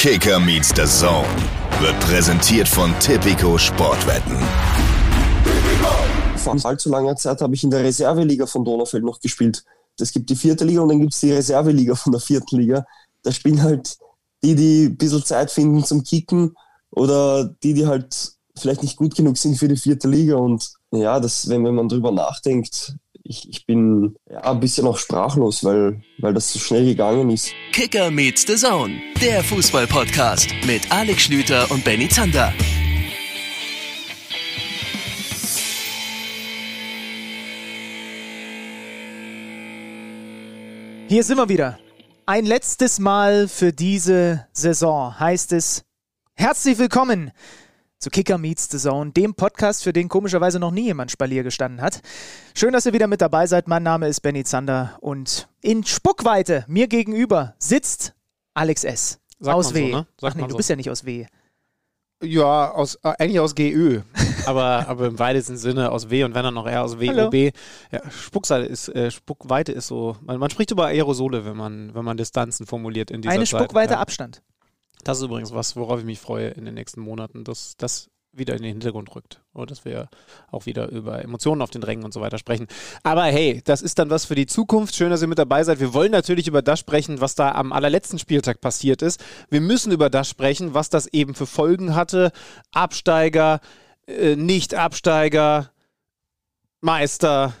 Kicker meets the Zone wird präsentiert von Tipico Sportwetten. Vor allzu langer Zeit habe ich in der Reserveliga von Donaufeld noch gespielt. Es gibt die vierte Liga und dann gibt es die Reserveliga von der vierten Liga. Da spielen halt die, die ein bisschen Zeit finden zum Kicken oder die, die halt vielleicht nicht gut genug sind für die vierte Liga. Und ja, das, wenn, wenn man drüber nachdenkt, ich, ich bin ja, ein bisschen auch sprachlos, weil, weil das so schnell gegangen ist. Kicker meets the Zone, der Fußball-Podcast mit Alex Schlüter und Benny Zander. Hier sind wir wieder. Ein letztes Mal für diese Saison heißt es herzlich willkommen zu Kicker Meets the Zone, dem Podcast, für den komischerweise noch nie jemand Spalier gestanden hat. Schön, dass ihr wieder mit dabei seid. Mein Name ist Benny Zander und in Spuckweite mir gegenüber sitzt Alex S. Sagt aus man so, W. ne? Ach nee, du so. bist ja nicht aus W. Ja, aus, äh, eigentlich aus GÖ, aber, aber im weitesten Sinne aus W und wenn dann noch eher aus Hallo. WOB. Ja, Spuckseite ist, äh, Spuckweite ist so, man, man spricht über Aerosole, wenn man, wenn man Distanzen formuliert in dieser Eine Zeit. Spuckweite ja. Abstand. Das ist übrigens was, worauf ich mich freue in den nächsten Monaten, dass das wieder in den Hintergrund rückt. Und dass wir auch wieder über Emotionen auf den Rängen und so weiter sprechen. Aber hey, das ist dann was für die Zukunft. Schön, dass ihr mit dabei seid. Wir wollen natürlich über das sprechen, was da am allerletzten Spieltag passiert ist. Wir müssen über das sprechen, was das eben für Folgen hatte. Absteiger, äh, Nicht-Absteiger, Meister,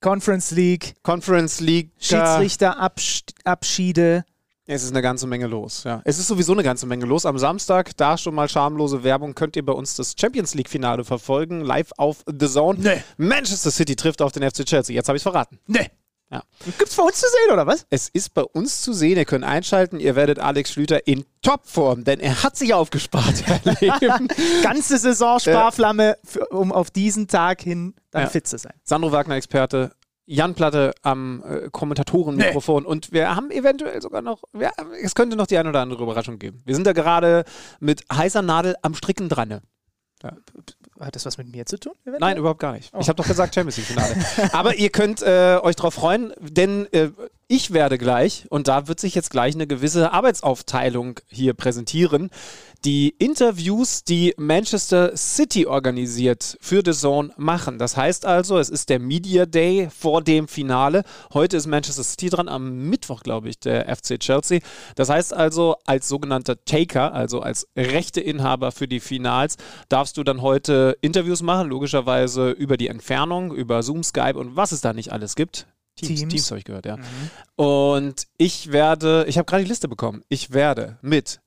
Conference League, Conference League. Schiedsrichterabschiede. Es ist eine ganze Menge los, ja. Es ist sowieso eine ganze Menge los. Am Samstag, da schon mal schamlose Werbung, könnt ihr bei uns das Champions League-Finale verfolgen, live auf The Zone. Nee. Manchester City trifft auf den FC Chelsea. Jetzt habe ich es verraten. Nee. Ja. Gibt's für uns zu sehen, oder was? Es ist bei uns zu sehen, ihr könnt einschalten, ihr werdet Alex Schlüter in Topform, denn er hat sich aufgespart. Ganze Saison Sparflamme, für, um auf diesen Tag hin dann Ja. fit zu sein. Sandro Wagner, Experte. Jan Platte am äh, Kommentatorenmikrofon und wir haben eventuell sogar noch, wir, es könnte noch die eine oder andere Überraschung geben. Wir sind da gerade mit heißer Nadel am Stricken dran. ne? Hat das was mit mir zu tun? Nein, überhaupt gar nicht. Ich habe doch gesagt Champions League Finale. Aber ihr könnt äh, euch drauf freuen, denn äh, ich werde gleich, und da wird sich jetzt gleich eine gewisse Arbeitsaufteilung hier präsentieren, die Interviews, die Manchester City organisiert für The Zone machen. Das heißt also, es ist der Media Day vor dem Finale. Heute ist Manchester City dran, am Mittwoch, glaube ich, der FC Chelsea. Das heißt also, als sogenannter Taker, also als Rechteinhaber für die Finals, darfst du dann heute Interviews machen, logischerweise über die Entfernung, über Zoom, Skype und was es da nicht alles gibt. Teams, Teams. Teams, habe ich gehört, ja. Und ich werde, ich habe gerade die Liste bekommen, ich werde mit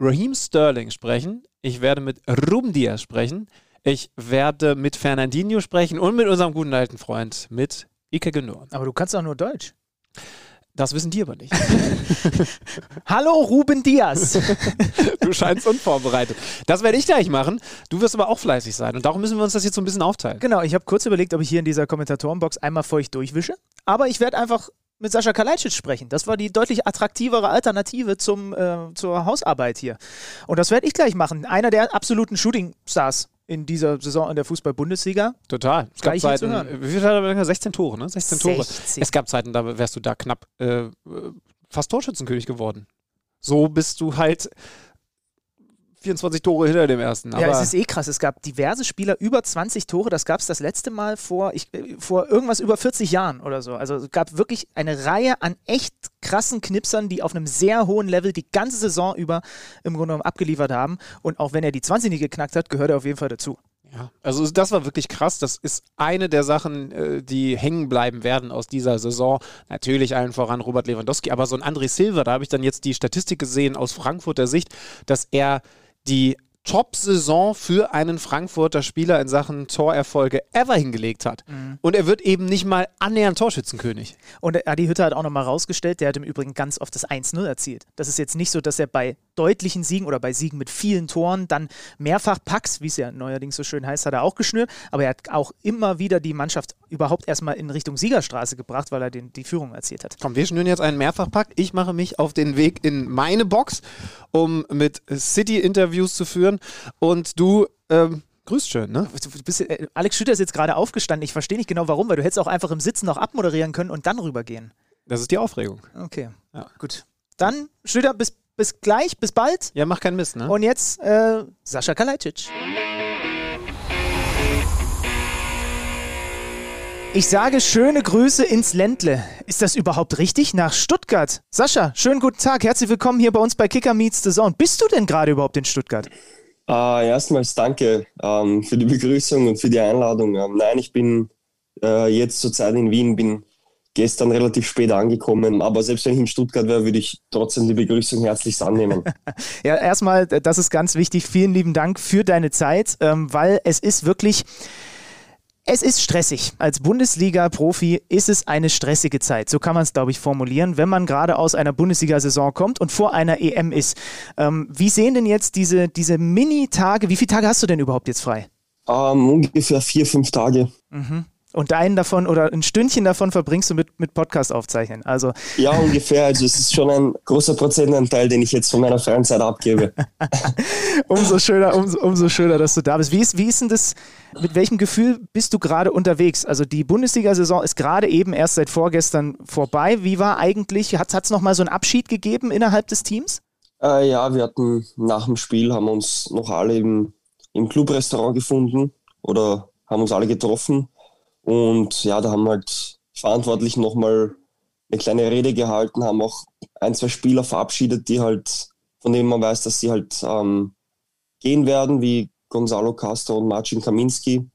Raheem Sterling sprechen, ich werde mit Ruben Diaz sprechen, ich werde mit Fernandinho sprechen und mit unserem guten alten Freund, mit Ike Genor. Aber du kannst auch nur Deutsch. Das wissen die aber nicht. Hallo Ruben Diaz. Du scheinst unvorbereitet. Das werde ich gleich machen. Du wirst aber auch fleißig sein. Und darum müssen wir uns das jetzt so ein bisschen aufteilen. genau, ich habe kurz überlegt, ob ich hier in dieser Kommentatorenbox einmal feucht durchwische. Aber ich werde einfach mit Sascha Kalajdzic sprechen. Das war die deutlich attraktivere Alternative zum, äh, zur Hausarbeit hier. Und das werde ich gleich machen. Einer der absoluten Shooting-Stars in dieser Saison in der Fußball-Bundesliga. Total. Es gab Zeiten, wie viel hat er? 16 Tore, ne? 16 Tore. 16. Es gab Zeiten, da wärst du da knapp äh, fast Torschützenkönig geworden. So bist du halt 24 Tore hinter dem ersten. Ja, es ist eh krass. Es gab diverse Spieler über 20 Tore. Das gab es das letzte Mal vor, ich, vor irgendwas über 40 Jahren oder so. Also es gab wirklich eine Reihe an echt krassen Knipsern, die auf einem sehr hohen Level die ganze Saison über im Grunde genommen abgeliefert haben. Und auch wenn er die 20 nicht geknackt hat, gehört er auf jeden Fall dazu. Ja, also das war wirklich krass. Das ist eine der Sachen, äh, die hängen bleiben werden aus dieser Saison. Natürlich allen voran Robert Lewandowski, aber so ein André Silva, da habe ich dann jetzt die Statistik gesehen aus Frankfurter Sicht, dass er die Top-Saison für einen Frankfurter Spieler in Sachen Torerfolge ever hingelegt hat. Und er wird eben nicht mal annähernd Torschützenkönig. Und Adi Hütter hat auch nochmal rausgestellt, der hat im Übrigen ganz oft das 1-0 erzielt. Das ist jetzt nicht so, dass er bei deutlichen Siegen oder bei Siegen mit vielen Toren dann mehrfach Packs, wie es ja neuerdings so schön heißt, hat er auch geschnürt. Aber er hat auch immer wieder die Mannschaft überhaupt erstmal in Richtung Siegerstraße gebracht, weil er den, die Führung erzielt hat. Komm, wir schnüren jetzt einen Mehrfachpack. Ich mache mich auf den Weg in meine Box, um mit City Interviews zu führen. Und du ähm, grüßt schön, ne? Bist, äh, Alex Schütter ist jetzt gerade aufgestanden. Ich verstehe nicht genau warum, weil du hättest auch einfach im Sitzen noch abmoderieren können und dann rübergehen. Das ist die Aufregung. Okay, Ja. gut. Dann, Schlüter, bis Bis gleich, bis bald. Ja, mach keinen Mist, ne? Und jetzt äh, Sascha Kalajdzic. Ich sage schöne Grüße ins Ländle. Ist das überhaupt richtig? Nach Stuttgart. Sascha, schönen guten Tag. Herzlich willkommen hier bei uns bei Kicker Meets the Zone. Bist du denn gerade überhaupt in Stuttgart? Äh, erstmals danke ähm, für die Begrüßung und für die Einladung. Ähm, nein, ich bin äh, jetzt zurzeit in Wien, bin gestern relativ spät angekommen, aber selbst wenn ich in Stuttgart wäre, würde ich trotzdem die Begrüßung herzlichst annehmen. ja, erstmal, das ist ganz wichtig. Vielen lieben Dank für deine Zeit, ähm, weil es ist wirklich es ist stressig. Als Bundesliga-Profi ist es eine stressige Zeit. So kann man es, glaube ich, formulieren, wenn man gerade aus einer Bundesliga-Saison kommt und vor einer EM ist. Ähm, wie sehen denn jetzt diese, diese Mini-Tage, wie viele Tage hast du denn überhaupt jetzt frei? Um, ähm, ungefähr vier, fünf Tage. Mhm. Und einen davon oder ein Stündchen davon verbringst du mit, mit Podcast aufzeichnen. Also ja, ungefähr. Also es ist schon ein großer Prozentanteil, den ich jetzt von meiner freien Zeit abgebe. umso schöner, umso, umso schöner, dass du da bist. Wie ist, wie ist denn das, mit welchem Gefühl bist du gerade unterwegs? Also die Bundesliga-Saison ist gerade eben erst seit vorgestern vorbei. Wie war eigentlich, hat es nochmal so einen Abschied gegeben innerhalb des Teams? Äh, ja, wir hatten nach dem Spiel, haben uns noch alle im, im Clubrestaurant gefunden oder haben uns alle getroffen und ja, da haben halt Verantwortlichen nochmal eine kleine Rede gehalten, haben auch ein, zwei Spieler verabschiedet, die halt, von denen man weiß, dass sie halt ähm, gehen werden, wie Gonzalo Castro und Marcin Kaminski.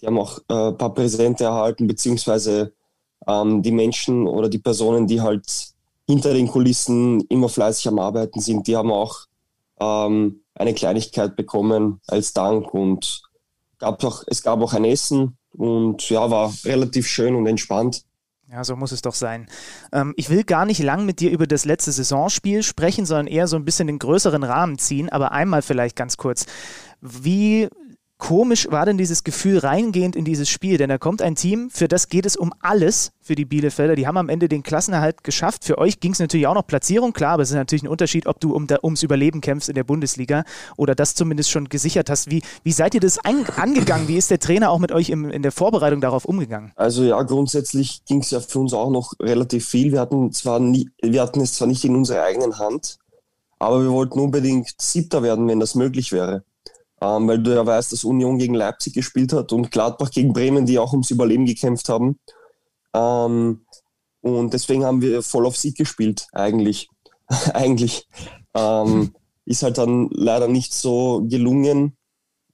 Die haben auch äh, ein paar Präsente erhalten, beziehungsweise ähm, die Menschen oder die Personen, die halt hinter den Kulissen immer fleißig am Arbeiten sind, die haben auch ähm, eine Kleinigkeit bekommen als Dank und gab auch, es gab auch ein Essen und ja, war relativ schön und entspannt. Ja, so muss es doch sein. Ähm, ich will gar nicht lang mit dir über das letzte Saisonspiel sprechen, sondern eher so ein bisschen den größeren Rahmen ziehen, aber einmal vielleicht ganz kurz. Wie komisch war denn dieses Gefühl reingehend in dieses Spiel? Denn da kommt ein Team, für das geht es um alles für die Bielefelder. Die haben am Ende den Klassenerhalt geschafft. Für euch ging es natürlich auch noch Platzierung, klar, aber es ist natürlich ein Unterschied, ob du um ums Überleben kämpfst in der Bundesliga oder das zumindest schon gesichert hast. Wie, wie seid ihr das an, angegangen? Wie ist der Trainer auch mit euch im, in der Vorbereitung darauf umgegangen? Also ja, grundsätzlich ging es ja für uns auch noch relativ viel. Wir hatten, zwar nie, wir hatten es zwar nicht in unserer eigenen Hand, aber wir wollten unbedingt Siebter werden, wenn das möglich wäre ähm, weil du ja weißt, dass Union gegen Leipzig gespielt hat und Gladbach gegen Bremen, die auch ums Überleben gekämpft haben. Ähm, und deswegen haben wir voll auf Sieg gespielt, eigentlich. eigentlich. Ähm, ist halt dann leider nicht so gelungen.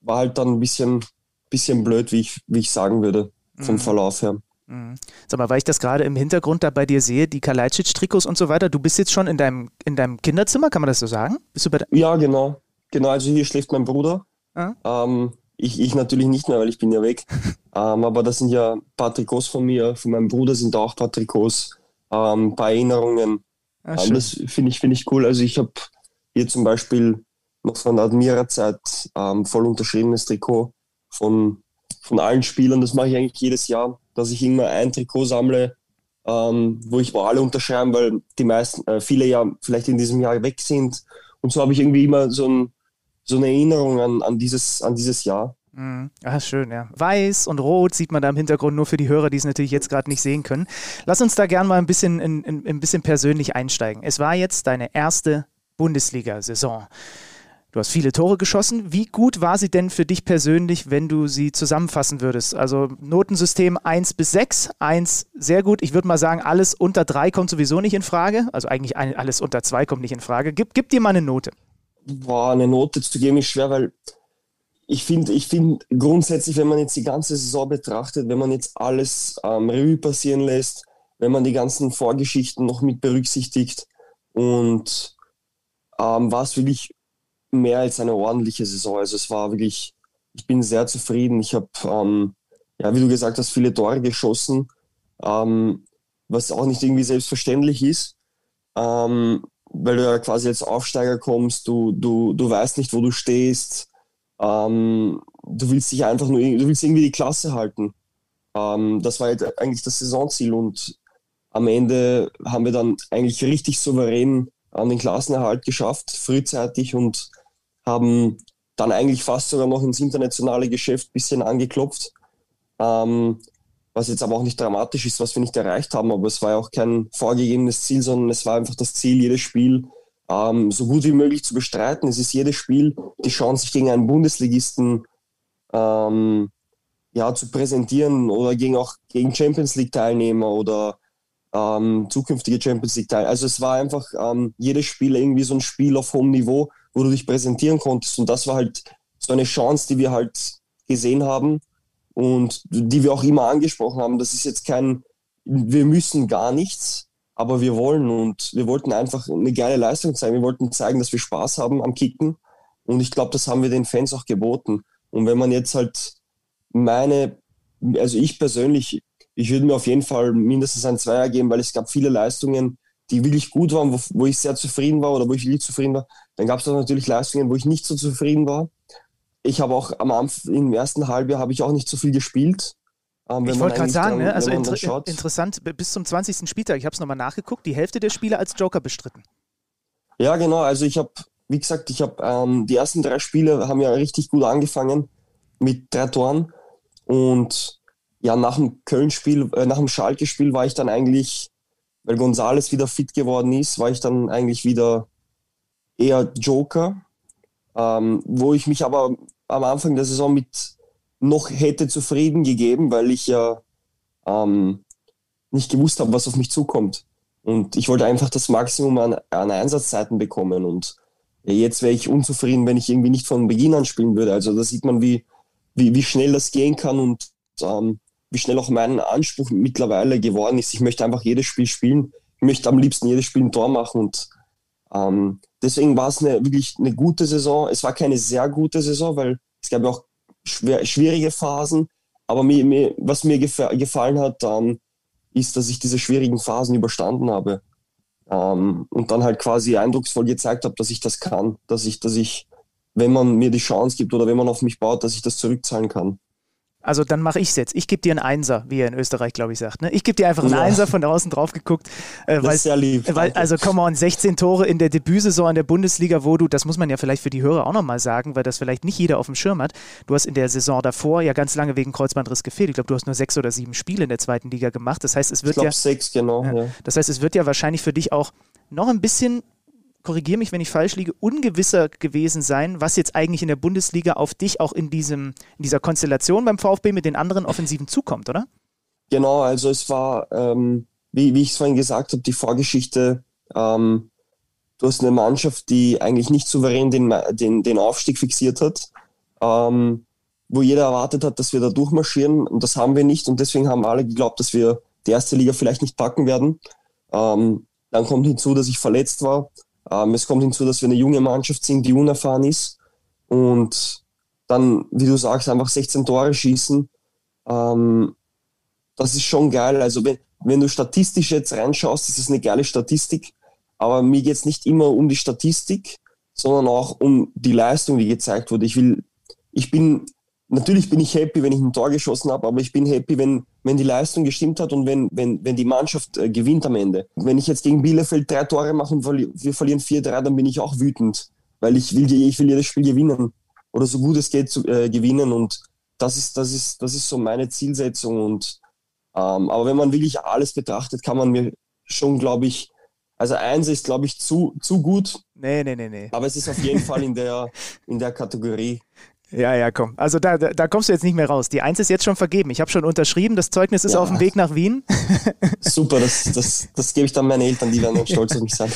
War halt dann ein bisschen, bisschen blöd, wie ich, wie ich sagen würde, vom mhm. Verlauf her. Mhm. Sag mal, weil ich das gerade im Hintergrund da bei dir sehe, die Kalajdzic-Trikots und so weiter, du bist jetzt schon in deinem, in deinem Kinderzimmer, kann man das so sagen? Bist du bei ja, genau. Genau, also hier schläft mein Bruder. Ah. Ähm, ich, ich natürlich nicht mehr, weil ich bin ja weg. ähm, aber das sind ja ein paar Trikots von mir, von meinem Bruder sind auch ein paar Trikots, ähm, ein paar Erinnerungen. Ah, ähm, das finde ich, find ich cool. Also ich habe hier zum Beispiel noch von der Admira-Zeit ähm, voll unterschriebenes Trikot von, von allen Spielern. Das mache ich eigentlich jedes Jahr, dass ich immer ein Trikot sammle, ähm, wo ich alle unterschreiben, weil die meisten, äh, viele ja vielleicht in diesem Jahr weg sind. Und so habe ich irgendwie immer so ein so eine Erinnerung an, an, dieses, an dieses Jahr. Mhm. Ah, schön, ja. Weiß und rot sieht man da im Hintergrund nur für die Hörer, die es natürlich jetzt gerade nicht sehen können. Lass uns da gerne mal ein bisschen, in, in, ein bisschen persönlich einsteigen. Es war jetzt deine erste Bundesliga-Saison. Du hast viele Tore geschossen. Wie gut war sie denn für dich persönlich, wenn du sie zusammenfassen würdest? Also Notensystem 1 bis 6. 1 sehr gut. Ich würde mal sagen, alles unter 3 kommt sowieso nicht in Frage. Also eigentlich alles unter 2 kommt nicht in Frage. Gib, gib dir mal eine Note boah, eine Note zu geben ist schwer, weil ich finde ich find grundsätzlich, wenn man jetzt die ganze Saison betrachtet, wenn man jetzt alles ähm, Revue passieren lässt, wenn man die ganzen Vorgeschichten noch mit berücksichtigt und ähm, war es wirklich mehr als eine ordentliche Saison. Also es war wirklich, ich bin sehr zufrieden. Ich habe, ähm, ja, wie du gesagt hast, viele Tore geschossen, ähm, was auch nicht irgendwie selbstverständlich ist. Ähm, weil du ja quasi als Aufsteiger kommst, du, du, du weißt nicht, wo du stehst. Ähm, du willst dich einfach nur, du willst irgendwie die Klasse halten. Ähm, das war halt eigentlich das Saisonziel und am Ende haben wir dann eigentlich richtig souverän an den Klassenerhalt geschafft, frühzeitig und haben dann eigentlich fast sogar noch ins internationale Geschäft ein bisschen angeklopft. Ähm, was jetzt aber auch nicht dramatisch ist, was wir nicht erreicht haben, aber es war ja auch kein vorgegebenes Ziel, sondern es war einfach das Ziel, jedes Spiel ähm, so gut wie möglich zu bestreiten. Es ist jedes Spiel die Chance, sich gegen einen Bundesligisten ähm, ja, zu präsentieren oder gegen auch gegen Champions League Teilnehmer oder ähm, zukünftige Champions League Teilnehmer. Also es war einfach ähm, jedes Spiel irgendwie so ein Spiel auf hohem Niveau, wo du dich präsentieren konntest und das war halt so eine Chance, die wir halt gesehen haben und die wir auch immer angesprochen haben. Das ist jetzt kein, wir müssen gar nichts, aber wir wollen und wir wollten einfach eine geile Leistung zeigen. Wir wollten zeigen, dass wir Spaß haben am Kicken und ich glaube, das haben wir den Fans auch geboten. Und wenn man jetzt halt meine, also ich persönlich, ich würde mir auf jeden Fall mindestens ein Zweier geben, weil es gab viele Leistungen, die wirklich gut waren, wo, wo ich sehr zufrieden war oder wo ich wirklich zufrieden war. Dann gab es auch natürlich Leistungen, wo ich nicht so zufrieden war. Ich habe auch am Anfang, im ersten Halbjahr habe ich auch nicht so viel gespielt. Ähm, ich wollte gerade sagen, dann, ne? also inter interessant, bis zum 20. Spieltag, ich habe es nochmal nachgeguckt, die Hälfte der Spiele als Joker bestritten. Ja, genau, also ich habe, wie gesagt, ich habe ähm, die ersten drei Spiele haben ja richtig gut angefangen mit drei Toren und ja, nach dem Köln-Spiel, äh, nach dem Schalke-Spiel war ich dann eigentlich, weil Gonzales wieder fit geworden ist, war ich dann eigentlich wieder eher Joker, ähm, wo ich mich aber am Anfang der Saison mit noch hätte zufrieden gegeben, weil ich ja ähm, nicht gewusst habe, was auf mich zukommt. Und ich wollte einfach das Maximum an, an Einsatzzeiten bekommen. Und jetzt wäre ich unzufrieden, wenn ich irgendwie nicht von Beginn an spielen würde. Also da sieht man, wie, wie, wie schnell das gehen kann und ähm, wie schnell auch mein Anspruch mittlerweile geworden ist. Ich möchte einfach jedes Spiel spielen. Ich möchte am liebsten jedes Spiel ein Tor machen und ähm, deswegen war es eine, wirklich eine gute Saison. Es war keine sehr gute Saison, weil es gab ja auch schwer, schwierige Phasen. Aber mir, mir, was mir gefallen hat, ähm, ist, dass ich diese schwierigen Phasen überstanden habe. Ähm, und dann halt quasi eindrucksvoll gezeigt habe, dass ich das kann, dass ich, dass ich wenn man mir die Chance gibt oder wenn man auf mich baut, dass ich das zurückzahlen kann. Also dann mache ich es jetzt. Ich gebe dir einen Einser, wie er in Österreich, glaube ich, sagt. Ne? Ich gebe dir einfach einen ja. Einser von außen drauf geguckt. Äh, das ist sehr lieb. Weil, also come on, 16 Tore in der Debütsaison in der Bundesliga, wo du, das muss man ja vielleicht für die Hörer auch nochmal sagen, weil das vielleicht nicht jeder auf dem Schirm hat. Du hast in der Saison davor ja ganz lange wegen Kreuzbandriss gefehlt. Ich glaube, du hast nur sechs oder sieben Spiele in der zweiten Liga gemacht. Das heißt, es wird ich glaub, ja. sechs, genau. Ja. Das heißt, es wird ja wahrscheinlich für dich auch noch ein bisschen korrigiere mich, wenn ich falsch liege, ungewisser gewesen sein, was jetzt eigentlich in der Bundesliga auf dich auch in, diesem, in dieser Konstellation beim VfB mit den anderen Offensiven zukommt, oder? Genau, also es war, ähm, wie, wie ich es vorhin gesagt habe, die Vorgeschichte, ähm, du hast eine Mannschaft, die eigentlich nicht souverän den, den, den Aufstieg fixiert hat, ähm, wo jeder erwartet hat, dass wir da durchmarschieren und das haben wir nicht und deswegen haben alle geglaubt, dass wir die erste Liga vielleicht nicht packen werden. Ähm, dann kommt hinzu, dass ich verletzt war ähm, es kommt hinzu, dass wir eine junge Mannschaft sind, die unerfahren ist und dann, wie du sagst, einfach 16 Tore schießen. Ähm, das ist schon geil. Also wenn, wenn du statistisch jetzt reinschaust, ist es eine geile Statistik. Aber mir geht es nicht immer um die Statistik, sondern auch um die Leistung, die gezeigt wurde. Ich will, ich bin natürlich bin ich happy, wenn ich ein Tor geschossen habe, aber ich bin happy, wenn, wenn die Leistung gestimmt hat und wenn, wenn, wenn die Mannschaft äh, gewinnt am Ende. Wenn ich jetzt gegen Bielefeld drei Tore mache und wir verlieren 4-3, dann bin ich auch wütend, weil ich will, ich will jedes Spiel gewinnen oder so gut es geht zu, äh, gewinnen und das ist, das, ist, das ist so meine Zielsetzung und ähm, aber wenn man wirklich alles betrachtet, kann man mir schon, glaube ich, also eins ist, glaube ich, zu, zu gut. Nee, nee, nee, nee. Aber es ist auf jeden Fall in der, in der Kategorie. Ja, ja, komm. Also da, da, da, kommst du jetzt nicht mehr raus. Die Eins ist jetzt schon vergeben. Ich habe schon unterschrieben. Das Zeugnis ist ja. auf dem Weg nach Wien. Super, das, das, das gebe ich dann meinen Eltern, die werden dann stolz auf mich sein.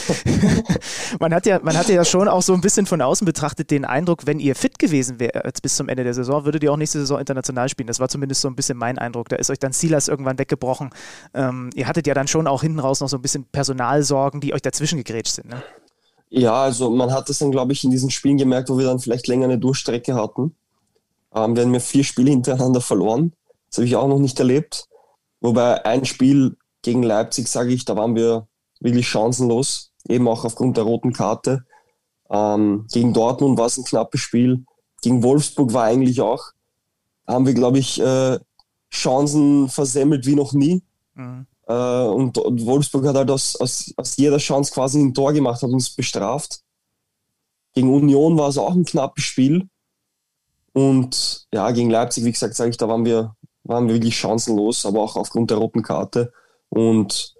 man, hat ja, man hatte ja schon auch so ein bisschen von außen betrachtet den Eindruck, wenn ihr fit gewesen wärt bis zum Ende der Saison, würdet ihr auch nächste Saison international spielen. Das war zumindest so ein bisschen mein Eindruck. Da ist euch dann Silas irgendwann weggebrochen. Ähm, ihr hattet ja dann schon auch hinten raus noch so ein bisschen Personalsorgen, die euch dazwischen gegrätscht sind. Ne? Ja, also man hat das dann, glaube ich, in diesen Spielen gemerkt, wo wir dann vielleicht länger eine Durchstrecke hatten. Ähm, wir haben ja vier Spiele hintereinander verloren. Das habe ich auch noch nicht erlebt. Wobei ein Spiel gegen Leipzig, sage ich, da waren wir wirklich chancenlos, eben auch aufgrund der roten Karte. Ähm, gegen Dortmund war es ein knappes Spiel. Gegen Wolfsburg war eigentlich auch, haben wir, glaube ich, äh, Chancen versemmelt wie noch nie. Mhm. Äh, und, Wolfsburg hat halt aus, aus, aus jeder Chance quasi ein Tor gemacht, hat uns bestraft. Gegen Union war es auch ein knappes Spiel. Und ja, gegen Leipzig, wie gesagt, sage ich, da waren wir, waren wir wirklich chancenlos, aber auch aufgrund der roten Karte. Und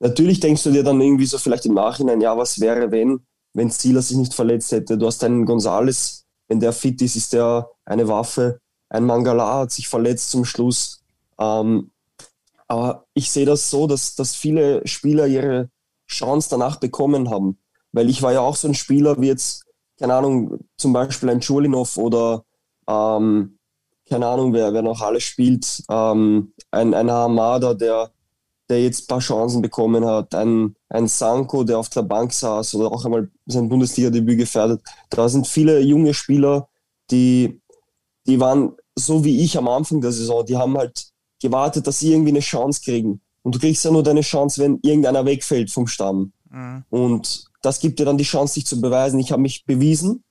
natürlich denkst du dir dann irgendwie so vielleicht im Nachhinein, ja, was wäre, wenn? wenn Silas sich nicht verletzt hätte. Du hast einen Gonzales, wenn der fit ist, ist der eine Waffe. Ein Mangala hat sich verletzt zum Schluss. Ähm, aber ich sehe das so, dass, dass viele Spieler ihre Chance danach bekommen haben. Weil ich war ja auch so ein Spieler wie jetzt, keine Ahnung, zum Beispiel ein Chulinov oder ähm, keine Ahnung, wer, wer noch alles spielt, ähm, ein, ein Hamada, der, der jetzt ein paar Chancen bekommen hat, ein, ein Sanko, der auf der Bank saß oder auch einmal sein Bundesliga-Debüt gefährdet. Da sind viele junge Spieler, die, die waren so wie ich am Anfang der Saison, die haben halt gewartet, dass sie irgendwie eine Chance kriegen. Und du kriegst ja nur deine Chance, wenn irgendeiner wegfällt vom Stamm. Mhm. Und das gibt dir dann die Chance, dich zu beweisen. Ich habe mich bewiesen,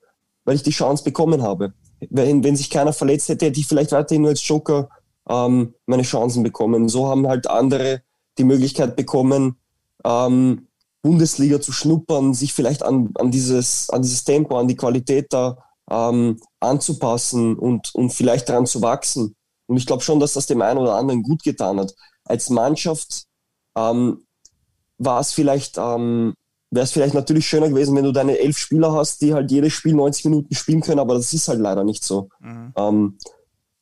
weil ich die Chance bekommen habe. Wenn, wenn sich keiner verletzt hätte, hätte ich vielleicht weiterhin nur als Joker ähm, meine Chancen bekommen. So haben halt andere die Möglichkeit bekommen, ähm, Bundesliga zu schnuppern, sich vielleicht an, an, dieses, an dieses Tempo, an die Qualität da ähm, anzupassen und, und vielleicht daran zu wachsen. Und ich glaube schon, dass das dem einen oder anderen gut getan hat. Als Mannschaft ähm, war es vielleicht, ähm, wäre es vielleicht natürlich schöner gewesen, wenn du deine elf Spieler hast, die halt jedes Spiel 90 Minuten spielen können, aber das ist halt leider nicht so. Mhm. Ähm,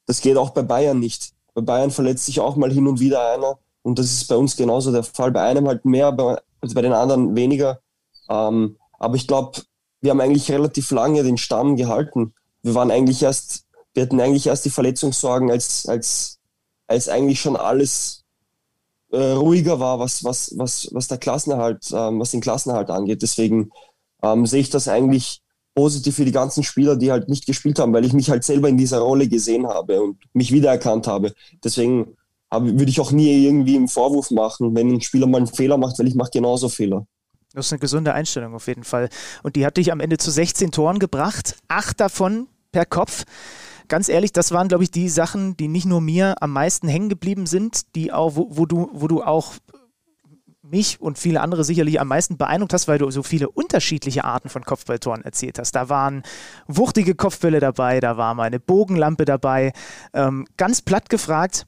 das geht auch bei Bayern nicht. Bei Bayern verletzt sich auch mal hin und wieder einer und das ist bei uns genauso der Fall. Bei einem halt mehr, bei, also bei den anderen weniger. Ähm, aber ich glaube, wir haben eigentlich relativ lange den Stamm gehalten. Wir waren eigentlich erst, wir hatten eigentlich erst die Verletzungssorgen, als, als, als eigentlich schon alles äh, ruhiger war, was, was, was, was der Klassenerhalt, ähm, was den Klassenerhalt angeht. Deswegen ähm, sehe ich das eigentlich positiv für die ganzen Spieler, die halt nicht gespielt haben, weil ich mich halt selber in dieser Rolle gesehen habe und mich wiedererkannt habe. Deswegen würde ich auch nie irgendwie einen Vorwurf machen, wenn ein Spieler mal einen Fehler macht, weil ich mache genauso Fehler. Das ist eine gesunde Einstellung auf jeden Fall. Und die hat dich am Ende zu 16 Toren gebracht, acht davon per Kopf. Ganz ehrlich, das waren, glaube ich, die Sachen, die nicht nur mir am meisten hängen geblieben sind, die auch, wo, wo du, wo du auch mich und viele andere sicherlich am meisten beeindruckt hast, weil du so viele unterschiedliche Arten von Kopfballtoren erzählt hast. Da waren wuchtige Kopfbälle dabei, da war mal eine Bogenlampe dabei. Ähm, ganz platt gefragt,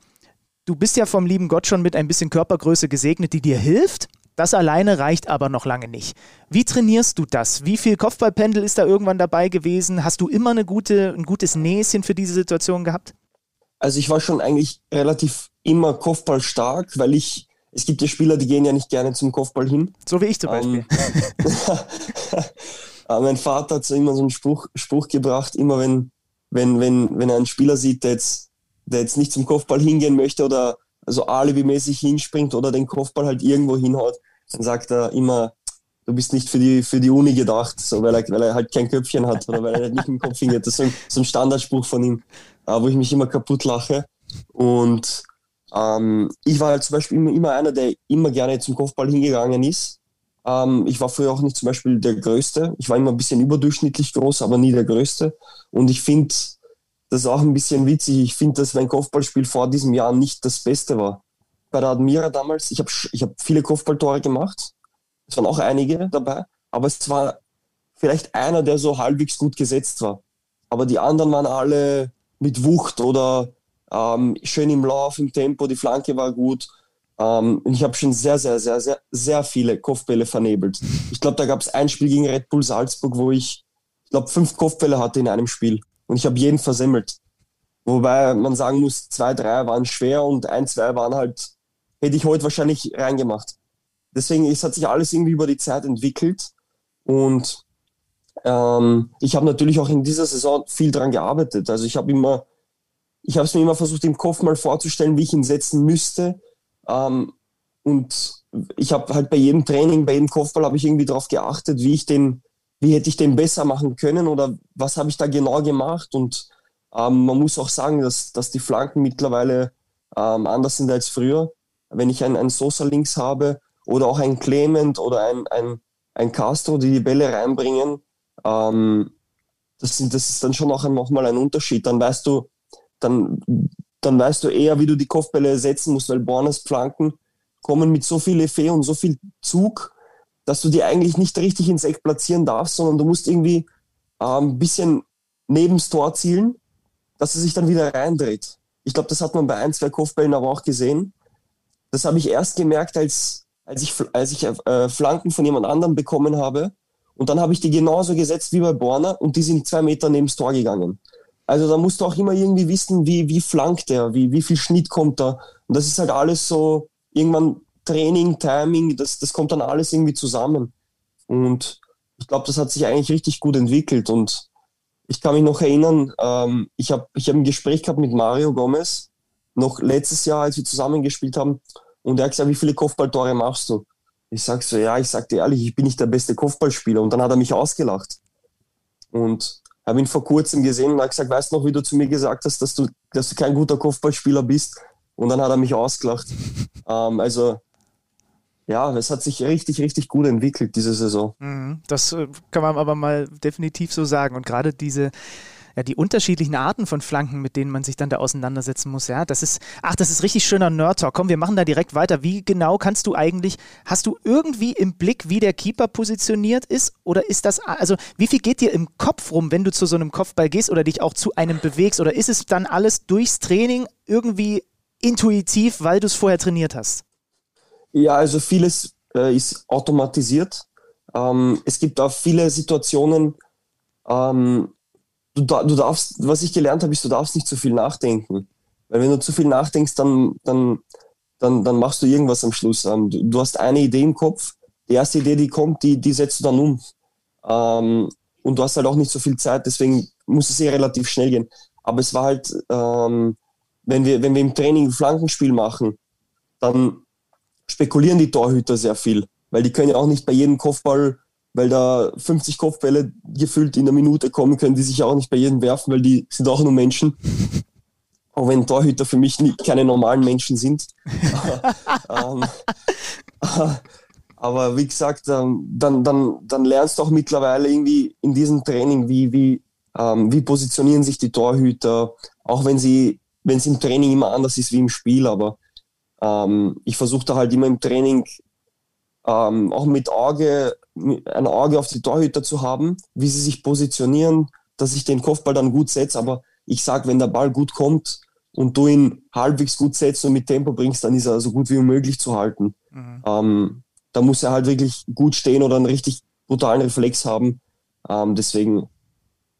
du bist ja vom lieben Gott schon mit ein bisschen Körpergröße gesegnet, die dir hilft. Das alleine reicht aber noch lange nicht. Wie trainierst du das? Wie viel Kopfballpendel ist da irgendwann dabei gewesen? Hast du immer eine gute, ein gutes Näschen für diese Situation gehabt? Also ich war schon eigentlich relativ immer Kopfball stark, weil ich, es gibt ja Spieler, die gehen ja nicht gerne zum Kopfball hin. So wie ich zum Beispiel. Ähm, mein Vater hat so immer so einen Spruch, Spruch gebracht, immer wenn, wenn, wenn, wenn er einen Spieler sieht, der jetzt, der jetzt nicht zum Kopfball hingehen möchte oder also alibimäßig hinspringt oder den Kopfball halt irgendwo hinhaut, dann sagt er immer, du bist nicht für die, für die Uni gedacht, so, weil, er, weil er halt kein Köpfchen hat oder weil er nicht im Kopf hingeht. Das ist so ein, so ein Standardspruch von ihm, äh, wo ich mich immer kaputt lache. Und ähm, ich war halt zum Beispiel immer, immer einer, der immer gerne zum Kopfball hingegangen ist. Ähm, ich war früher auch nicht zum Beispiel der Größte. Ich war immer ein bisschen überdurchschnittlich groß, aber nie der Größte. Und ich finde, das ist auch ein bisschen witzig. Ich finde, dass mein Kopfballspiel vor diesem Jahr nicht das Beste war bei der Admira damals, ich habe ich hab viele Kopfballtore gemacht. Es waren auch einige dabei, aber es war vielleicht einer, der so halbwegs gut gesetzt war. Aber die anderen waren alle mit Wucht oder ähm, schön im Lauf, im Tempo, die Flanke war gut. Ähm, und ich habe schon sehr, sehr, sehr, sehr, sehr viele Kopfbälle vernebelt. Ich glaube, da gab es ein Spiel gegen Red Bull Salzburg, wo ich, ich glaube, fünf Kopfbälle hatte in einem Spiel. Und ich habe jeden versemmelt. Wobei man sagen muss, zwei, drei waren schwer und ein, zwei waren halt hätte ich heute wahrscheinlich reingemacht. Deswegen, es hat sich alles irgendwie über die Zeit entwickelt und ähm, ich habe natürlich auch in dieser Saison viel dran gearbeitet. Also ich habe immer, ich habe es mir immer versucht im Kopf mal vorzustellen, wie ich ihn setzen müsste. Ähm, und ich habe halt bei jedem Training, bei jedem Kopfball habe ich irgendwie darauf geachtet, wie ich den, wie hätte ich den besser machen können oder was habe ich da genau gemacht. Und ähm, man muss auch sagen, dass, dass die Flanken mittlerweile ähm, anders sind als früher wenn ich einen, einen Sosa links habe oder auch ein Clement oder ein, ein, ein Castro, die die Bälle reinbringen, ähm, das, sind, das ist dann schon auch nochmal ein Unterschied. Dann weißt du, dann, dann weißt du eher, wie du die Kopfbälle setzen musst, weil Bornes Flanken kommen mit so viel Effet und so viel Zug, dass du die eigentlich nicht richtig ins Eck platzieren darfst, sondern du musst irgendwie ein ähm, bisschen neben das Tor zielen, dass er sich dann wieder reindreht. Ich glaube, das hat man bei ein, zwei Kopfbällen aber auch gesehen. Das habe ich erst gemerkt, als, als ich, als ich äh, Flanken von jemand anderem bekommen habe Und dann habe ich die genauso gesetzt wie bei Borner und die sind zwei Meter neben das Tor gegangen. Also da musst du auch immer irgendwie wissen, wie, wie flankt der, wie, wie viel Schnitt kommt da. Und das ist halt alles so, irgendwann Training, Timing, das, das kommt dann alles irgendwie zusammen. Und ich glaube, das hat sich eigentlich richtig gut entwickelt. Und ich kann mich noch erinnern, ähm, ich habe ich hab ein Gespräch gehabt mit Mario Gomez, noch letztes Jahr, als wir zusammen gespielt haben. Und er hat gesagt, wie viele Kopfballtore machst du? Ich sag so, ja, ich sag dir ehrlich, ich bin nicht der beste Kopfballspieler. Und dann hat er mich ausgelacht. Und habe ihn vor kurzem gesehen und hat gesagt, weißt du noch, wie du zu mir gesagt hast, dass du, dass du kein guter Kopfballspieler bist? Und dann hat er mich ausgelacht. ähm, also ja, es hat sich richtig, richtig gut entwickelt diese Saison. Mhm. Das äh, kann man aber mal definitiv so sagen. Und gerade diese ja, die unterschiedlichen Arten von Flanken, mit denen man sich dann da auseinandersetzen muss. Ja, das ist, ach, das ist richtig schöner Nerd-Talk. Komm, wir machen da direkt weiter. Wie genau kannst du eigentlich, hast du irgendwie im Blick, wie der Keeper positioniert ist? Oder ist das, also wie viel geht dir im Kopf rum, wenn du zu so einem Kopfball gehst oder dich auch zu einem bewegst? Oder ist es dann alles durchs Training irgendwie intuitiv, weil du es vorher trainiert hast? Ja, also vieles äh, ist automatisiert. Ähm, es gibt auch viele Situationen, ähm, du, du darfst, was ich gelernt habe, ist, du darfst nicht zu viel nachdenken. Weil wenn du zu viel nachdenkst, dann, dann, dann, dann machst du irgendwas am Schluss. Ähm, du, du hast eine Idee im Kopf, die erste Idee, die kommt, die, die setzt du dann um. Ähm, und du hast halt auch nicht so viel Zeit, deswegen muss es eh relativ schnell gehen. Aber es war halt, ähm, wenn, wir, wenn wir im Training Flankenspiel machen, dann spekulieren die Torhüter sehr viel, weil die können ja auch nicht bei jedem Kopfball weil da 50 Kopfbälle gefüllt in der Minute kommen, können die sich auch nicht bei jedem werfen, weil die sind auch nur Menschen. Auch wenn Torhüter für mich nie, keine normalen Menschen sind. ähm, aber wie gesagt, ähm, dann, dann, dann lernst du auch mittlerweile irgendwie in diesem Training, wie, wie, ähm, wie positionieren sich die Torhüter, auch wenn sie, wenn es im Training immer anders ist wie im Spiel, aber ähm, ich versuche da halt immer im Training ähm, auch mit Auge, ein Auge auf die Torhüter zu haben, wie sie sich positionieren, dass ich den Kopfball dann gut setze. Aber ich sage, wenn der Ball gut kommt und du ihn halbwegs gut setzt und mit Tempo bringst, dann ist er so gut wie möglich zu halten. Mhm. Ähm, da muss er halt wirklich gut stehen oder einen richtig brutalen Reflex haben. Ähm, deswegen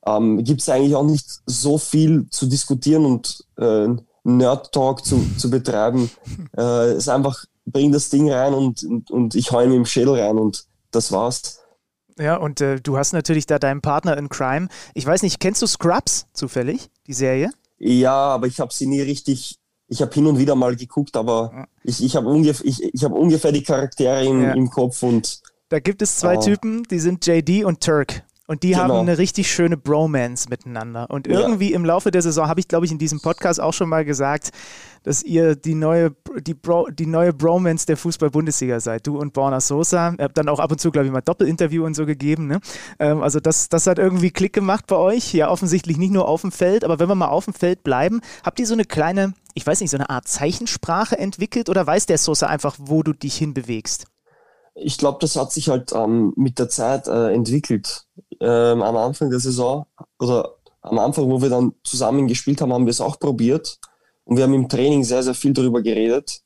ähm, gibt es eigentlich auch nicht so viel zu diskutieren und äh, Nerd-Talk zu, zu betreiben. äh, es ist einfach bring das Ding rein und, und, und ich heule mit dem Schädel rein und das war's. Ja, und äh, du hast natürlich da deinen Partner in Crime. Ich weiß nicht, kennst du Scrubs zufällig, die Serie? Ja, aber ich habe sie nie richtig. Ich habe hin und wieder mal geguckt, aber ja. ich, ich habe ungefähr, ich, ich hab ungefähr die Charaktere im, ja. im Kopf und. Da gibt es zwei oh. Typen, die sind JD und Turk. Und die genau. haben eine richtig schöne Bromance miteinander. Und irgendwie ja. im Laufe der Saison habe ich, glaube ich, in diesem Podcast auch schon mal gesagt, dass ihr die neue, die, Bro, die neue Bromance der Fußball-Bundesliga seid. Du und Borna Sosa. Ihr habt dann auch ab und zu, glaube ich, mal Doppelinterview und so gegeben. Ne? Ähm, also das, das hat irgendwie Klick gemacht bei euch. Ja, offensichtlich nicht nur auf dem Feld, aber wenn wir mal auf dem Feld bleiben, habt ihr so eine kleine, ich weiß nicht, so eine Art Zeichensprache entwickelt oder weiß der Sosa einfach, wo du dich hinbewegst? ich glaube, das hat sich halt ähm, mit der Zeit äh, entwickelt. Ähm, am Anfang der Saison oder am Anfang, wo wir dann zusammen gespielt haben, haben wir es auch probiert. Und wir haben im Training sehr, sehr viel darüber geredet.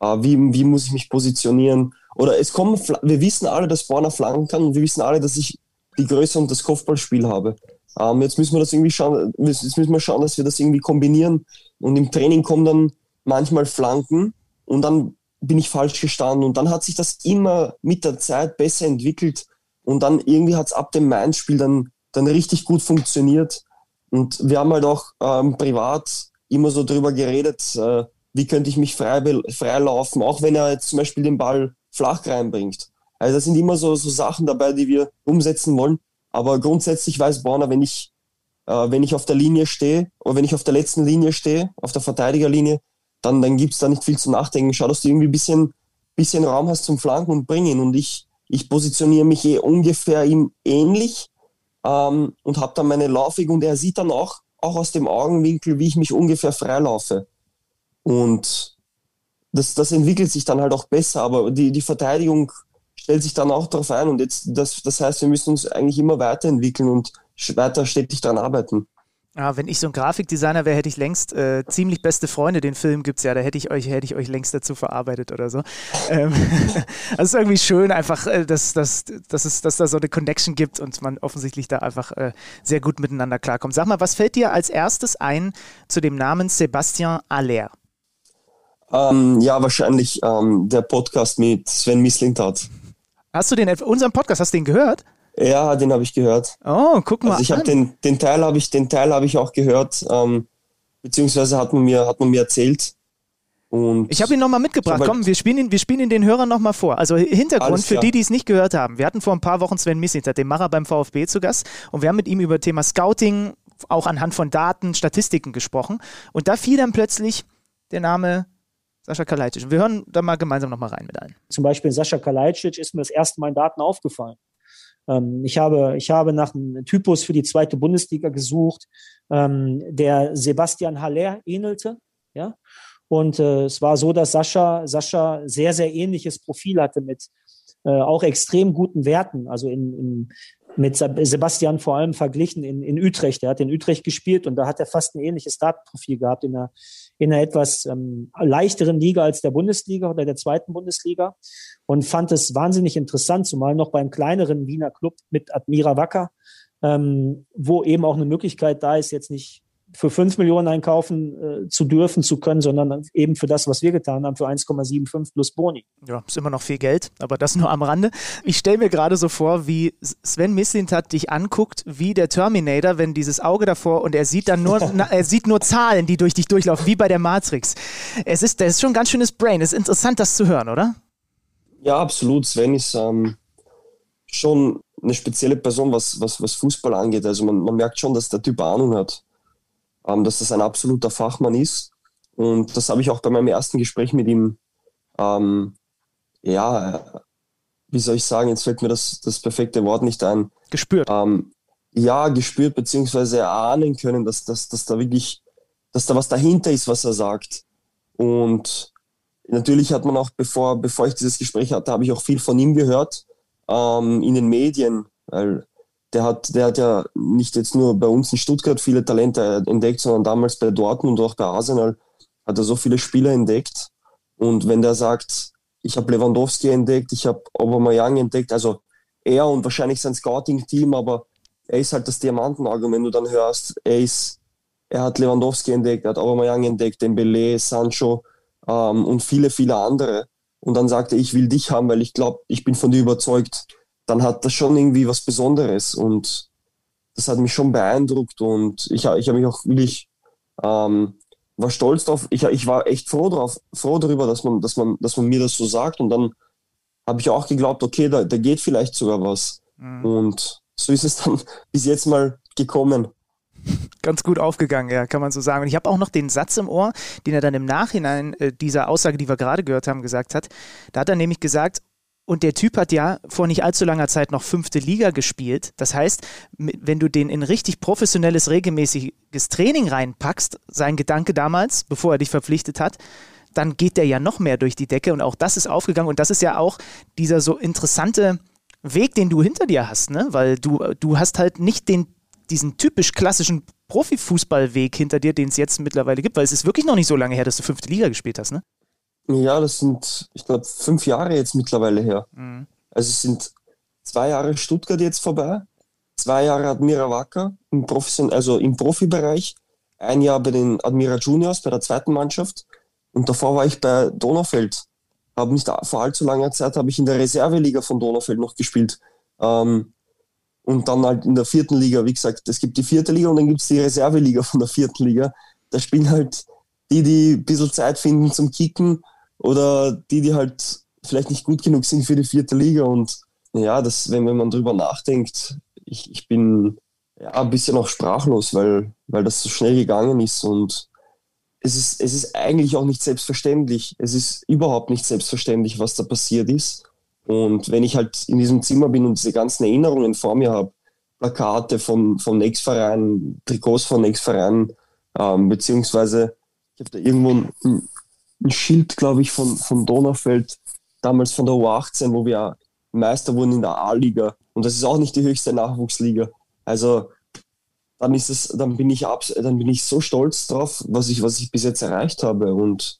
Äh, wie, wie muss ich mich positionieren? Oder es kommen, wir wissen alle, dass Borna flanken kann und wir wissen alle, dass ich die Größe und das Kopfballspiel habe. Ähm, jetzt müssen wir das irgendwie schauen, jetzt müssen wir schauen, dass wir das irgendwie kombinieren. Und im Training kommen dann manchmal Flanken und dann bin ich falsch gestanden. Und dann hat sich das immer mit der Zeit besser entwickelt. Und dann irgendwie hat es ab dem Mainz-Spiel dann, dann richtig gut funktioniert. Und wir haben halt auch ähm, privat immer so drüber geredet, äh, wie könnte ich mich frei, frei laufen, auch wenn er jetzt zum Beispiel den Ball flach reinbringt. Also das sind immer so, so Sachen dabei, die wir umsetzen wollen. Aber grundsätzlich weiß Borner, wenn ich, äh, wenn ich auf der Linie stehe oder wenn ich auf der letzten Linie stehe, auf der Verteidigerlinie, dann, dann gibt es da nicht viel zu nachdenken. Schau, dass du irgendwie ein bisschen, bisschen Raum hast zum Flanken und Bringen. Und ich, ich positioniere mich eh ungefähr ihm ähnlich ähm, und habe dann meine Laufweg und er sieht dann auch, auch aus dem Augenwinkel, wie ich mich ungefähr freilaufe. Und das, das entwickelt sich dann halt auch besser, aber die, die Verteidigung stellt sich dann auch darauf ein und jetzt, das, das heißt, wir müssen uns eigentlich immer weiterentwickeln und weiter stetig daran arbeiten. Ja, wenn ich so ein Grafikdesigner wäre, hätte ich längst äh, ziemlich beste Freunde. Den Film gibt es ja, da hätte ich euch, hätte ich euch längst dazu verarbeitet oder so. ähm, also es ist irgendwie schön, einfach, äh, dass, dass, dass, es, dass da so eine Connection gibt und man offensichtlich da einfach äh, sehr gut miteinander klarkommt. Sag mal, was fällt dir als erstes ein zu dem Namen Sebastian Aller? Ähm, ja, wahrscheinlich ähm, der Podcast mit Sven Mislintat. Hast du den, unseren Podcast, hast du den gehört? Ja, den habe ich gehört. Oh, guck mal. Also ich habe den, den Teil habe ich, den Teil habe ich auch gehört, ähm, beziehungsweise hat man mir, hat man mir erzählt. Und ich habe ihn nochmal mitgebracht. Komm, wir spielen, ihn, wir spielen ihn den Hörern nochmal vor. Also Hintergrund für die, die es nicht gehört haben. Wir hatten vor ein paar Wochen Sven Mislintat, den Macher beim VfB zu Gast. Und wir haben mit ihm über Thema Scouting, auch anhand von Daten, Statistiken gesprochen. Und da fiel dann plötzlich der Name Sascha Kalajdzic. wir hören da mal gemeinsam nochmal rein mit allen. Zum Beispiel Sascha Kalajdzic ist mir das erste Mal in Daten aufgefallen. Ähm, ich, habe, ich habe nach einem Typus für die zweite Bundesliga gesucht, ähm, der Sebastian Haller ähnelte. Ja? Und äh, es war so, dass Sascha, Sascha sehr, sehr ähnliches Profil hatte mit äh, auch extrem guten Werten. Also in, in, mit Sebastian vor allem verglichen in, in Utrecht. Er hat in Utrecht gespielt und da hat er fast ein ähnliches Datenprofil gehabt in einer, in einer etwas ähm, leichteren Liga als der Bundesliga oder der zweiten Bundesliga und fand es wahnsinnig interessant, zumal noch beim kleineren Wiener Club mit Admira Wacker, ähm, wo eben auch eine Möglichkeit da ist, jetzt nicht für 5 Millionen einkaufen äh, zu dürfen, zu können, sondern eben für das, was wir getan haben, für 1,75 plus Boni. Ja, ist immer noch viel Geld, aber das nur am Rande. Ich stelle mir gerade so vor, wie Sven Mislintat dich anguckt, wie der Terminator, wenn dieses Auge davor und er sieht dann nur, na, er sieht nur Zahlen, die durch dich durchlaufen, wie bei der Matrix. Es ist, das ist schon ein ganz schönes Brain. Es ist interessant, das zu hören, oder? Ja, absolut. Sven ist ähm, schon eine spezielle Person, was, was, was Fußball angeht. Also man, man merkt schon, dass der Typ Ahnung hat ähm, dass das ein absoluter Fachmann ist. Und das habe ich auch bei meinem ersten Gespräch mit ihm, ähm, ja, wie soll ich sagen, jetzt fällt mir das, das perfekte Wort nicht ein. Gespürt. Ähm, ja, gespürt, beziehungsweise erahnen können, dass, dass, dass da wirklich, dass da was dahinter ist, was er sagt. Und natürlich hat man auch, bevor, bevor ich dieses Gespräch hatte, habe ich auch viel von ihm gehört, ähm, in den Medien, weil der hat, der hat ja nicht jetzt nur bei uns in Stuttgart viele Talente entdeckt, sondern damals bei Dortmund und auch bei Arsenal hat er so viele Spieler entdeckt. Und wenn der sagt, ich habe Lewandowski entdeckt, ich habe Aubameyang entdeckt, also er und wahrscheinlich sein Scouting-Team, aber er ist halt das Diamantenauge, wenn du dann hörst, er ist, er hat Lewandowski entdeckt, er hat Aubameyang entdeckt, Dembele, Sancho ähm, und viele, viele andere. Und dann sagt er, ich will dich haben, weil ich glaube, ich bin von dir überzeugt dann hat das schon irgendwie was Besonderes und das hat mich schon beeindruckt und ich, ich habe mich auch wirklich ähm, war stolz drauf. Ich, ich war echt froh drauf, froh darüber, dass man, dass man, dass man mir das so sagt und dann habe ich auch geglaubt, okay, da, da geht vielleicht sogar was. Mhm. Und so ist es dann bis jetzt mal gekommen. Ganz gut aufgegangen, ja, kann man so sagen. Und ich habe auch noch den Satz im Ohr, den er dann im Nachhinein äh, dieser Aussage, die wir gerade gehört haben, gesagt hat. Da hat er nämlich gesagt, und der Typ hat ja vor nicht allzu langer Zeit noch fünfte Liga gespielt. Das heißt, wenn du den in richtig professionelles, regelmäßiges Training reinpackst, sein Gedanke damals, bevor er dich verpflichtet hat, dann geht der ja noch mehr durch die Decke und auch das ist aufgegangen und das ist ja auch dieser so interessante Weg, den du hinter dir hast, ne? Weil du, du hast halt nicht den, diesen typisch klassischen Profifußballweg hinter dir, den es jetzt mittlerweile gibt, weil es ist wirklich noch nicht so lange her, dass du fünfte Liga gespielt hast, ne? Ja, das sind, ich glaube, fünf Jahre jetzt mittlerweile her. Mhm. Also es sind zwei Jahre Stuttgart jetzt vorbei, zwei Jahre Admira Wacker im, Profession also im Profibereich, ein Jahr bei den Admira Juniors, bei der zweiten Mannschaft und davor war ich bei Donaufeld. Habe nicht vor allzu langer Zeit habe ich in der Reserveliga von Donaufeld noch gespielt. Ähm, und dann halt in der vierten Liga, wie gesagt, es gibt die vierte Liga und dann gibt es die Reserveliga von der vierten Liga. Da spielen halt die, die ein bisschen Zeit finden zum Kicken oder die, die halt vielleicht nicht gut genug sind für die vierte Liga. Und ja, das, wenn, wenn man drüber nachdenkt, ich, ich bin ja, ein bisschen auch sprachlos, weil, weil das so schnell gegangen ist. Und es ist, es ist eigentlich auch nicht selbstverständlich. Es ist überhaupt nicht selbstverständlich, was da passiert ist. Und wenn ich halt in diesem Zimmer bin und diese ganzen Erinnerungen vor mir habe, Plakate von, von Ex-Vereinen, Trikots von Ex-Vereinen, ähm, beziehungsweise ich habe da irgendwo ein, ein Schild, glaube ich, von, von Donaufeld, damals von der U18, wo wir Meister wurden in der A-Liga. Und das ist auch nicht die höchste Nachwuchsliga. Also dann ist es, dann bin ich ab, dann bin ich so stolz drauf, was ich, was ich bis jetzt erreicht habe. Und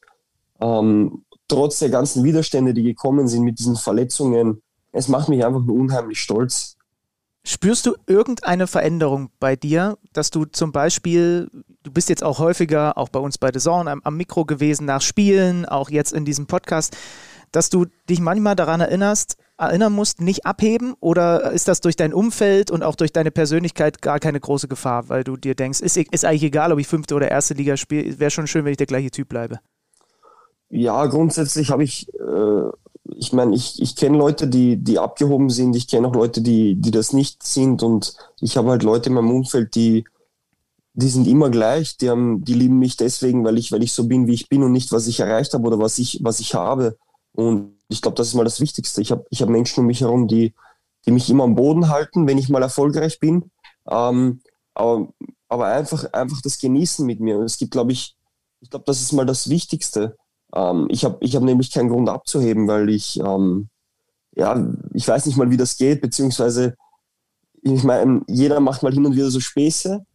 ähm, trotz der ganzen Widerstände, die gekommen sind mit diesen Verletzungen, es macht mich einfach nur unheimlich stolz. Spürst du irgendeine Veränderung bei dir, dass du zum Beispiel, du bist jetzt auch häufiger, auch bei uns bei The Zone, am, am Mikro gewesen nach Spielen, auch jetzt in diesem Podcast, dass du dich manchmal daran erinnerst, erinnern musst, nicht abheben? Oder ist das durch dein Umfeld und auch durch deine Persönlichkeit gar keine große Gefahr, weil du dir denkst, ist, ist eigentlich egal, ob ich fünfte oder erste Liga spiele, wäre schon schön, wenn ich der gleiche Typ bleibe? Ja, grundsätzlich habe ich, äh, ich meine, ich, ich kenne Leute, die, die abgehoben sind, ich kenne auch Leute, die, die das nicht sind und ich habe halt Leute in meinem Umfeld, die, die sind immer gleich, die, haben, die lieben mich deswegen, weil ich, weil ich so bin, wie ich bin und nicht, was ich erreicht habe oder was ich, was ich habe. Und ich glaube, das ist mal das Wichtigste. Ich habe ich hab Menschen um mich herum, die, die mich immer am Boden halten, wenn ich mal erfolgreich bin. Ähm, aber, aber einfach, einfach das Genießen mit mir. Und es gibt, glaube ich, ich glaube, das ist mal das Wichtigste. Ähm, ich habe ich hab nämlich keinen Grund abzuheben, weil ich, ähm, ja, ich weiß nicht mal, wie das geht, beziehungsweise, ich meine, jeder macht mal hin und wieder so Späße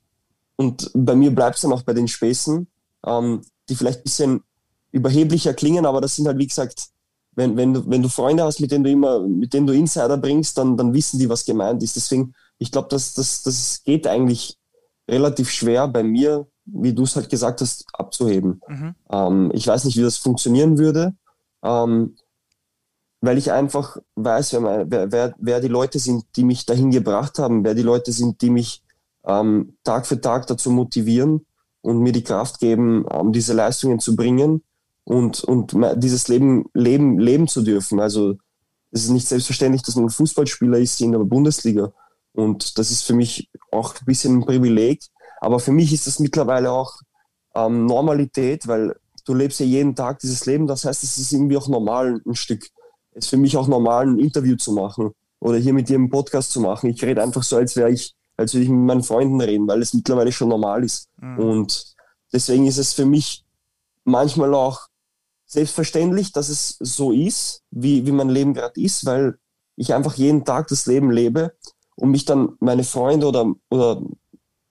und bei mir bleibt es dann auch bei den Späßen, ähm, die vielleicht ein bisschen überheblicher klingen, aber das sind halt, wie gesagt, wenn, wenn, du, wenn du Freunde hast, mit denen du immer, mit denen du Insider bringst, dann, dann wissen die, was gemeint ist. Deswegen, ich glaube, das, das, das geht eigentlich relativ schwer bei mir, wie du es halt gesagt hast, abzuheben. Mhm. Ähm, ich weiß nicht, wie das funktionieren würde, ähm, weil ich einfach weiß, wer, wer, wer, wer, die Leute sind, die mich dahin gebracht haben, wer die Leute sind, die mich ähm, Tag für Tag dazu motivieren und mir die Kraft geben, um diese Leistungen zu bringen und, und dieses Leben, leben, leben zu dürfen. Also es ist nicht selbstverständlich, dass man Fußballspieler ist in der Bundesliga. Und das ist für mich auch ein bisschen ein Privileg, aber für mich ist das mittlerweile auch ähm, Normalität, weil du lebst ja jeden Tag dieses Leben. Das heißt, es ist irgendwie auch normal ein Stück. Es ist für mich auch normal, ein Interview zu machen oder hier mit dir einen Podcast zu machen. Ich rede einfach so, als wäre ich, als würde ich mit meinen Freunden reden, weil es mittlerweile schon normal ist. Mhm. Und deswegen ist es für mich manchmal auch selbstverständlich, dass es so ist, wie, wie mein Leben gerade ist, weil ich einfach jeden Tag das Leben lebe und mich dann meine Freunde oder, oder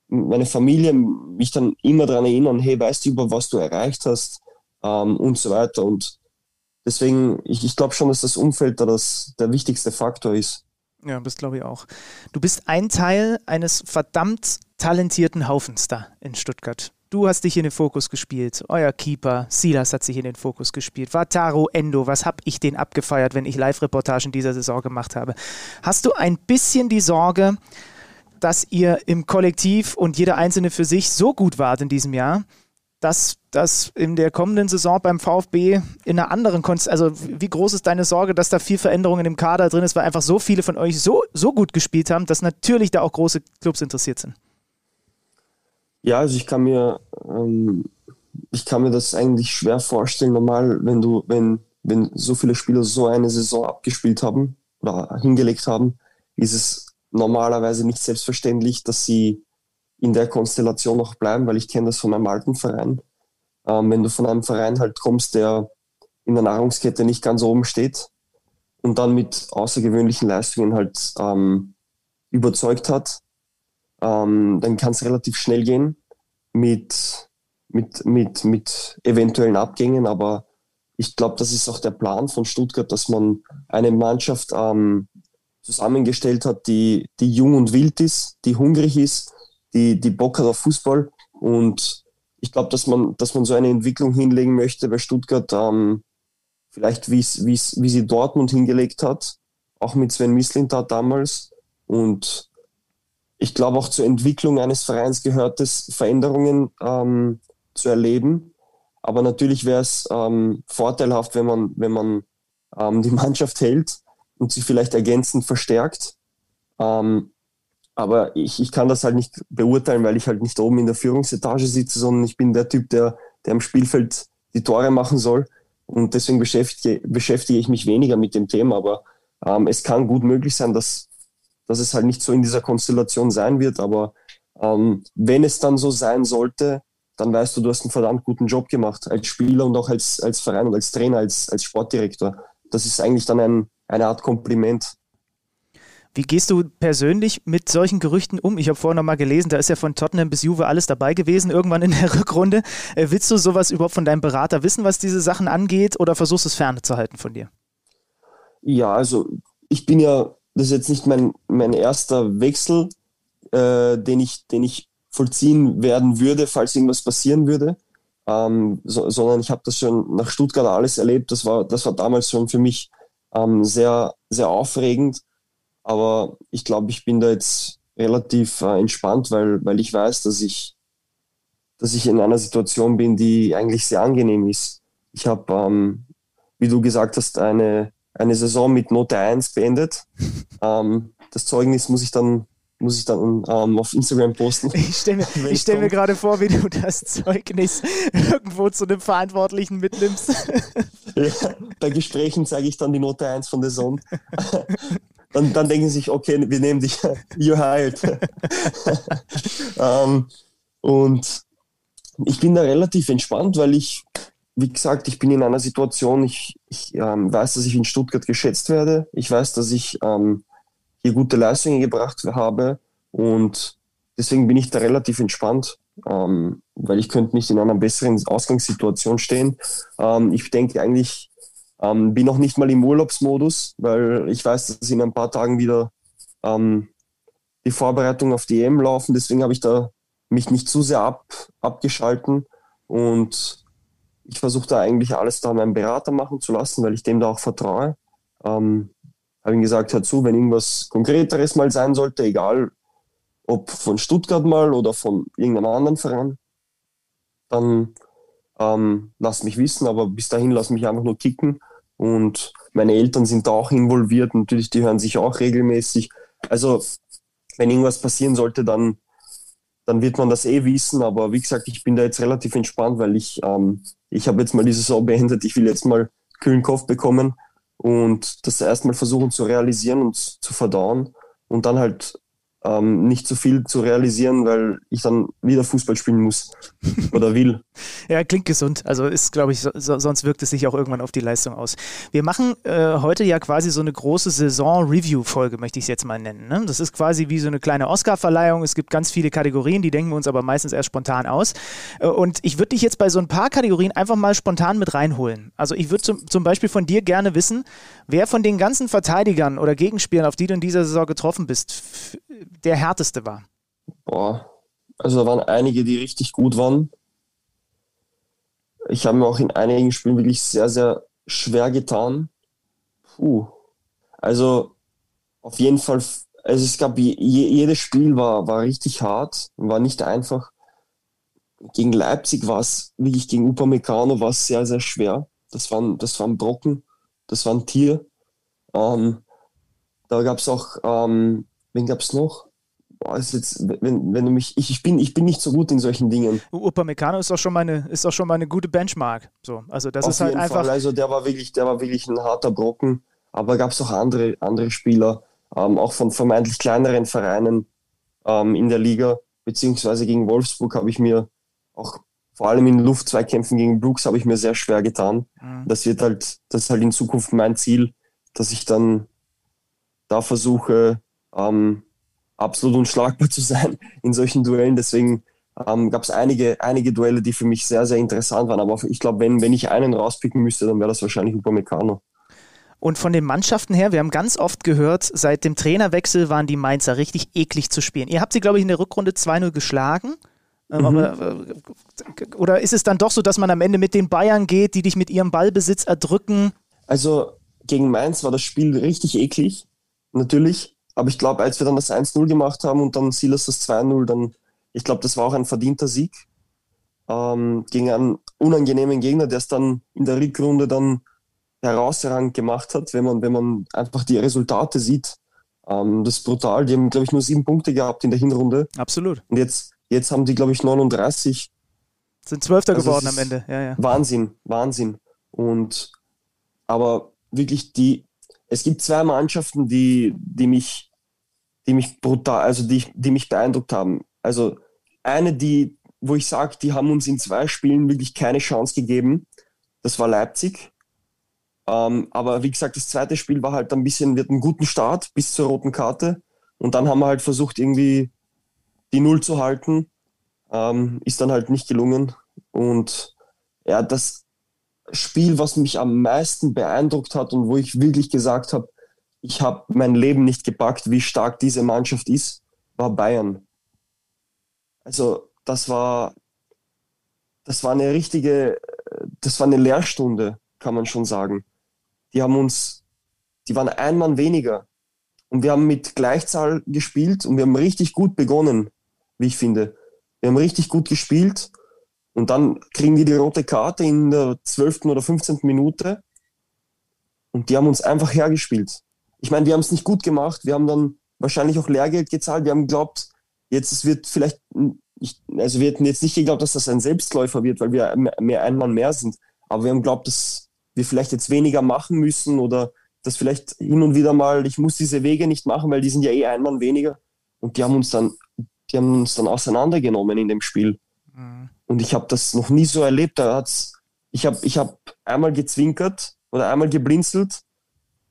meine Familie mich dann immer daran erinnern, hey, weißt du über was du erreicht hast ähm, und so weiter. Und deswegen, ich, ich glaube schon, dass das Umfeld da das, der wichtigste Faktor ist. Ja, das glaube ich auch. Du bist ein Teil eines verdammt talentierten Haufens da in Stuttgart. Du hast dich in den Fokus gespielt. Euer Keeper, Silas hat sich in den Fokus gespielt. Vataro Endo, was hab ich den abgefeiert, wenn ich Live-Reportagen dieser Saison gemacht habe? Hast du ein bisschen die Sorge, dass ihr im Kollektiv und jeder Einzelne für sich so gut wart in diesem Jahr, dass das in der kommenden Saison beim VfB in einer anderen Konst also wie groß ist deine Sorge, dass da viel Veränderungen im Kader drin ist, weil einfach so viele von euch so, so gut gespielt haben, dass natürlich da auch große Clubs interessiert sind? Ja, also ich kann mir ähm, ich kann mir das eigentlich schwer vorstellen, normal, wenn du, wenn, wenn so viele Spieler so eine Saison abgespielt haben oder hingelegt haben, ist es normalerweise nicht selbstverständlich, dass sie in der Konstellation noch bleiben, weil ich kenne das von meinem alten Verein. Ähm, wenn du von einem Verein halt kommst, der in der Nahrungskette nicht ganz oben steht und dann mit außergewöhnlichen Leistungen halt ähm, überzeugt hat, ähm, dann kann es relativ schnell gehen mit, mit, mit, mit eventuellen Abgängen. Aber ich glaube, das ist auch der Plan von Stuttgart, dass man eine Mannschaft ähm, zusammengestellt hat, die, die jung und wild ist, die hungrig ist, die, die Bock hat auf Fußball. Und ich glaube, dass man, dass man so eine Entwicklung hinlegen möchte bei Stuttgart, ähm, vielleicht wie's, wie's, wie sie Dortmund hingelegt hat, auch mit Sven Mislintat damals. Und ich glaube auch zur Entwicklung eines Vereins gehört es, Veränderungen ähm, zu erleben. Aber natürlich wäre es ähm, vorteilhaft, wenn man, wenn man ähm, die Mannschaft hält und sie vielleicht ergänzend verstärkt. Ähm, aber ich, ich kann das halt nicht beurteilen, weil ich halt nicht oben in der Führungsetage sitze, sondern ich bin der Typ, der, der am Spielfeld die Tore machen soll. Und deswegen beschäftige, beschäftige ich mich weniger mit dem Thema. Aber ähm, es kann gut möglich sein, dass, dass es halt nicht so in dieser Konstellation sein wird. Aber ähm, wenn es dann so sein sollte, dann weißt du, du hast einen verdammt guten Job gemacht als Spieler und auch als, als Verein und als Trainer, als, als Sportdirektor. Das ist eigentlich dann ein, eine Art Kompliment. Wie gehst du persönlich mit solchen Gerüchten um? Ich habe vorhin noch mal gelesen, da ist ja von Tottenham bis Juve alles dabei gewesen, irgendwann in der Rückrunde. Äh, willst du sowas überhaupt von deinem Berater wissen, was diese Sachen angeht, oder versuchst du es ferne zu halten von dir? Ja, also ich bin ja, das ist jetzt nicht mein, mein erster Wechsel, äh, den, ich, den ich vollziehen werden würde, falls irgendwas passieren würde. Ähm, so, sondern ich habe das schon nach Stuttgart alles erlebt. Das war, das war damals schon für mich ähm, sehr, sehr aufregend. Aber ich glaube, ich bin da jetzt relativ äh, entspannt, weil, weil ich weiß, dass ich, dass ich in einer Situation bin, die eigentlich sehr angenehm ist. Ich habe, ähm, wie du gesagt hast, eine, eine Saison mit Note 1 beendet. ähm, das Zeugnis muss ich dann muss ich dann ähm, auf Instagram posten. Ich stelle mir, stell mir gerade vor, wie du das Zeugnis irgendwo zu einem Verantwortlichen mitnimmst. ja, bei Gesprächen zeige ich dann die Note 1 von der Sonne. Dann, dann denken sie sich, okay, wir nehmen dich, you're hired. ähm, und ich bin da relativ entspannt, weil ich, wie gesagt, ich bin in einer Situation, ich, ich ähm, weiß, dass ich in Stuttgart geschätzt werde. Ich weiß, dass ich ähm, hier gute Leistungen gebracht habe und deswegen bin ich da relativ entspannt, ähm, weil ich könnte nicht in einer besseren Ausgangssituation stehen. Ähm, ich denke eigentlich, ähm, bin noch nicht mal im Urlaubsmodus, weil ich weiß, dass in ein paar Tagen wieder ähm, die Vorbereitung auf die EM laufen. Deswegen habe ich da mich nicht zu sehr ab, abgeschalten und ich versuche da eigentlich alles da meinem Berater machen zu lassen, weil ich dem da auch vertraue. Ähm, habe ihm gesagt, hör zu, wenn irgendwas Konkreteres mal sein sollte, egal ob von Stuttgart mal oder von irgendeinem anderen Verein, dann ähm, lass mich wissen, aber bis dahin lass mich einfach nur kicken. Und meine Eltern sind da auch involviert, natürlich, die hören sich auch regelmäßig. Also, wenn irgendwas passieren sollte, dann, dann wird man das eh wissen. Aber wie gesagt, ich bin da jetzt relativ entspannt, weil ich, ähm, ich habe jetzt mal die Saison beendet. Ich will jetzt mal kühlen Kopf bekommen und das erstmal versuchen zu realisieren und zu verdauen und dann halt ähm, nicht zu viel zu realisieren, weil ich dann wieder Fußball spielen muss oder will. Ja, klingt gesund. Also ist, glaube ich, so, sonst wirkt es sich auch irgendwann auf die Leistung aus. Wir machen äh, heute ja quasi so eine große Saison-Review-Folge, möchte ich es jetzt mal nennen. Ne? Das ist quasi wie so eine kleine Oscar-Verleihung. Es gibt ganz viele Kategorien, die denken wir uns aber meistens erst spontan aus. Äh, und ich würde dich jetzt bei so ein paar Kategorien einfach mal spontan mit reinholen. Also ich würde zum, zum Beispiel von dir gerne wissen, wer von den ganzen Verteidigern oder Gegenspielern, auf die du in dieser Saison getroffen bist, der härteste war? Boah, also da waren einige, die richtig gut waren. Ich habe mir auch in einigen Spielen wirklich sehr, sehr schwer getan. Puh. Also auf jeden Fall, also es gab je, jedes Spiel war, war richtig hart, war nicht einfach. Gegen Leipzig war es wirklich gegen Upamecano war es sehr, sehr schwer. Das waren, das waren Brocken, das waren Tier. Ähm, da gab es auch ähm, wen gab es noch? Boah, ist jetzt, wenn, wenn du mich, ich, ich, bin, ich bin nicht so gut in solchen Dingen. Upamecano ist auch schon meine, ist auch schon mal eine gute Benchmark. So, also das Auf ist halt jeden einfach. Fall. Also der war wirklich, der war wirklich ein harter Brocken. Aber gab es auch andere, andere Spieler, ähm, auch von vermeintlich kleineren Vereinen ähm, in der Liga, beziehungsweise gegen Wolfsburg habe ich mir auch vor allem in Luftzweikämpfen gegen Brooks habe ich mir sehr schwer getan. Mhm. Das wird halt, das ist halt in Zukunft mein Ziel, dass ich dann da versuche, ähm, absolut unschlagbar zu sein in solchen Duellen. Deswegen ähm, gab es einige, einige Duelle, die für mich sehr, sehr interessant waren. Aber ich glaube, wenn, wenn ich einen rauspicken müsste, dann wäre das wahrscheinlich Upamecano. Und von den Mannschaften her, wir haben ganz oft gehört, seit dem Trainerwechsel waren die Mainzer richtig eklig zu spielen. Ihr habt sie, glaube ich, in der Rückrunde 2-0 geschlagen. Ähm, mhm. Aber, äh, oder ist es dann doch so, dass man am Ende mit den Bayern geht, die dich mit ihrem Ballbesitz erdrücken? Also gegen Mainz war das Spiel richtig eklig, natürlich. Aber ich glaube, als wir dann das 1-0 gemacht haben und dann Silas das 2-0, dann, ich glaube, das war auch ein verdienter Sieg ähm, gegen einen unangenehmen Gegner, der es dann in der Rückrunde dann herausragend gemacht hat, wenn man, wenn man einfach die Resultate sieht. Ähm, das ist brutal. Die haben, glaube ich, nur sieben Punkte gehabt in der Hinrunde. Absolut. Und jetzt, jetzt haben die, glaube ich, 39. Sind Zwölfter also geworden am Ende. Ja, ja. Wahnsinn, Wahnsinn. Und aber wirklich die, es gibt zwei Mannschaften, die, die mich die mich brutal, also die, die mich beeindruckt haben. Also eine, die, wo ich sage, die haben uns in zwei Spielen wirklich keine Chance gegeben. Das war Leipzig. Ähm, aber wie gesagt, das zweite Spiel war halt ein bisschen, wird einen guten Start bis zur roten Karte. Und dann haben wir halt versucht, irgendwie die Null zu halten. Ähm, ist dann halt nicht gelungen. Und ja, das Spiel, was mich am meisten beeindruckt hat und wo ich wirklich gesagt habe, ich habe mein Leben nicht gepackt, wie stark diese Mannschaft ist, war Bayern. Also das war, das war eine richtige, das war eine Lehrstunde, kann man schon sagen. Die haben uns, die waren ein Mann weniger. Und wir haben mit Gleichzahl gespielt und wir haben richtig gut begonnen, wie ich finde. Wir haben richtig gut gespielt und dann kriegen die die rote Karte in der 12. oder 15. Minute und die haben uns einfach hergespielt. Ich meine, wir haben es nicht gut gemacht. Wir haben dann wahrscheinlich auch Lehrgeld gezahlt. Wir haben geglaubt, jetzt es wird vielleicht, ich, also wir hätten jetzt nicht geglaubt, dass das ein Selbstläufer wird, weil wir mehr ein Mann mehr sind. Aber wir haben geglaubt, dass wir vielleicht jetzt weniger machen müssen oder dass vielleicht hin und wieder mal, ich muss diese Wege nicht machen, weil die sind ja eh ein Mann weniger. Und die haben uns dann, die haben uns dann auseinandergenommen in dem Spiel. Mhm. Und ich habe das noch nie so erlebt. Da hat's, ich habe ich hab einmal gezwinkert oder einmal geblinzelt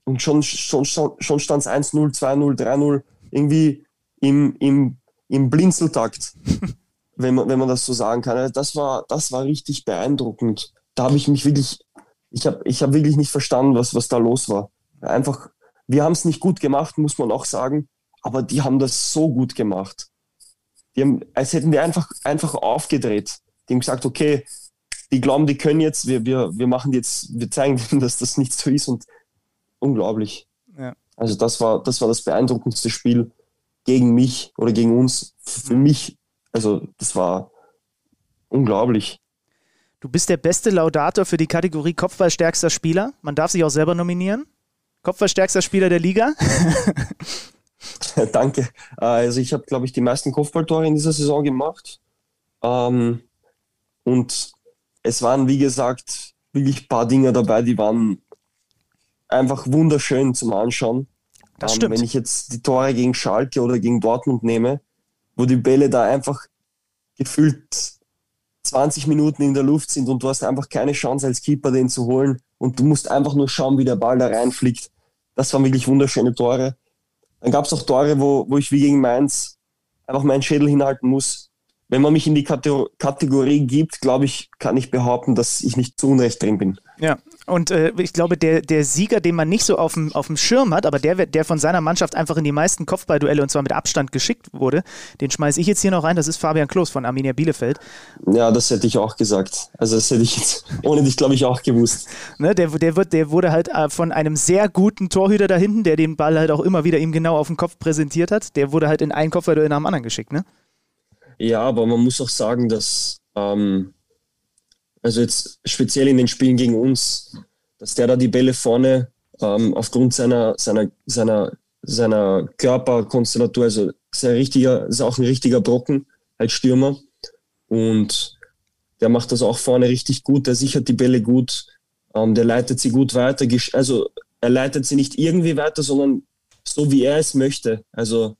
und schon, schon, schon stand es 1-0, 2-0, 3-0, irgendwie im, im, im Blinzeltakt, wenn man, wenn man das so sagen kann. Also das war, das war richtig beeindruckend. Da habe ich mich wirklich, ich habe ich hab wirklich nicht verstanden, was, was da los war. Einfach, wir haben es nicht gut gemacht, muss man auch sagen, aber die haben das so gut gemacht. Die haben, als hätten wir einfach, einfach aufgedreht. Die haben gesagt, okay, die glauben, die können jetzt, wir, wir, wir machen jetzt, wir zeigen denen, dass das nicht so ist und unglaublich. Ja. Also das war, das war das beeindruckendste Spiel gegen mich oder gegen uns. Für mhm. mich, also das war unglaublich. Du bist der beste Laudator für die Kategorie Kopfballstärkster Spieler. Man darf sich auch selber nominieren. Kopfballstärkster Spieler der Liga. Danke. Also ich habe, glaube ich, die meisten Kopfballtore in dieser Saison gemacht. Ähm, und es waren, wie gesagt, wirklich ein paar Dinge dabei, die waren einfach wunderschön zum Anschauen. Das ähm, stimmt. Wenn ich jetzt die Tore gegen Schalke oder gegen Dortmund nehme, wo die Bälle da einfach gefühlt 20 Minuten in der Luft sind und du hast einfach keine Chance als Keeper, den zu holen und du musst einfach nur schauen, wie der Ball da reinfliegt. Das waren wirklich wunderschöne Tore. Dann gab es auch Tore, wo, wo ich wie gegen Mainz einfach meinen Schädel hinhalten muss, wenn man mich in die Kategorie gibt, glaube ich, kann ich behaupten, dass ich nicht zu Unrecht drin bin. Ja, und äh, ich glaube, der, der Sieger, den man nicht so auf dem, auf dem Schirm hat, aber der, der von seiner Mannschaft einfach in die meisten Kopfballduelle und zwar mit Abstand geschickt wurde, den schmeiße ich jetzt hier noch rein, das ist Fabian Klos von Arminia Bielefeld. Ja, das hätte ich auch gesagt. Also das hätte ich jetzt ohne dich, glaube ich, auch gewusst. Ne, der, der, wird, der wurde halt äh, von einem sehr guten Torhüter da hinten, der den Ball halt auch immer wieder ihm genau auf den Kopf präsentiert hat, der wurde halt in einen Kopfballduell nach dem anderen geschickt, ne? Ja, aber man muss auch sagen, dass, ähm, also jetzt speziell in den Spielen gegen uns, dass der da die Bälle vorne ähm, aufgrund seiner, seiner, seiner, seiner Körperkonstellatur, also ist, ein richtiger, ist auch ein richtiger Brocken als Stürmer. Und der macht das auch vorne richtig gut, der sichert die Bälle gut, ähm, der leitet sie gut weiter. Also er leitet sie nicht irgendwie weiter, sondern so wie er es möchte. Also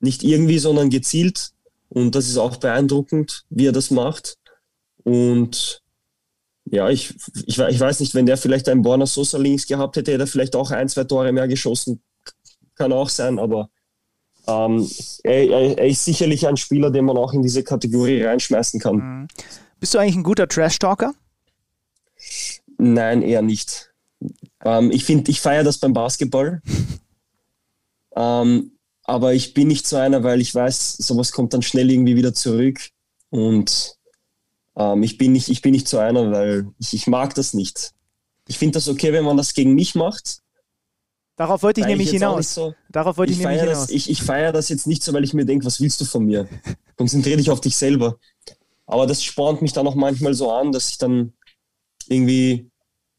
nicht irgendwie, sondern gezielt. Und das ist auch beeindruckend, wie er das macht. Und ja, ich, ich, ich weiß nicht, wenn der vielleicht einen Borna Sosa links gehabt hätte, hätte er vielleicht auch ein, zwei Tore mehr geschossen. Kann auch sein, aber ähm, er, er, ist sicherlich ein Spieler, den man auch in diese Kategorie reinschmeißen kann. Mhm. Bist du eigentlich ein guter Trash-Talker? Nein, eher nicht. Ähm, ich finde, ich feiere das beim Basketball. ähm, aber ich bin nicht so einer, weil ich weiß, sowas kommt dann schnell irgendwie wieder zurück. Und ähm, ich, bin nicht, ich bin nicht so einer, weil ich, ich mag das nicht. Ich finde das okay, wenn man das gegen mich macht. Darauf wollte ich weil nämlich ich hinaus. So, Darauf wollte ich, ich nämlich hinaus. Das, ich ich feiere das jetzt nicht so, weil ich mir denke, was willst du von mir? Konzentriere dich auf dich selber. Aber das spornt mich dann auch manchmal so an, dass ich dann irgendwie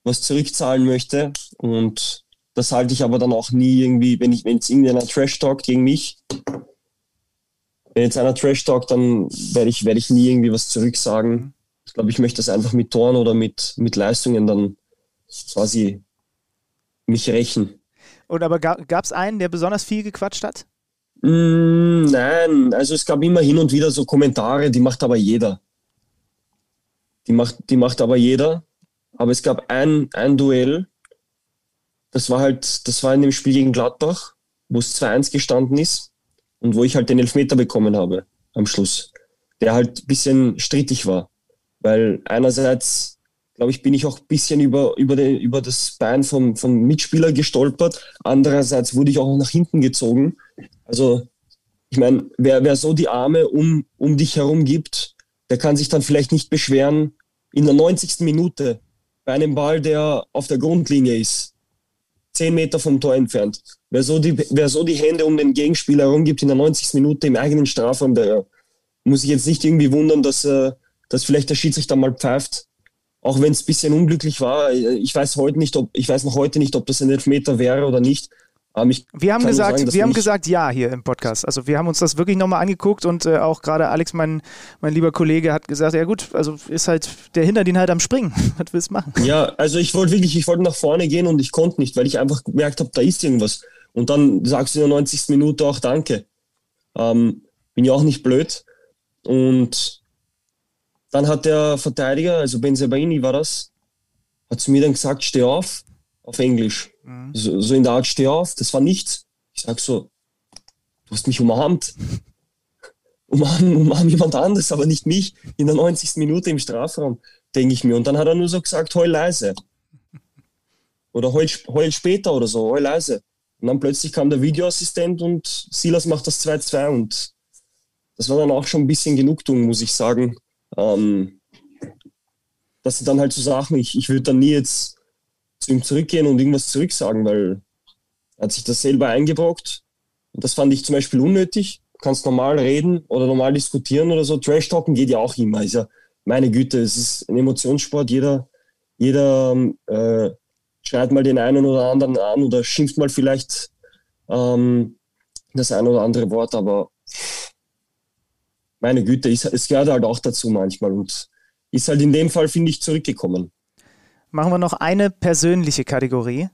was zurückzahlen möchte. Und das halte ich aber dann auch nie irgendwie, wenn ich, wenn jetzt irgendeiner Trash talkt gegen mich, wenn jetzt einer Trash talkt, dann werde ich, werde ich nie irgendwie was zurücksagen. Ich glaube, ich möchte das einfach mit Toren oder mit, mit Leistungen dann quasi mich rächen. Und aber gab es einen, der besonders viel gequatscht hat? Mm, nein, also es gab immer hin und wieder so Kommentare, die macht aber jeder. Die macht, die macht aber jeder. Aber es gab ein, ein Duell, das war halt, das war in dem Spiel gegen Gladbach, wo es 2-1 gestanden ist und wo ich halt den Elfmeter bekommen habe am Schluss, der halt ein bisschen strittig war. Weil einerseits, glaube ich, bin ich auch ein bisschen über, über, den, über das Bein vom, vom Mitspieler gestolpert. Andererseits wurde ich auch nach hinten gezogen. Also, ich meine, wer, wer so die Arme um, um dich herum gibt, der kann sich dann vielleicht nicht beschweren in der 90. Minute bei einem Ball, der auf der Grundlinie ist, zehn Meter vom Tor entfernt. Wer so die, wer so die Hände um den Gegenspieler herumgibt in der 90. Minute im eigenen Strafraum, der muss sich jetzt nicht irgendwie wundern, dass, äh, dass vielleicht der Schiedsrichter mal pfeift. Auch wenn es ein bisschen unglücklich war. Ich weiß heute nicht, ob, ich weiß noch heute nicht, ob das ein Elfmeter wäre oder nicht. Ähm, wir haben gesagt, sagen, wir haben gesagt ja hier im Podcast. Also wir haben uns das wirklich nochmal angeguckt und äh, auch gerade Alex, mein, mein lieber Kollege, hat gesagt, ja gut, also ist halt der Hinterdien halt am Springen. Was willst du machen? Ja, also ich wollte wirklich, ich wollte nach vorne gehen und ich konnte nicht, weil ich einfach gemerkt habe, da ist irgendwas. Und dann sagst du in der 90. Minute auch Danke. Ähm, bin ja auch nicht blöd. Und dann hat der Verteidiger, also Benzebaini war das, hat zu mir dann gesagt, steh auf, auf Englisch. Mhm. So, so, in der Art, steh auf, das war nichts. Ich sag so, du hast mich umarmt. umarm, umarm jemand anderes, aber nicht mich, in der 90. Minute im Strafraum, denke ich mir. Und dann hat er nur so gesagt, heul leise. Oder heul, heul später oder so, heul leise. Und dann plötzlich kam der Videoassistent und Silas macht das 2-2 und das war dann auch schon ein bisschen Genugtuung, muss ich sagen. Ähm, das sind dann halt so Sachen, ich, ich würde dann nie jetzt zu ihm zurückgehen und irgendwas zurücksagen, weil er hat sich das selber eingebrockt. Und das fand ich zum Beispiel unnötig. Du kannst normal reden oder normal diskutieren oder so. Trash-Talken geht ja auch immer. Ist ja, meine Güte, es ist ein Emotionssport. Jeder, jeder äh, schreit mal den einen oder anderen an oder schimpft mal vielleicht ähm, das ein oder andere Wort, aber meine Güte, es gehört halt auch dazu manchmal und ist halt in dem Fall, finde ich, zurückgekommen machen wir noch eine persönliche Kategorie.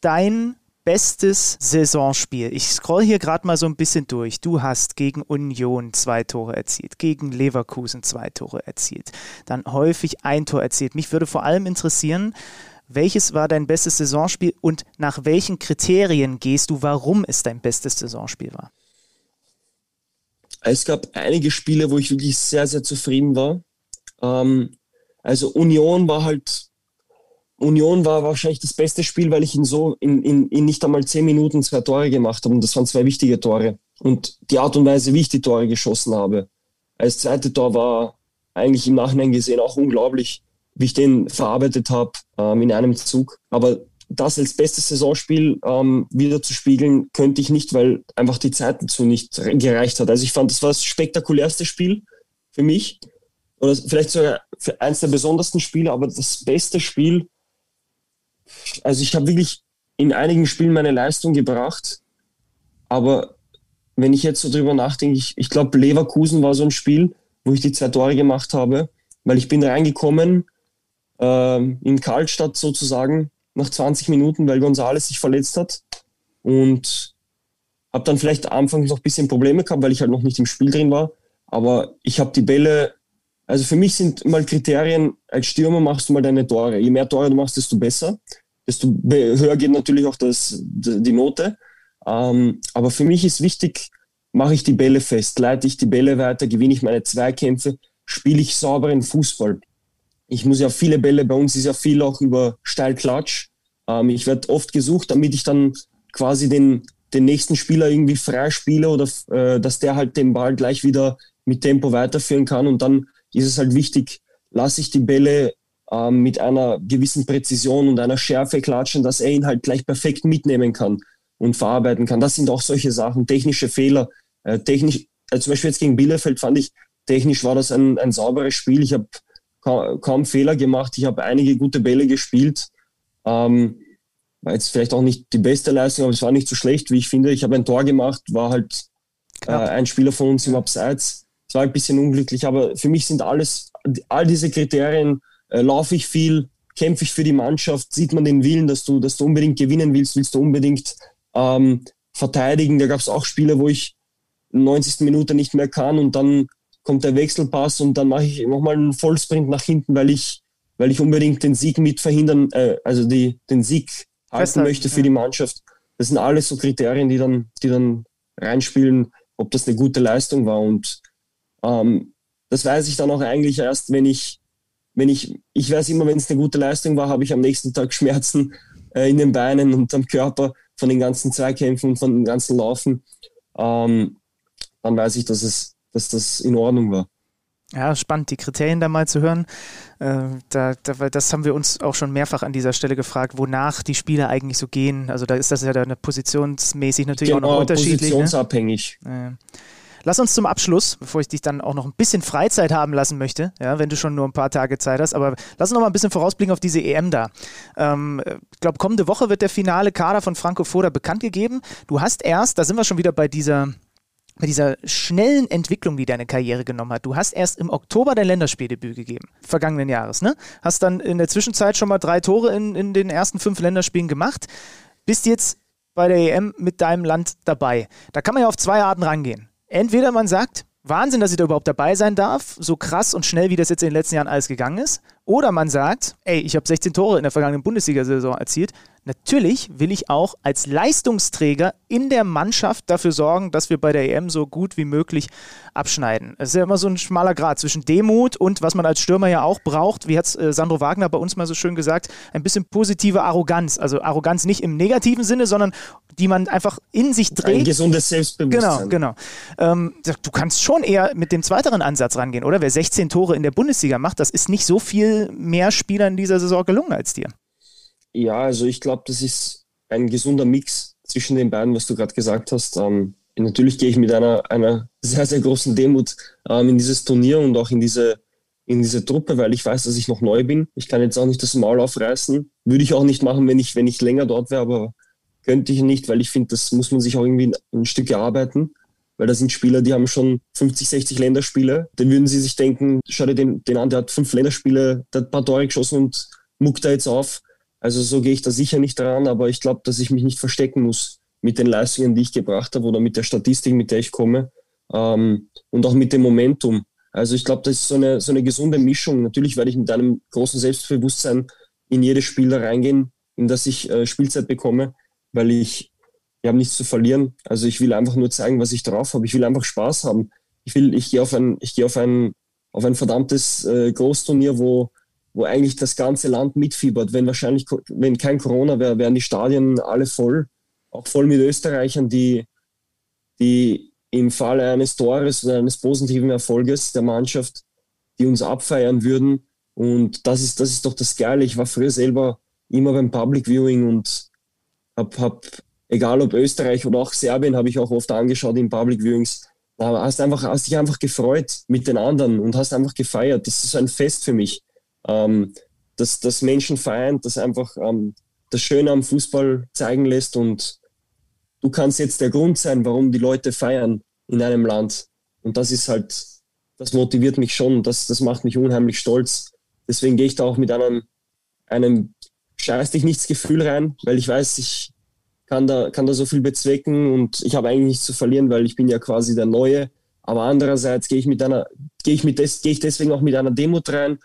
Dein bestes Saisonspiel. Ich scroll hier gerade mal so ein bisschen durch. Du hast gegen Union zwei Tore erzielt, gegen Leverkusen zwei Tore erzielt, dann häufig ein Tor erzielt. Mich würde vor allem interessieren, welches war dein bestes Saisonspiel und nach welchen Kriterien gehst du, warum es dein bestes Saisonspiel war? Es gab einige Spiele, wo ich wirklich sehr, sehr zufrieden war. Ähm, also Union war halt Union war wahrscheinlich das beste Spiel, weil ich in so in, in, in nicht einmal zehn Minuten zwei Tore gemacht habe. Und das waren zwei wichtige Tore. Und die Art und Weise, wie ich die Tore geschossen habe. Als zweite Tor war eigentlich im Nachhinein gesehen auch unglaublich, wie ich den verarbeitet habe ähm, in einem Zug. Aber das als bestes Saisonspiel ähm, wieder zu spiegeln, könnte ich nicht, weil einfach die Zeit dazu nicht gereicht hat. Also ich fand, das war das spektakulärste Spiel für mich. Oder vielleicht sogar eins der besondersten Spiele, aber das beste Spiel, also ich habe wirklich in einigen Spielen meine Leistung gebracht, aber wenn ich jetzt so drüber nachdenke, ich, ich glaube, Leverkusen war so ein Spiel, wo ich die zwei Tore gemacht habe, weil ich bin reingekommen ähm, in Karlstadt sozusagen nach 20 Minuten, weil González sich verletzt hat und habe dann vielleicht anfangs noch ein bisschen Probleme gehabt, weil ich halt noch nicht im Spiel drin war, aber ich habe die Bälle, also für mich sind mal Kriterien, als Stürmer machst du mal deine Tore. Je mehr Tore du machst, desto besser desto höher geht natürlich auch das, die Note. Ähm, aber für mich ist wichtig, mache ich die Bälle fest, leite ich die Bälle weiter, gewinne ich meine Zweikämpfe, spiele ich sauberen Fußball. Ich muss ja viele Bälle, bei uns ist ja viel auch über Steilklatsch. Ähm, ich werde oft gesucht, damit ich dann quasi den, den nächsten Spieler irgendwie frei spiele oder äh, dass der halt den Ball gleich wieder mit Tempo weiterführen kann. Und dann ist es halt wichtig, lasse ich die Bälle ähm, mit einer gewissen Präzision und einer Schärfe klatschen, dass er ihn halt gleich perfekt mitnehmen kann und verarbeiten kann. Das sind auch solche Sachen, technische Fehler. Äh, technisch, äh, zum Beispiel jetzt gegen Bielefeld fand ich, technisch war das ein, ein sauberes Spiel. Ich habe ka kaum Fehler gemacht. Ich habe einige gute Bälle gespielt. Ähm, war jetzt vielleicht auch nicht die beste Leistung, aber es war nicht so schlecht, wie ich finde. Ich habe ein Tor gemacht, war halt äh, ein Spieler von uns im Abseits. Es war ein bisschen unglücklich, aber für mich sind alles, all diese Kriterien äh, laufe ich viel, kämpfe ich für die Mannschaft, sieht man den Willen, dass du, dass du unbedingt gewinnen willst, willst du unbedingt ähm, verteidigen. Da gab es auch Spiele, wo ich 90. Minute nicht mehr kann und dann kommt der Wechselpass und dann mache ich nochmal einen Vollsprint nach hinten, weil ich, weil ich unbedingt den Sieg mit verhindern, äh, also die, den Sieg halten möchte für die Mannschaft. Das sind alles so Kriterien, die dann, die dann reinspielen, ob das eine gute Leistung war. Und ähm, das weiß ich dann auch eigentlich erst, wenn ich, wenn ich, ich weiß immer, wenn es eine gute Leistung war, habe ich am nächsten Tag Schmerzen äh, in den Beinen und am Körper von den ganzen Zweikämpfen, von dem ganzen Laufen. Ähm, dann weiß ich, dass es, dass das in Ordnung war. Ja, spannend, die Kriterien da mal zu hören. Äh, da, da, das haben wir uns auch schon mehrfach an dieser Stelle gefragt, wonach die Spieler eigentlich so gehen. Also da ist das ja dann positionsmäßig natürlich genau, auch noch unterschiedlich. Ne? Positionsabhängig. Ne? Lass uns zum Abschluss, bevor ich dich dann auch noch ein bisschen Freizeit haben lassen möchte, ja, wenn du schon nur ein paar Tage Zeit hast, aber lass uns noch mal ein bisschen vorausblicken auf diese EM da. Ähm, ich glaube, kommende Woche wird der finale Kader von Franco Foda bekannt gegeben. Du hast erst, da sind wir schon wieder bei dieser bei dieser schnellen Entwicklung, die deine Karriere genommen hat. Du hast erst im Oktober dein Länderspieldebüt gegeben, vergangenen Jahres, ne? Hast dann in der Zwischenzeit schon mal drei Tore in, in den ersten fünf Länderspielen gemacht. Bist jetzt bei der EM mit deinem Land dabei. Da kann man ja auf zwei Arten rangehen. Entweder man sagt, Wahnsinn, dass ich da überhaupt dabei sein darf, so krass und schnell, wie das jetzt in den letzten Jahren alles gegangen ist. Oder man sagt, ey, ich habe 16 Tore in der vergangenen Bundesliga-Saison erzielt, Natürlich will ich auch als Leistungsträger in der Mannschaft dafür sorgen, dass wir bei der EM so gut wie möglich abschneiden. Es ist ja immer so ein schmaler Grad zwischen Demut und was man als Stürmer ja auch braucht, wie hat es äh, Sandro Wagner bei uns mal so schön gesagt, ein bisschen positive Arroganz. Also Arroganz nicht im negativen Sinne, sondern die man einfach in sich trägt. Ein gesundes Selbstbewusstsein. Genau, genau. Ähm, du kannst schon eher mit dem zweiteren Ansatz rangehen, oder? Wer 16 Tore in der Bundesliga macht, das ist nicht so viel mehr Spielern in dieser Saison gelungen als dir. Ja, also ich glaube, das ist ein gesunder Mix zwischen den beiden, was du gerade gesagt hast. Ähm, natürlich gehe ich mit einer, einer sehr, sehr großen Demut ähm, in dieses Turnier und auch in diese, in diese Truppe, weil ich weiß, dass ich noch neu bin. Ich kann jetzt auch nicht das Maul aufreißen. Würde ich auch nicht machen, wenn ich, wenn ich länger dort wäre, aber könnte ich nicht, weil ich finde, das muss man sich auch irgendwie ein, Stück erarbeiten. Weil da sind Spieler, die haben schon 50, 60 Länderspiele. Dann würden sie sich denken, schau dir den, den an, der hat fünf Länderspiele, der hat ein paar Tore geschossen und muckt da jetzt auf. Also so gehe ich da sicher nicht dran, aber ich glaube, dass ich mich nicht verstecken muss mit den Leistungen, die ich gebracht habe oder mit der Statistik, mit der ich komme ähm, und auch mit dem Momentum. Also ich glaube, das ist so eine, so eine gesunde Mischung. Natürlich werde ich mit einem großen Selbstbewusstsein in jedes Spiel da reingehen, in das ich äh, Spielzeit bekomme, weil ich, ich habe nichts zu verlieren. Also ich will einfach nur zeigen, was ich drauf habe. Ich will einfach Spaß haben. Ich will, ich gehe auf ein, ich gehe auf ein, auf ein verdammtes äh, Großturnier, wo wo eigentlich das ganze Land mitfiebert. Wenn wahrscheinlich, wenn kein Corona wäre, wären die Stadien alle voll, auch voll mit Österreichern, die, die im Falle eines Tores oder eines positiven Erfolges der Mannschaft, die uns abfeiern würden. Und das ist, das ist doch das Geile. Ich war früher selber immer beim Public Viewing und hab, hab egal ob Österreich oder auch Serbien, habe ich auch oft angeschaut in Public Viewings. Da hast einfach, hast dich einfach gefreut mit den anderen und hast einfach gefeiert. Das ist so ein Fest für mich ähm, das, das Menschen vereint, das einfach ähm, das Schöne am Fußball zeigen lässt und du kannst jetzt der Grund sein, warum die Leute feiern in einem Land. Und das ist halt, das motiviert mich schon, das, das macht mich unheimlich stolz. Deswegen gehe ich da auch mit einem, einem scheiß dich nichts Gefühl rein, weil ich weiß, ich kann da, kann da so viel bezwecken und ich habe eigentlich nichts zu verlieren, weil ich bin ja quasi der Neue. Aber andererseits gehe ich mit einer, gehe ich mit des, gehe ich deswegen auch mit einer Demut rein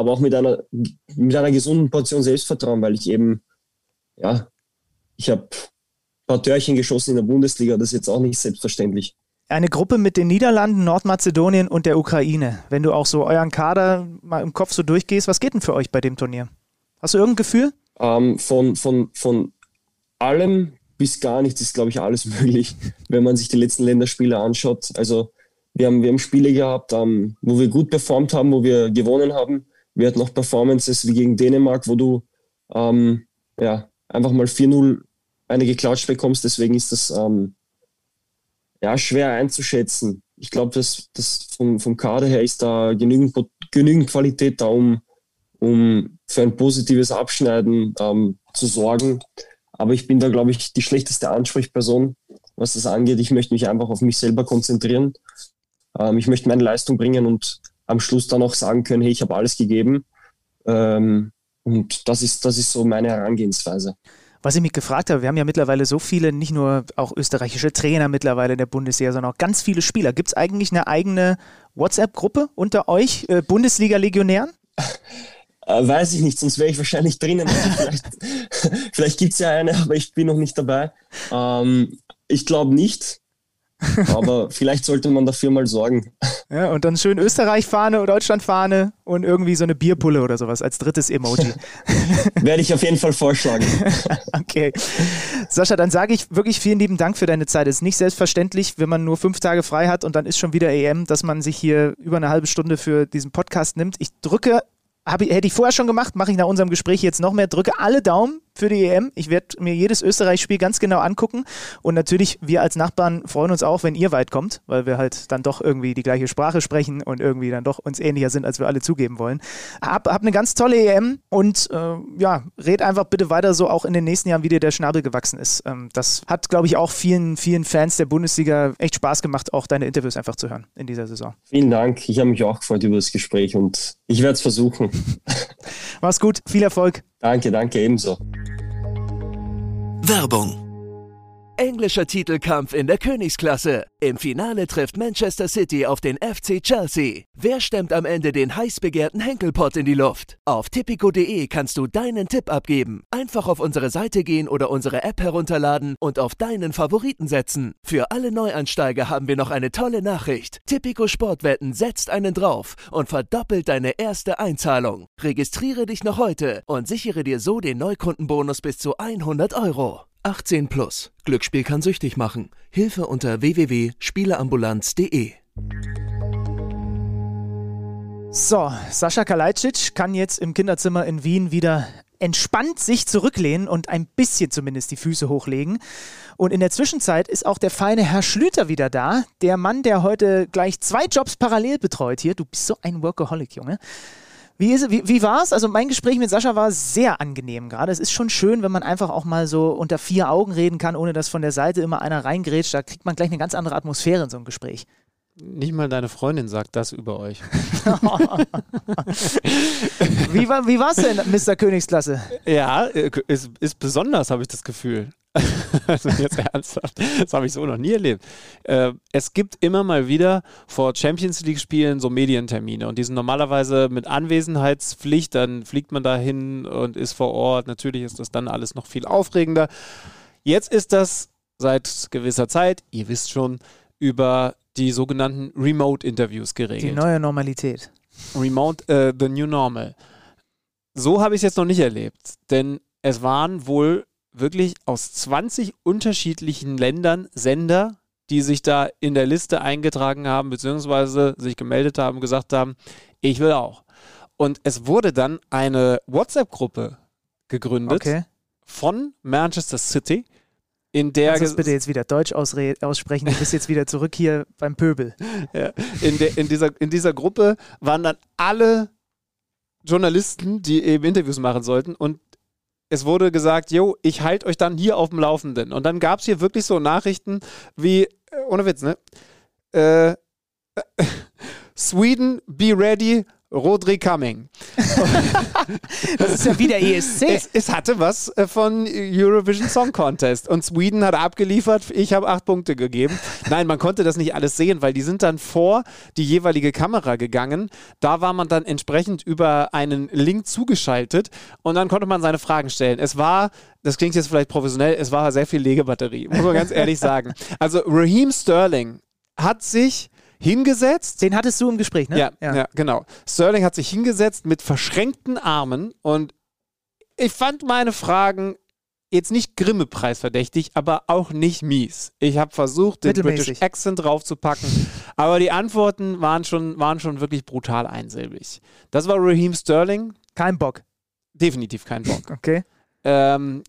aber auch mit einer, mit einer gesunden Portion Selbstvertrauen, weil ich eben, ja, ich habe ein paar Törchen geschossen in der Bundesliga, das ist jetzt auch nicht selbstverständlich. Eine Gruppe mit den Niederlanden, Nordmazedonien und der Ukraine. Wenn du auch so euren Kader mal im Kopf so durchgehst, was geht denn für euch bei dem Turnier? Hast du irgendein Gefühl? Ähm, von, von, von allem bis gar nichts ist, glaube ich, alles möglich, wenn man sich die letzten Länderspiele anschaut. Also wir haben, wir haben Spiele gehabt, ähm, wo wir gut performt haben, wo wir gewonnen haben. Wir hatten noch Performances wie gegen Dänemark, wo du ähm, ja, einfach mal 4-0 eine geklatscht bekommst. Deswegen ist das ähm, ja, schwer einzuschätzen. Ich glaube, dass das vom, vom Kader her ist da genügend, genügend Qualität da, um, um für ein positives Abschneiden ähm, zu sorgen. Aber ich bin da, glaube ich, die schlechteste Ansprechperson, was das angeht. Ich möchte mich einfach auf mich selber konzentrieren. Ähm, ich möchte meine Leistung bringen und am Schluss dann auch sagen können, hey, ich habe alles gegeben. Ähm, und das ist, das ist so meine Herangehensweise. Was ich mich gefragt habe, wir haben ja mittlerweile so viele, nicht nur auch österreichische Trainer mittlerweile in der Bundesliga, sondern auch ganz viele Spieler. Gibt es eigentlich eine eigene WhatsApp-Gruppe unter euch, äh, Bundesliga-Legionären? Äh, weiß ich nicht, sonst wäre ich wahrscheinlich drinnen. vielleicht vielleicht gibt es ja eine, aber ich bin noch nicht dabei. Ähm, ich glaube nicht. Aber vielleicht sollte man dafür mal sorgen. Ja, und dann schön Österreich-Fahne oder Deutschland-Fahne und irgendwie so eine Bierpulle oder sowas als drittes Emoji. Werde ich auf jeden Fall vorschlagen. okay. Sascha, dann sage ich wirklich vielen lieben Dank für deine Zeit. Es ist nicht selbstverständlich, wenn man nur fünf Tage frei hat und dann ist schon wieder EM, dass man sich hier über eine halbe Stunde für diesen Podcast nimmt. Ich drücke hab, hätte ich vorher schon gemacht, mache ich nach unserem Gespräch jetzt noch mehr. Drücke alle Daumen für die EM. Ich werde mir jedes Österreich-Spiel ganz genau angucken. Und natürlich, wir als Nachbarn freuen uns auch, wenn ihr weit kommt, weil wir halt dann doch irgendwie die gleiche Sprache sprechen und irgendwie dann doch uns ähnlicher sind, als wir alle zugeben wollen. Hab, hab eine ganz tolle EM und äh, ja, red einfach bitte weiter so auch in den nächsten Jahren, wie dir der Schnabel gewachsen ist. Ähm, das hat, glaube ich, auch vielen, vielen Fans der Bundesliga echt Spaß gemacht, auch deine Interviews einfach zu hören in dieser Saison. Vielen Dank. Ich habe mich auch gefreut über das Gespräch und ich werde es versuchen. Mach's gut. Viel Erfolg. Danke, danke ebenso. Werbung Englischer Titelkampf in der Königsklasse. Im Finale trifft Manchester City auf den FC Chelsea. Wer stemmt am Ende den heiß begehrten Henkelpott in die Luft? Auf tipico.de kannst du deinen Tipp abgeben. Einfach auf unsere Seite gehen oder unsere App herunterladen und auf deinen Favoriten setzen. Für alle Neuansteiger haben wir noch eine tolle Nachricht. Tipico Sportwetten setzt einen drauf und verdoppelt deine erste Einzahlung. Registriere dich noch heute und sichere dir so den Neukundenbonus bis zu 100 Euro. 18 plus. Glücksspiel kann süchtig machen. Hilfe unter www.spieleambulanz.de. So, Sascha Kalajdzic kann jetzt im Kinderzimmer in Wien wieder entspannt sich zurücklehnen und ein bisschen zumindest die Füße hochlegen. Und in der Zwischenzeit ist auch der feine Herr Schlüter wieder da. Der Mann, der heute gleich zwei Jobs parallel betreut hier. Du bist so ein Workaholic, Junge. Wie, ist, wie, wie war es? Also mein Gespräch mit Sascha war sehr angenehm gerade. Es ist schon schön, wenn man einfach auch mal so unter vier Augen reden kann, ohne dass von der Seite immer einer reingrätscht. Da kriegt man gleich eine ganz andere Atmosphäre in so einem Gespräch. Nicht mal deine Freundin sagt das über euch. wie war wie es denn, Mr. Königsklasse? Ja, äh, ist, ist besonders, habe ich das Gefühl. also jetzt ernsthaft, das habe ich so noch nie erlebt. Äh, es gibt immer mal wieder vor Champions League-Spielen so Medientermine und die sind normalerweise mit Anwesenheitspflicht, dann fliegt man da hin und ist vor Ort. Natürlich ist das dann alles noch viel aufregender. Jetzt ist das seit gewisser Zeit, ihr wisst schon, über die sogenannten Remote-Interviews geregelt. Die neue Normalität. Remote, äh, the new normal. So habe ich es jetzt noch nicht erlebt, denn es waren wohl wirklich aus 20 unterschiedlichen Ländern Sender, die sich da in der Liste eingetragen haben, beziehungsweise sich gemeldet haben, gesagt haben, ich will auch. Und es wurde dann eine WhatsApp-Gruppe gegründet okay. von Manchester City, in der. Kannst du bitte jetzt wieder Deutsch aussprechen? Du bist jetzt wieder zurück hier beim Pöbel. ja, in, der, in, dieser, in dieser Gruppe waren dann alle Journalisten, die eben Interviews machen sollten und es wurde gesagt, yo, ich halte euch dann hier auf dem Laufenden. Und dann gab es hier wirklich so Nachrichten wie, äh, ohne Witz, ne? Äh, Sweden, be ready, Rodri Coming. das ist ja wie der ESC. Es, es, hatte was äh, von Eurovision Song Contest und Sweden hat abgeliefert. Ich habe acht Punkte gegeben. Nein, man konnte das nicht alles sehen, weil die sind dann vor die jeweilige Kamera gegangen. Da war man dann entsprechend über einen Link zugeschaltet und dann konnte man seine Fragen stellen. Es war, das klingt jetzt vielleicht professionell, es war sehr viel Legebatterie, muss man ganz ehrlich sagen. Also Raheem Sterling hat sich hingesetzt. Den hattest du im Gespräch, ne? Ja, ja. ja, genau. Sterling hat sich hingesetzt mit verschränkten Armen und ich fand meine Fragen jetzt nicht Grimme-Preis verdächtig, aber auch nicht mies. Ich habe versucht, den British Accent draufzupacken, aber die Antworten waren schon, waren schon wirklich brutal einsilbig. Das war Raheem Sterling. Kein Bock. Definitiv kein Bock. Okay. Ähm,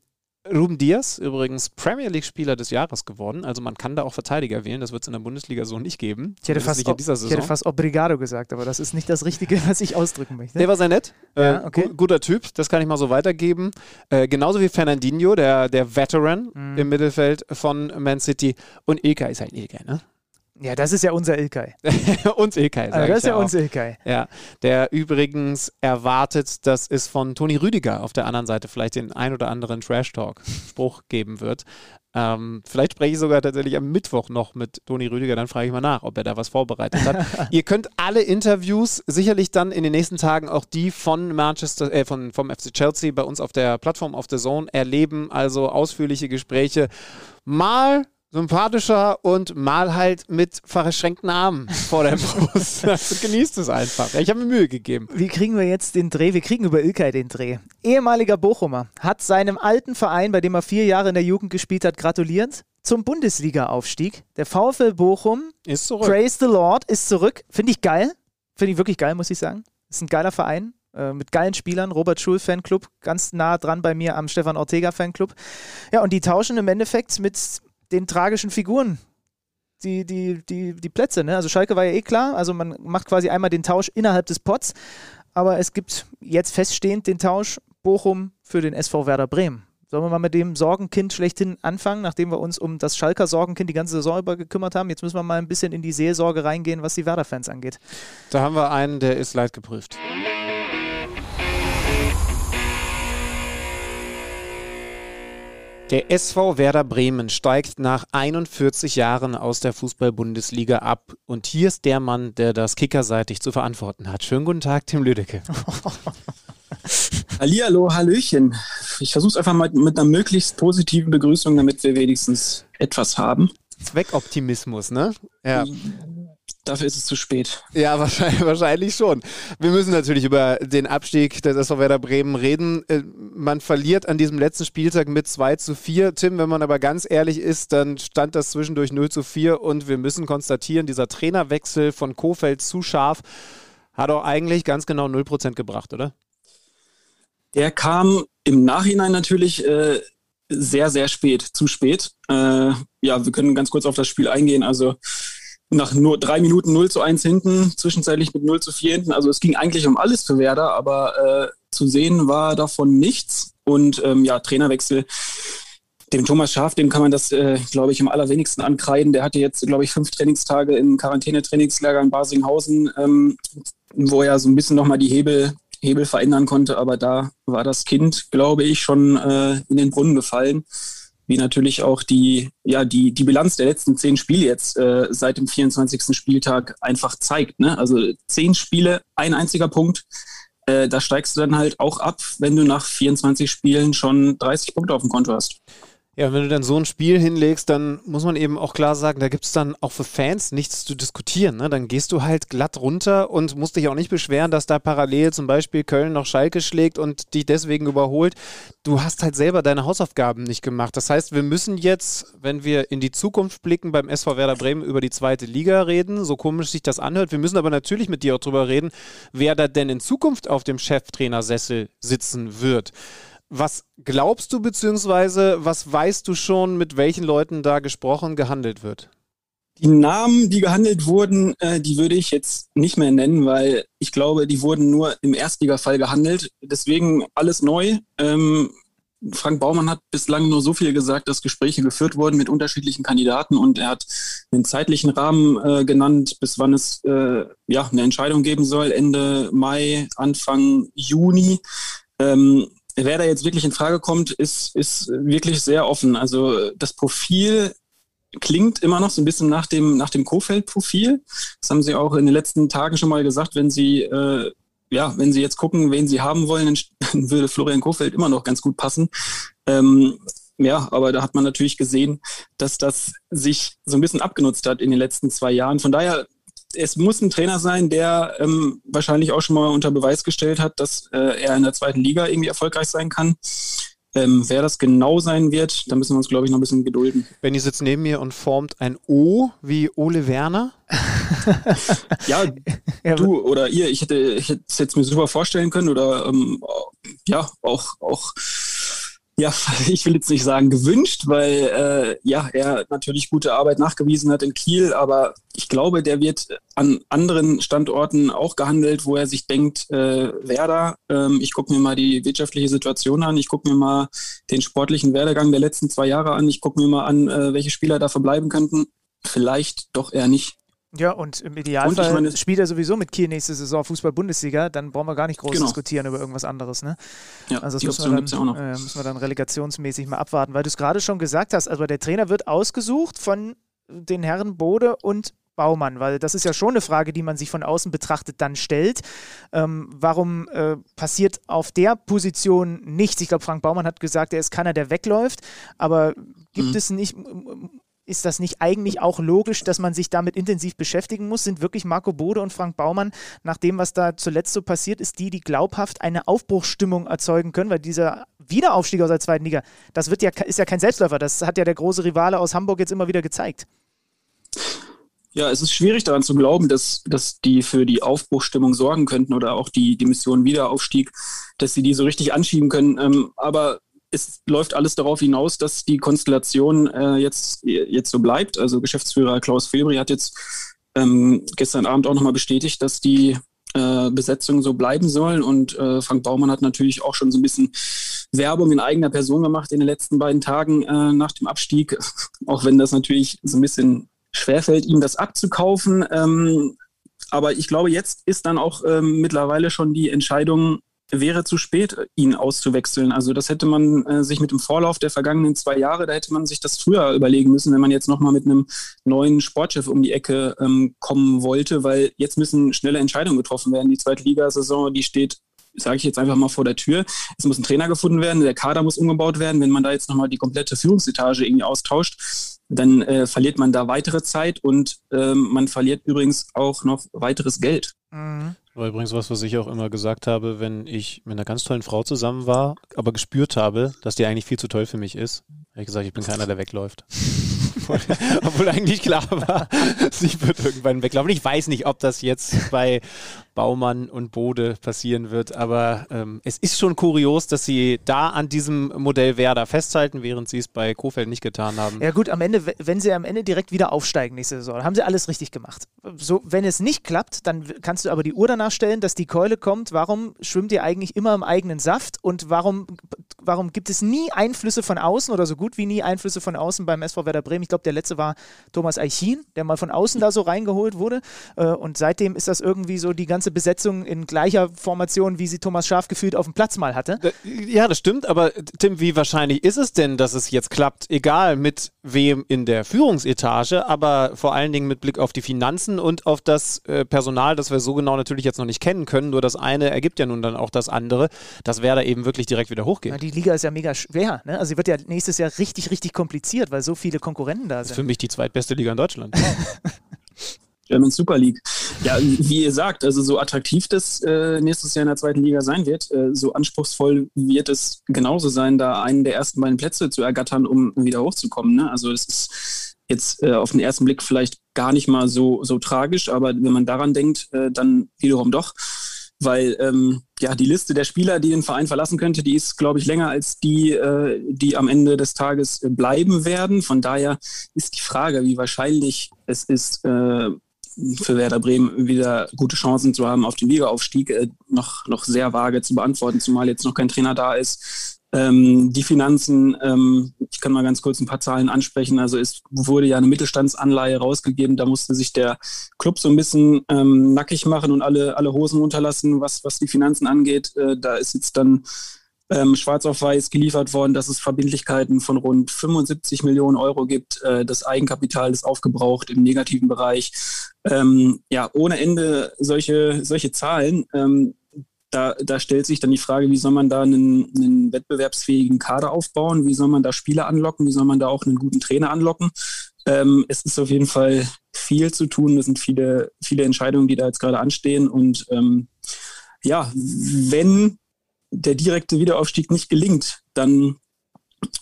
Ruben Diaz, übrigens Premier League-Spieler des Jahres geworden. Also man kann da auch Verteidiger wählen. Das wird es in der Bundesliga so nicht geben. Ich hätte, fast, ich hätte fast Obrigado gesagt, aber das ist nicht das Richtige, was ich ausdrücken möchte. Der war sehr nett. Ja, äh, okay. gu guter Typ, das kann ich mal so weitergeben. Äh, genauso wie Fernandinho, der, der Veteran mhm. im Mittelfeld von Man City. Und Ilka ist halt Ilka, ne? Ja, das ist ja unser Ilkay. uns Ilkay, also Das ist ja, ja uns Ilkay. Ja, der übrigens erwartet, dass es von Toni Rüdiger auf der anderen Seite vielleicht den ein oder anderen Trash-Talk-Spruch geben wird. Ähm, vielleicht spreche ich sogar tatsächlich am Mittwoch noch mit Toni Rüdiger, dann frage ich mal nach, ob er da was vorbereitet hat. Ihr könnt alle Interviews, sicherlich dann in den nächsten Tagen auch die von Manchester, äh, von, vom FC Chelsea bei uns auf der Plattform auf The Zone erleben. Also ausführliche Gespräche. Mal sympathischer und mal halt mit verschränkten Armen vor der Brust. Also genießt es einfach. Ich habe mir Mühe gegeben. Wie kriegen wir jetzt den Dreh? Wir kriegen über Ilkay den Dreh. Ehemaliger Bochumer hat seinem alten Verein, bei dem er vier Jahre in der Jugend gespielt hat, gratuliert zum Bundesliga-Aufstieg. Der VfL Bochum ist zurück. Praise the Lord ist zurück. Finde ich geil. Finde ich wirklich geil, muss ich sagen. Ist ein geiler Verein äh, mit geilen Spielern. Robert Schul Fanclub, ganz nah dran bei mir am Stefan Ortega Fanclub. Ja, und die tauschen im Endeffekt mit den tragischen Figuren die, die, die, die Plätze. Ne? Also Schalke war ja eh klar, also man macht quasi einmal den Tausch innerhalb des Pots, aber es gibt jetzt feststehend den Tausch Bochum für den SV Werder Bremen. Sollen wir mal mit dem Sorgenkind schlechthin anfangen, nachdem wir uns um das Schalker Sorgenkind die ganze Saison über gekümmert haben? Jetzt müssen wir mal ein bisschen in die Seelsorge reingehen, was die Werder-Fans angeht. Da haben wir einen, der ist leidgeprüft. Der SV Werder Bremen steigt nach 41 Jahren aus der Fußball-Bundesliga ab. Und hier ist der Mann, der das kickerseitig zu verantworten hat. Schönen guten Tag, Tim Lüdecke. Hallihallo, Hallöchen. Ich versuche es einfach mal mit einer möglichst positiven Begrüßung, damit wir wenigstens etwas haben. Zweckoptimismus, ne? Ja. Dafür ist es zu spät. Ja, wahrscheinlich, wahrscheinlich schon. Wir müssen natürlich über den Abstieg des SV Werder Bremen reden. Äh, man verliert an diesem letzten Spieltag mit 2 zu 4. Tim, wenn man aber ganz ehrlich ist, dann stand das zwischendurch 0 zu 4 und wir müssen konstatieren, dieser Trainerwechsel von Kofeld zu scharf hat auch eigentlich ganz genau 0% gebracht, oder? Der kam im Nachhinein natürlich äh, sehr, sehr spät, zu spät. Äh, ja, wir können ganz kurz auf das Spiel eingehen. Also nach nur drei Minuten 0 zu 1 hinten, zwischenzeitlich mit 0 zu 4 hinten. Also es ging eigentlich um alles für Werder, aber äh, zu sehen war davon nichts. Und ähm, ja, Trainerwechsel. Dem Thomas Schaf, dem kann man das, äh, glaube ich, am allerwenigsten ankreiden. Der hatte jetzt, glaube ich, fünf Trainingstage im Quarantänetrainingslager in Basinghausen, ähm, wo er so ein bisschen nochmal die Hebel, Hebel verändern konnte. Aber da war das Kind, glaube ich, schon äh, in den Brunnen gefallen wie natürlich auch die, ja, die, die Bilanz der letzten zehn Spiele jetzt äh, seit dem 24. Spieltag einfach zeigt. Ne? Also zehn Spiele, ein einziger Punkt. Äh, da steigst du dann halt auch ab, wenn du nach 24 Spielen schon 30 Punkte auf dem Konto hast. Ja, wenn du dann so ein Spiel hinlegst, dann muss man eben auch klar sagen, da gibt es dann auch für Fans nichts zu diskutieren. Ne? Dann gehst du halt glatt runter und musst dich auch nicht beschweren, dass da parallel zum Beispiel Köln noch Schalke schlägt und dich deswegen überholt. Du hast halt selber deine Hausaufgaben nicht gemacht. Das heißt, wir müssen jetzt, wenn wir in die Zukunft blicken, beim SV Werder Bremen über die zweite Liga reden, so komisch sich das anhört. Wir müssen aber natürlich mit dir auch drüber reden, wer da denn in Zukunft auf dem Cheftrainersessel sitzen wird. Was glaubst du, beziehungsweise was weißt du schon, mit welchen Leuten da gesprochen, gehandelt wird? Die Namen, die gehandelt wurden, äh, die würde ich jetzt nicht mehr nennen, weil ich glaube, die wurden nur im Erstligafall gehandelt. Deswegen alles neu. Ähm, Frank Baumann hat bislang nur so viel gesagt, dass Gespräche geführt wurden mit unterschiedlichen Kandidaten und er hat einen zeitlichen Rahmen äh, genannt, bis wann es äh, ja eine Entscheidung geben soll. Ende Mai, Anfang Juni. Ähm, wer da jetzt wirklich in Frage kommt, ist, ist wirklich sehr offen. Also das Profil klingt immer noch so ein bisschen nach dem, nach dem Kofeld-Profil. Das haben Sie auch in den letzten Tagen schon mal gesagt, wenn Sie, äh, ja, wenn Sie jetzt gucken, wen Sie haben wollen, dann würde Florian Kofeld immer noch ganz gut passen. Ähm, ja, aber da hat man natürlich gesehen, dass das sich so ein bisschen abgenutzt hat in den letzten zwei Jahren. Von daher es muss ein Trainer sein, der ähm, wahrscheinlich auch schon mal unter Beweis gestellt hat, dass äh, er in der zweiten Liga irgendwie erfolgreich sein kann. Ähm, wer das genau sein wird, da müssen wir uns, glaube ich, noch ein bisschen gedulden. Benny sitzt neben mir und formt ein O wie Ole Werner. ja, du oder ihr, ich hätte, ich hätte es jetzt mir super vorstellen können oder ähm, ja, auch, auch ja, ich will jetzt nicht sagen gewünscht, weil äh, ja, er natürlich gute Arbeit nachgewiesen hat in Kiel, aber ich glaube, der wird an anderen Standorten auch gehandelt, wo er sich denkt, äh, Werder, ähm, ich gucke mir mal die wirtschaftliche Situation an, ich gucke mir mal den sportlichen Werdegang der letzten zwei Jahre an, ich gucke mir mal an, äh, welche Spieler da verbleiben könnten. vielleicht doch eher nicht. Ja, und im Idealfall Und meine- spielt er sowieso mit Kiel nächste Saison Fußball-Bundesliga, dann brauchen wir gar nicht groß Genau. diskutieren über irgendwas anderes. Ne? Ja, Also das müssen wir, ja dann, noch. äh, müssen wir dann relegationsmäßig mal abwarten, weil du es gerade schon gesagt hast, also der Trainer wird ausgesucht von den Herren Bode und Baumann, weil das ist ja schon eine Frage, die man sich von außen betrachtet dann stellt. Ähm, warum äh, passiert auf der Position nichts? Ich glaube, Frank Baumann hat gesagt, er ist keiner, der wegläuft, aber gibt Mhm. es nicht, ist das nicht eigentlich auch logisch, dass man sich damit intensiv beschäftigen muss? Sind wirklich Marco Bode und Frank Baumann, nach dem, was da zuletzt so passiert ist, die, die glaubhaft eine Aufbruchsstimmung erzeugen können? Weil dieser Wiederaufstieg aus der zweiten Liga, das wird ja, ist ja kein Selbstläufer. Das hat ja der große Rivale aus Hamburg jetzt immer wieder gezeigt. Ja, es ist schwierig daran zu glauben, dass, dass die für die Aufbruchstimmung sorgen könnten oder auch die, die Mission Wiederaufstieg, dass sie die so richtig anschieben können. Ähm, aber es läuft alles darauf hinaus, dass die Konstellation äh, jetzt, jetzt so bleibt. Also Geschäftsführer Klaus Filbri hat jetzt ähm, gestern Abend auch nochmal bestätigt, dass die äh, Besetzung so bleiben soll. Und äh, Frank Baumann hat natürlich auch schon so ein bisschen Werbung in eigener Person gemacht in den letzten beiden Tagen äh, nach dem Abstieg. Auch wenn das natürlich so ein bisschen schwerfällt, ihm das abzukaufen. Ähm, aber ich glaube, jetzt ist dann auch ähm, mittlerweile schon die Entscheidung, wäre zu spät, ihn auszuwechseln. Also das hätte man äh, sich mit dem Vorlauf der vergangenen zwei Jahre, da hätte man sich das früher überlegen müssen, wenn man jetzt nochmal mit einem neuen Sportchef um die Ecke ähm, kommen wollte, weil jetzt müssen schnelle Entscheidungen getroffen werden. Die zweite Ligasaison, die steht sage ich jetzt einfach mal vor der Tür. Es muss ein Trainer gefunden werden, der Kader muss umgebaut werden. Wenn man da jetzt nochmal die komplette Führungsetage irgendwie austauscht, dann äh, verliert man da weitere Zeit und ähm, man verliert übrigens auch noch weiteres Geld. Mhm. War übrigens was, was ich auch immer gesagt habe, wenn ich mit einer ganz tollen Frau zusammen war, aber gespürt habe, dass die eigentlich viel zu toll für mich ist. Habe ich gesagt, ich bin keiner, der wegläuft. Obwohl eigentlich klar war, sie wird irgendwann weglaufen. Ich weiß nicht, ob das jetzt bei Baumann und Bode passieren wird, aber ähm, es ist schon kurios, dass sie da an diesem Modell Werder festhalten, während sie es bei Kofeld nicht getan haben. Ja gut, am Ende, wenn sie am Ende direkt wieder aufsteigen nächste Saison, haben sie alles richtig gemacht. So, wenn es nicht klappt, dann kannst du aber die Uhr danach stellen, dass die Keule kommt. Warum schwimmt ihr eigentlich immer im eigenen Saft und warum, warum gibt es nie Einflüsse von außen oder so gut wie nie Einflüsse von außen beim SV Werder Bremen? Ich glaube, der letzte war Thomas Eichin, der mal von außen da so reingeholt wurde. Äh, Und seitdem ist das irgendwie so die ganze Besetzung in gleicher Formation, wie sie Thomas Schaf gefühlt auf dem Platz mal hatte. Äh, Ja, das stimmt, aber äh, Tim, wie wahrscheinlich ist es denn, dass es jetzt klappt? Egal mit wem in der Führungsetage, aber vor allen Dingen mit Blick auf die Finanzen und auf das äh, Personal, das wir so genau natürlich jetzt noch nicht kennen können. Nur das eine ergibt ja nun dann auch das andere, dass Werder eben wirklich direkt wieder Ja, hochgeht. die Liga ist ja mega schwer. Ne? Also sie wird ja nächstes Jahr richtig, richtig kompliziert, weil so viele Konkurrenten da Das ist für sind. mich die zweitbeste Liga in Deutschland. German Super League. Ja, wie ihr sagt, also so attraktiv das äh, nächstes Jahr in der zweiten Liga sein wird, äh, so anspruchsvoll wird es genauso sein, da einen der ersten beiden Plätze zu ergattern, um wieder hochzukommen. Ne? Also das ist jetzt äh, auf den ersten Blick vielleicht gar nicht mal so, so tragisch, aber wenn man daran denkt, äh, dann wiederum doch. Weil ähm, ja die Liste der Spieler, die den Verein verlassen könnte, die ist, glaube ich, länger als die, äh, die am Ende des Tages äh, bleiben werden. Von daher ist die Frage, wie wahrscheinlich es ist, für Werder Bremen wieder gute Chancen zu haben auf den Ligaaufstieg, äh, noch, noch sehr vage zu beantworten, zumal jetzt noch kein Trainer da ist. Ähm, die Finanzen, ähm, ich kann mal ganz kurz ein paar Zahlen ansprechen. Also es wurde ja eine Mittelstandsanleihe rausgegeben, da musste sich der Club so ein bisschen ähm, nackig machen und alle, alle Hosen runterlassen, was, was die Finanzen angeht. Äh, da ist jetzt dann ähm, schwarz auf weiß geliefert worden, dass es Verbindlichkeiten von rund 75 Millionen Euro gibt. Äh, das Eigenkapital ist aufgebraucht im negativen Bereich. Ähm, ja, ohne Ende solche, solche Zahlen. Ähm, da, da stellt sich dann die Frage, wie soll man da einen, einen wettbewerbsfähigen Kader aufbauen? Wie soll man da Spieler anlocken? Wie soll man da auch einen guten Trainer anlocken? Ähm, es ist auf jeden Fall viel zu tun. Es sind viele, viele Entscheidungen, die da jetzt gerade anstehen. Und ähm, ja, wenn der direkte Wiederaufstieg nicht gelingt, dann,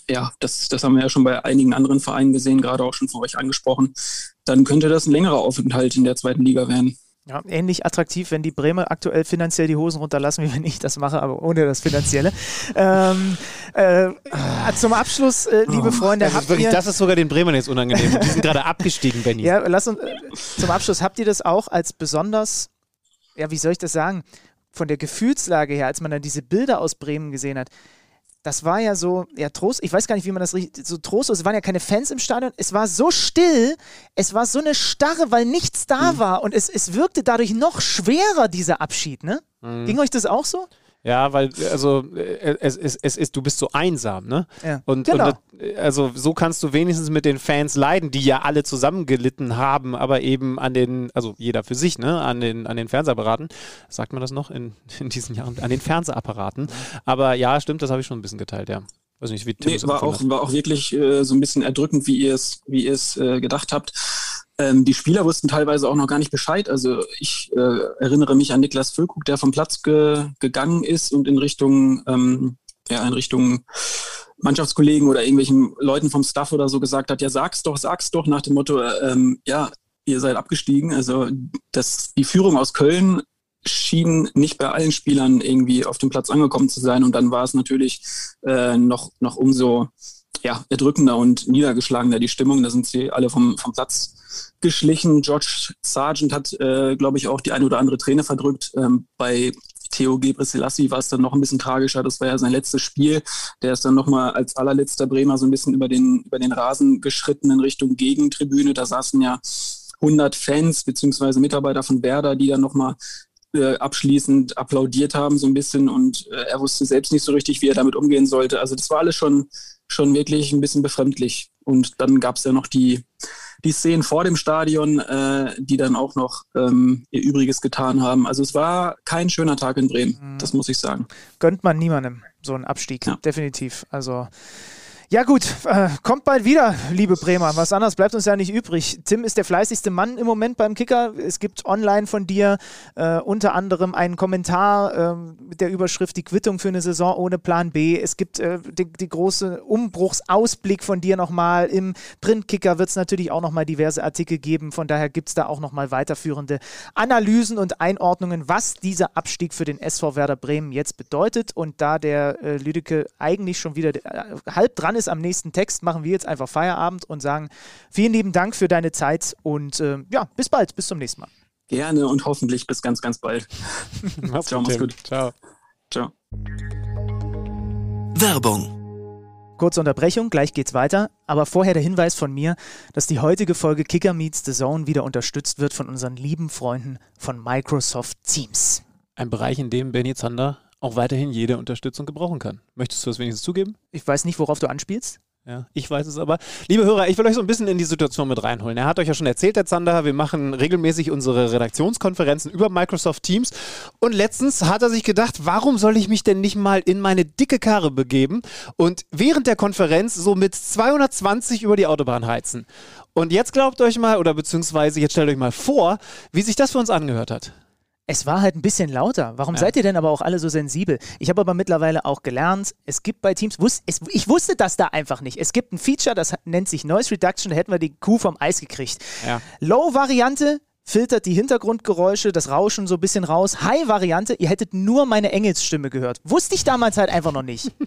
ja, das, das haben wir ja schon bei einigen anderen Vereinen gesehen, gerade auch schon von euch angesprochen, dann könnte das ein längerer Aufenthalt in der zweiten Liga werden. Ja, ähnlich attraktiv, wenn die Bremer aktuell finanziell die Hosen runterlassen, wie wenn ich das mache, aber ohne das Finanzielle. ähm, äh, zum Abschluss, äh, liebe Freunde, Das habt ist, wirklich, ihr, das ist sogar den Bremern jetzt unangenehm. Die sind gerade abgestiegen, Benny. ja, lass uns, äh, zum Abschluss, habt ihr das auch als besonders, ja, wie soll ich das sagen, von der Gefühlslage her, als man dann diese Bilder aus Bremen gesehen hat, das war ja so, ja, Trost, ich weiß gar nicht, wie man das richtig, so trostlos, es waren ja keine Fans im Stadion, es war so still, es war so eine Starre, weil nichts da Mhm. war und es, es wirkte dadurch noch schwerer, dieser Abschied, ne? Mhm. Ging euch das auch so? Ja, weil, also, äh, es, es, es ist, du bist so einsam, ne? Ja. Und, Genau. und das- also so kannst du wenigstens mit den Fans leiden, die ja alle zusammengelitten haben, aber eben an den, also jeder für sich, ne, an den, an den Fernsehapparaten. Sagt man das noch in, in diesen Jahren? An den Fernsehapparaten. Aber ja, stimmt, das habe ich schon ein bisschen geteilt, ja. Weiß nicht, wie Tim Nee, es war auch, war auch wirklich äh, so ein bisschen erdrückend, wie ihr es, wie ihr es äh, gedacht habt. Ähm, die Spieler wussten teilweise auch noch gar nicht Bescheid. Also ich äh, erinnere mich an Niklas Füllkrug, der vom Platz ge gegangen ist und in Richtung, ähm, ja, in Richtung Mannschaftskollegen oder irgendwelchen Leuten vom Staff oder so gesagt hat, ja, sag's doch, sag's doch, nach dem Motto, äh, ähm, ja, ihr seid abgestiegen. Also das, die Führung aus Köln schien nicht bei allen Spielern irgendwie auf dem Platz angekommen zu sein. Und dann war es natürlich äh, noch, noch umso ja, erdrückender und niedergeschlagener die Stimmung. Da sind sie alle vom, vom Platz geschlichen. George Sargent hat, äh, glaube ich, auch die eine oder andere Träne verdrückt. Ähm, bei Theo Gebrselassie war es dann noch ein bisschen tragischer. Das war ja sein letztes Spiel. Der ist dann nochmal als allerletzter Bremer so ein bisschen über den, über den Rasen geschritten in Richtung Gegentribüne. Da saßen ja 100 Fans beziehungsweise Mitarbeiter von Werder, die dann nochmal äh, abschließend applaudiert haben so ein bisschen und äh, er wusste selbst nicht so richtig, wie er damit umgehen sollte. Also das war alles schon, schon wirklich ein bisschen befremdlich. Und dann gab es ja noch die, die Szenen vor dem Stadion, äh, die dann auch noch ähm, ihr Übriges getan haben. Also es war kein schöner Tag in Bremen, das muss ich sagen. Gönnt man niemandem so einen Abstieg, Ja. definitiv. Also. Ja gut, äh, kommt bald wieder, liebe Bremer. Was anderes bleibt uns ja nicht übrig. Tim ist der fleißigste Mann im Moment beim Kicker. Es gibt online von dir äh, unter anderem einen Kommentar ähm, mit der Überschrift Die Quittung für eine Saison ohne Plan B. Es gibt äh, die, die große Umbruchsausblick von dir nochmal. Im Printkicker wird es natürlich auch nochmal diverse Artikel geben. Von daher gibt es da auch nochmal weiterführende Analysen und Einordnungen, was dieser Abstieg für den SV Werder Bremen jetzt bedeutet. Und da der äh, Lüdecke eigentlich schon wieder äh, halb dran ist am nächsten Text, machen wir jetzt einfach Feierabend und sagen vielen lieben Dank für deine Zeit und äh, ja, bis bald, bis zum nächsten Mal. Gerne und hoffentlich bis ganz, ganz bald. Mach's Ciao, mach's gut. Ciao. Ciao. Werbung. Kurze Unterbrechung, gleich geht's weiter. Aber vorher der Hinweis von mir, dass die heutige Folge Kicker Meets the Zone wieder unterstützt wird von unseren lieben Freunden von Microsoft Teams. Ein Bereich, in dem Benny Zander auch weiterhin jede Unterstützung gebrauchen kann. Möchtest du das wenigstens zugeben? Ich weiß nicht, worauf du anspielst. Ja, ich weiß es aber. Liebe Hörer, ich will euch so ein bisschen in die Situation mit reinholen. Er hat euch ja schon erzählt, der Zander, wir machen regelmäßig unsere Redaktionskonferenzen über Microsoft Teams. Und letztens hat er sich gedacht, warum soll ich mich denn nicht mal in meine dicke Karre begeben und während der Konferenz so mit 220 über die Autobahn heizen? Und jetzt glaubt euch mal, oder beziehungsweise jetzt stellt euch mal vor, wie sich das für uns angehört hat. Es war halt ein bisschen lauter. Warum seid ihr denn aber auch alle so sensibel? Ich habe aber mittlerweile auch gelernt, es gibt bei Teams, wus es, ich wusste das da einfach nicht. Es gibt ein Feature, das nennt sich Noise Reduction, da hätten wir die Kuh vom Eis gekriegt. Ja. Low-Variante filtert die Hintergrundgeräusche, das Rauschen so ein bisschen raus. High-Variante, ihr hättet nur meine Engelsstimme gehört. Wusste ich damals halt einfach noch nicht.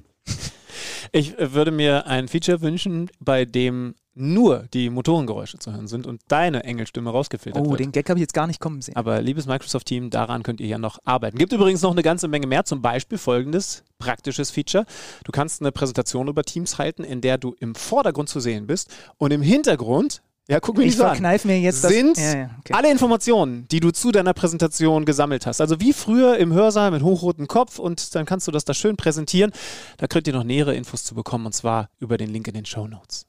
Ich äh, würde mir ein Feature wünschen, bei dem nur die Motorengeräusche zu hören sind und deine Engelstimme rausgefiltert Oh, wird. den Gag habe ich jetzt gar nicht kommen sehen. Aber liebes Microsoft-Team, daran könnt ihr ja noch arbeiten. Gibt übrigens noch eine ganze Menge mehr, zum Beispiel folgendes praktisches Feature. Du kannst eine Präsentation über Teams halten, in der du im Vordergrund zu sehen bist und im Hintergrund, ja, guck mir Ich nicht an, mir jetzt das- sind Ja, ja, okay. alle Informationen, die du zu deiner Präsentation gesammelt hast. Also wie früher im Hörsaal mit hochrotem Kopf und dann kannst du das da schön präsentieren. Da könnt ihr noch nähere Infos zu bekommen und zwar über den Link in den Show Notes.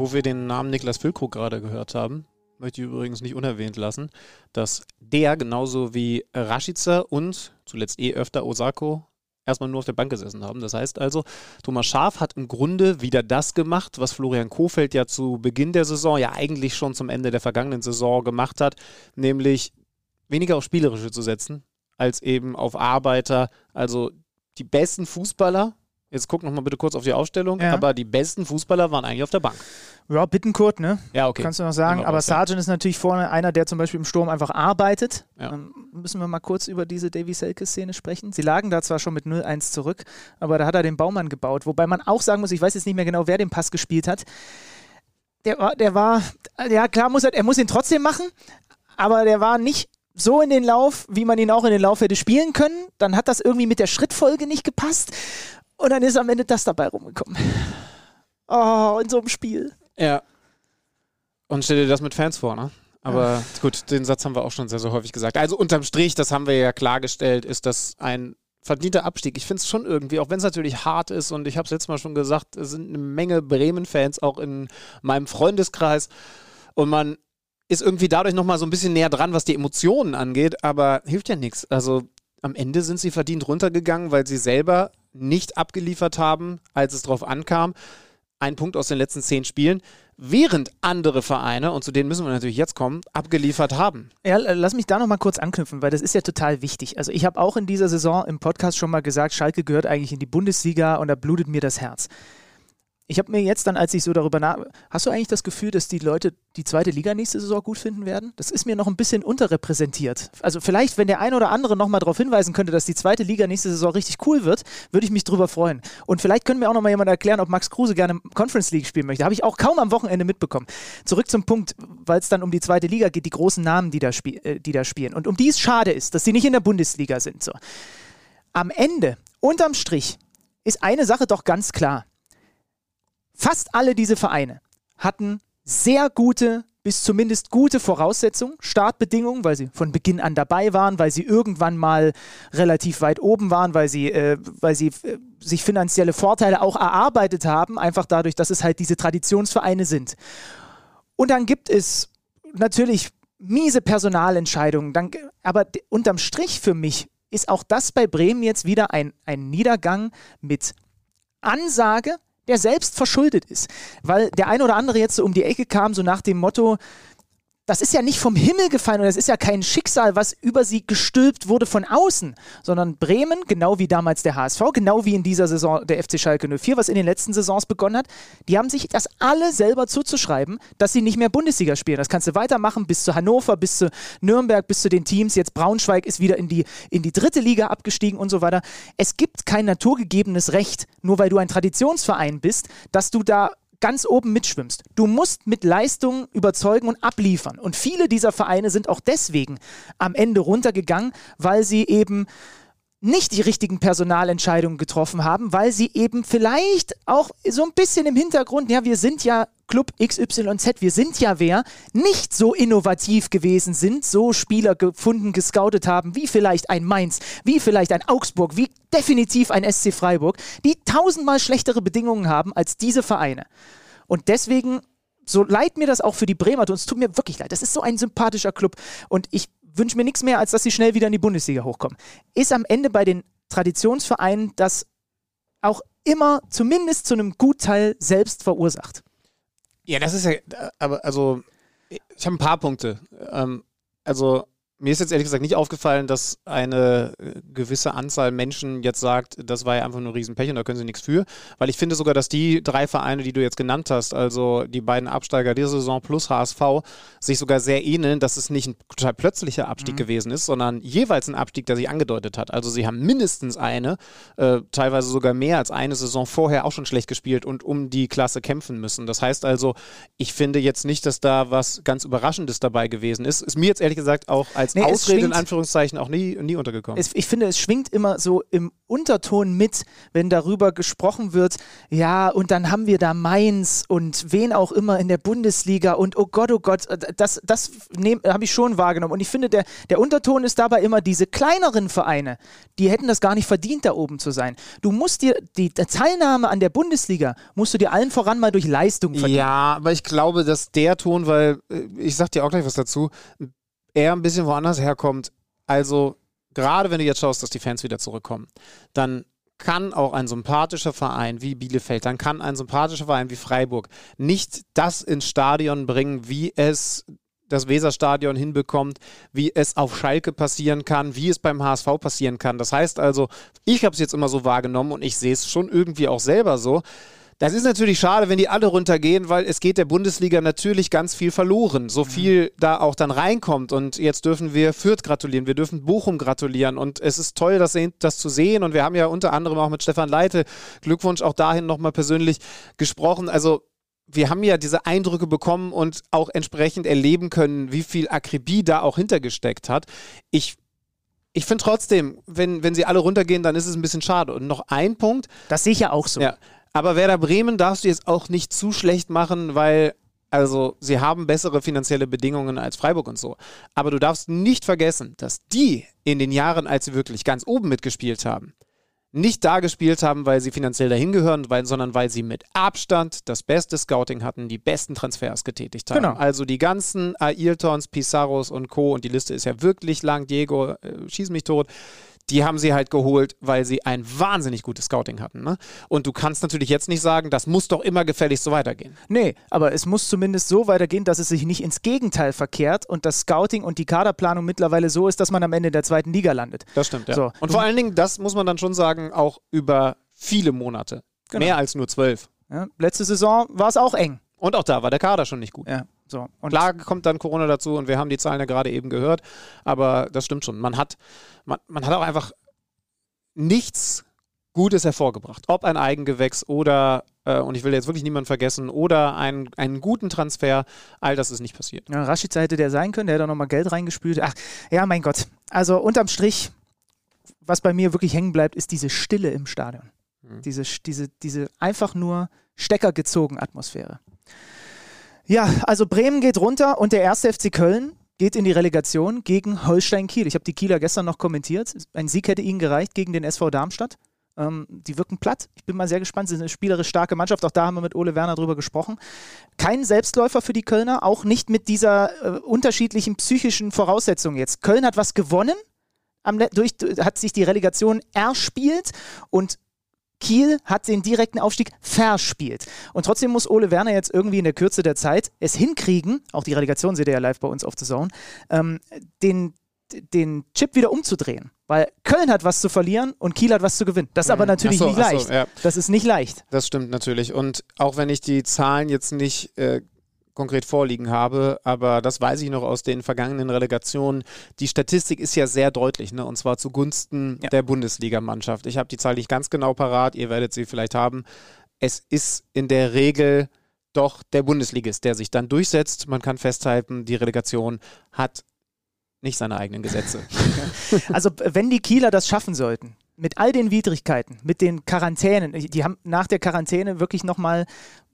Wo wir den Namen Niklas Füllkrug gerade gehört haben, möchte ich übrigens nicht unerwähnt lassen, dass der genauso wie Rashica und zuletzt eh öfter Osako erstmal nur auf der Bank gesessen haben. Das heißt also, Thomas Schaaf hat im Grunde wieder das gemacht, was Florian Kofeld ja zu Beginn der Saison, ja eigentlich schon zum Ende der vergangenen Saison gemacht hat, nämlich weniger auf Spielerische zu setzen, als eben auf Arbeiter. Also die besten Fußballer, jetzt guck noch mal bitte kurz auf die Aufstellung, Ja. aber die besten Fußballer waren eigentlich auf der Bank. Ja, Bittenkurt, ne? Ja, okay. Kannst du noch sagen. Aber. Sargent ist natürlich vorne einer, der zum Beispiel im Sturm einfach arbeitet. Ja. Ähm, müssen wir mal kurz über diese Davy Selke-Szene sprechen. Sie lagen da zwar schon mit 0-1 zurück, aber da hat er den Baumann gebaut. Wobei man auch sagen muss, ich weiß jetzt nicht mehr genau, wer den Pass gespielt hat. Der war, der war ja klar, muss er, er muss ihn trotzdem machen, aber der war nicht so in den Lauf, wie man ihn auch in den Lauf hätte spielen können. Dann hat das irgendwie mit der Schrittfolge nicht gepasst. Und dann ist am Ende das dabei rumgekommen. Oh, in so einem Spiel. Ja. Und stell dir das mit Fans vor, ne? Aber ja. gut, den Satz haben wir auch schon sehr, sehr häufig gesagt. Also unterm Strich, das haben wir ja klargestellt, ist das ein verdienter Abstieg. Ich finde es schon irgendwie, auch wenn es natürlich hart ist und ich habe es letztes Mal schon gesagt, es sind eine Menge Bremen-Fans auch in meinem Freundeskreis und man ist irgendwie dadurch nochmal so ein bisschen näher dran, was die Emotionen angeht, aber hilft ja nichts. Also am Ende sind sie verdient runtergegangen, weil sie selber nicht abgeliefert haben, als es drauf ankam. Ein Punkt aus den letzten zehn Spielen, während andere Vereine, und zu denen müssen wir natürlich jetzt kommen, abgeliefert haben. Ja, lass mich da nochmal kurz anknüpfen, weil das ist ja total wichtig. Also ich habe auch in dieser Saison im Podcast schon mal gesagt, Schalke gehört eigentlich in die Bundesliga und da blutet mir das Herz. Ich habe mir jetzt dann, als ich so darüber nach. Hast du eigentlich das Gefühl, dass die Leute die zweite Liga nächste Saison gut finden werden? Das ist mir noch ein bisschen unterrepräsentiert. Also, vielleicht, wenn der eine oder andere nochmal darauf hinweisen könnte, dass die zweite Liga nächste Saison richtig cool wird, würde ich mich drüber freuen. Und vielleicht können mir auch nochmal jemand erklären, ob Max Kruse gerne Conference League spielen möchte. Habe ich auch kaum am Wochenende mitbekommen. Zurück zum Punkt, weil es dann um die zweite Liga geht, die großen Namen, die da, äh, die da spielen. Und um die es schade ist, dass sie nicht in der Bundesliga sind. So. Am Ende, unterm Strich, ist eine Sache doch ganz klar Fast alle diese Vereine hatten sehr gute bis zumindest gute Voraussetzungen, Startbedingungen, weil sie von Beginn an dabei waren, weil sie irgendwann mal relativ weit oben waren, weil sie, äh, weil sie äh, sich finanzielle Vorteile auch erarbeitet haben, einfach dadurch, dass es halt diese Traditionsvereine sind. Und dann gibt es natürlich miese Personalentscheidungen, dann, aber unterm Strich für mich ist auch das bei Bremen jetzt wieder ein, ein Niedergang mit Ansage, der selbst verschuldet ist. Weil der eine oder andere jetzt so um die Ecke kam, so nach dem Motto, das ist ja nicht vom Himmel gefallen und das ist ja kein Schicksal, was über sie gestülpt wurde von außen, sondern Bremen, genau wie damals der HSV, genau wie in dieser Saison der FC Schalke 04, was in den letzten Saisons begonnen hat, die haben sich das alle selber zuzuschreiben, dass sie nicht mehr Bundesliga spielen. Das kannst du weitermachen bis zu Hannover, bis zu Nürnberg, bis zu den Teams. Jetzt Braunschweig ist wieder in die, in die dritte Liga abgestiegen und so weiter. Es gibt kein naturgegebenes Recht, nur weil du ein Traditionsverein bist, dass du da ganz oben mitschwimmst. Du musst mit Leistung überzeugen und abliefern. Und viele dieser Vereine sind auch deswegen am Ende runtergegangen, weil sie eben nicht die richtigen Personalentscheidungen getroffen haben, weil sie eben vielleicht auch so ein bisschen im Hintergrund, ja, wir sind ja Club XYZ, wir sind ja wer, nicht so innovativ gewesen sind, so Spieler gefunden, gescoutet haben, wie vielleicht ein Mainz, wie vielleicht ein Augsburg, wie definitiv ein SC Freiburg, die tausendmal schlechtere Bedingungen haben als diese Vereine. Und deswegen so leid mir das auch für die Bremer tut, es tut mir wirklich leid. Das ist so ein sympathischer Club und ich wünsche mir nichts mehr, als dass sie schnell wieder in die Bundesliga hochkommen. Ist am Ende bei den Traditionsvereinen das auch immer zumindest zu einem Gutteil selbst verursacht. Ja, das ist ja, aber also, ich habe ein paar Punkte. Ähm, also, mir ist jetzt ehrlich gesagt nicht aufgefallen, dass eine äh, gewisse Anzahl Menschen jetzt sagt, das war ja einfach nur Riesenpech und da können sie nichts für. Weil ich finde sogar, dass die drei Vereine, die du jetzt genannt hast, also die beiden Absteiger dieser Saison plus HSV, sich sogar sehr ähneln, dass es nicht ein total plötzlicher Abstieg mhm. gewesen ist, sondern jeweils ein Abstieg, der sich angedeutet hat. Also sie haben mindestens eine, äh, teilweise sogar mehr als eine Saison vorher auch schon schlecht gespielt und um die Klasse kämpfen müssen. Das heißt also, ich finde jetzt nicht, dass da was ganz Überraschendes dabei gewesen ist. Ist mir jetzt ehrlich gesagt auch als als nee, Ausrede in Anführungszeichen auch nie, nie untergekommen. Es, ich finde, es schwingt immer so im Unterton mit, wenn darüber gesprochen wird, ja, und dann haben wir da Mainz und wen auch immer in der Bundesliga und oh Gott, oh Gott, das, das habe ich schon wahrgenommen. Und ich finde, der, der Unterton ist dabei immer diese kleineren Vereine, die hätten das gar nicht verdient, da oben zu sein. Du musst dir die Teilnahme an der Bundesliga, musst du dir allen voran mal durch Leistung verdienen. Ja, aber ich glaube, dass der Ton, weil äh, ich sag dir auch gleich was dazu, er ein bisschen woanders herkommt. Also, gerade wenn du jetzt schaust, dass die Fans wieder zurückkommen, dann kann auch ein sympathischer Verein wie Bielefeld, dann kann ein sympathischer Verein wie Freiburg nicht das ins Stadion bringen, wie es das Weserstadion hinbekommt, wie es auf Schalke passieren kann, wie es beim HSV passieren kann. Das heißt also, ich habe es jetzt immer so wahrgenommen und ich sehe es schon irgendwie auch selber so. Das ist natürlich schade, wenn die alle runtergehen, weil es geht der Bundesliga natürlich ganz viel verloren. So mhm. viel da auch dann reinkommt. Und jetzt dürfen wir Fürth gratulieren, wir dürfen Bochum gratulieren. Und es ist toll, das, das zu sehen. Und wir haben ja unter anderem auch mit Stefan Leite Glückwunsch auch dahin nochmal persönlich gesprochen. Also wir haben ja diese Eindrücke bekommen und auch entsprechend erleben können, wie viel Akribie da auch hintergesteckt hat. Ich ich finde trotzdem, wenn, wenn sie alle runtergehen, dann ist es ein bisschen schade. Und noch ein Punkt. Das sehe ich ja auch so. Ja, aber Werder Bremen darfst du jetzt auch nicht zu schlecht machen, weil also sie haben bessere finanzielle Bedingungen als Freiburg und so. Aber du darfst nicht vergessen, dass die in den Jahren, als sie wirklich ganz oben mitgespielt haben, nicht da gespielt haben, weil sie finanziell dahin gehören, weil, sondern weil sie mit Abstand das beste Scouting hatten, die besten Transfers getätigt haben. Genau. Also die ganzen Ailtons, Pizarros und Co. und die Liste ist ja wirklich lang. Diego, äh, schieß mich tot die haben sie halt geholt, weil sie ein wahnsinnig gutes Scouting hatten. Ne? Und du kannst natürlich jetzt nicht sagen, das muss doch immer gefälligst so weitergehen. Nee, aber es muss zumindest so weitergehen, dass es sich nicht ins Gegenteil verkehrt und das Scouting und die Kaderplanung mittlerweile so ist, dass man am Ende der zweiten Liga landet. Das stimmt, ja. So. Und vor allen Dingen, das muss man dann schon sagen, auch über viele Monate. Genau. Mehr als nur zwölf. Ja, letzte Saison war es auch eng. Und auch da war der Kader schon nicht gut. Ja, so. Und Klar kommt dann Corona dazu und wir haben die Zahlen ja gerade eben gehört, aber das stimmt schon. Man hat, man, man hat auch einfach nichts Gutes hervorgebracht. Ob ein Eigengewächs oder, äh, und ich will jetzt wirklich niemanden vergessen, oder ein, einen guten Transfer, all das ist nicht passiert. Ja, Rashica hätte der sein können, der hätte auch nochmal Geld reingespült. Ach, ja, mein Gott. Also unterm Strich, was bei mir wirklich hängen bleibt, ist diese Stille im Stadion. Mhm. Diese, diese, diese einfach nur Stecker gezogen Atmosphäre. Ja, also Bremen geht runter und der erste FC Köln geht in die Relegation gegen Holstein Kiel. Ich habe die Kieler gestern noch kommentiert. Ein Sieg hätte ihnen gereicht gegen den SV Darmstadt. Ähm, die wirken platt. Ich bin mal sehr gespannt. Sie sind eine spielerisch starke Mannschaft. Auch da haben wir mit Ole Werner drüber gesprochen. Kein Selbstläufer für die Kölner, auch nicht mit dieser äh, unterschiedlichen psychischen Voraussetzung jetzt. Köln hat was gewonnen, am, durch, hat sich die Relegation erspielt und Kiel hat den direkten Aufstieg verspielt. Und trotzdem muss Ole Werner jetzt irgendwie in der Kürze der Zeit es hinkriegen, auch die Relegation seht ihr ja live bei uns auf The Zone, ähm, den, den Chip wieder umzudrehen. Weil Köln hat was zu verlieren und Kiel hat was zu gewinnen. Das ist aber natürlich Ach so, nicht so, leicht. ja. Das ist nicht leicht. Das stimmt natürlich. Und auch wenn ich die Zahlen jetzt nicht äh, konkret vorliegen habe, aber das weiß ich noch aus den vergangenen Relegationen. Die Statistik ist ja sehr deutlich, ne? und zwar zugunsten Ja. der Bundesligamannschaft. Ich habe die Zahl nicht ganz genau parat, ihr werdet sie vielleicht haben. Es ist in der Regel doch der Bundesligist, der sich dann durchsetzt. Man kann festhalten, die Relegation hat nicht seine eigenen Gesetze. Also, wenn die Kieler das schaffen sollten, mit all den Widrigkeiten, mit den Quarantänen, die haben nach der Quarantäne wirklich nochmal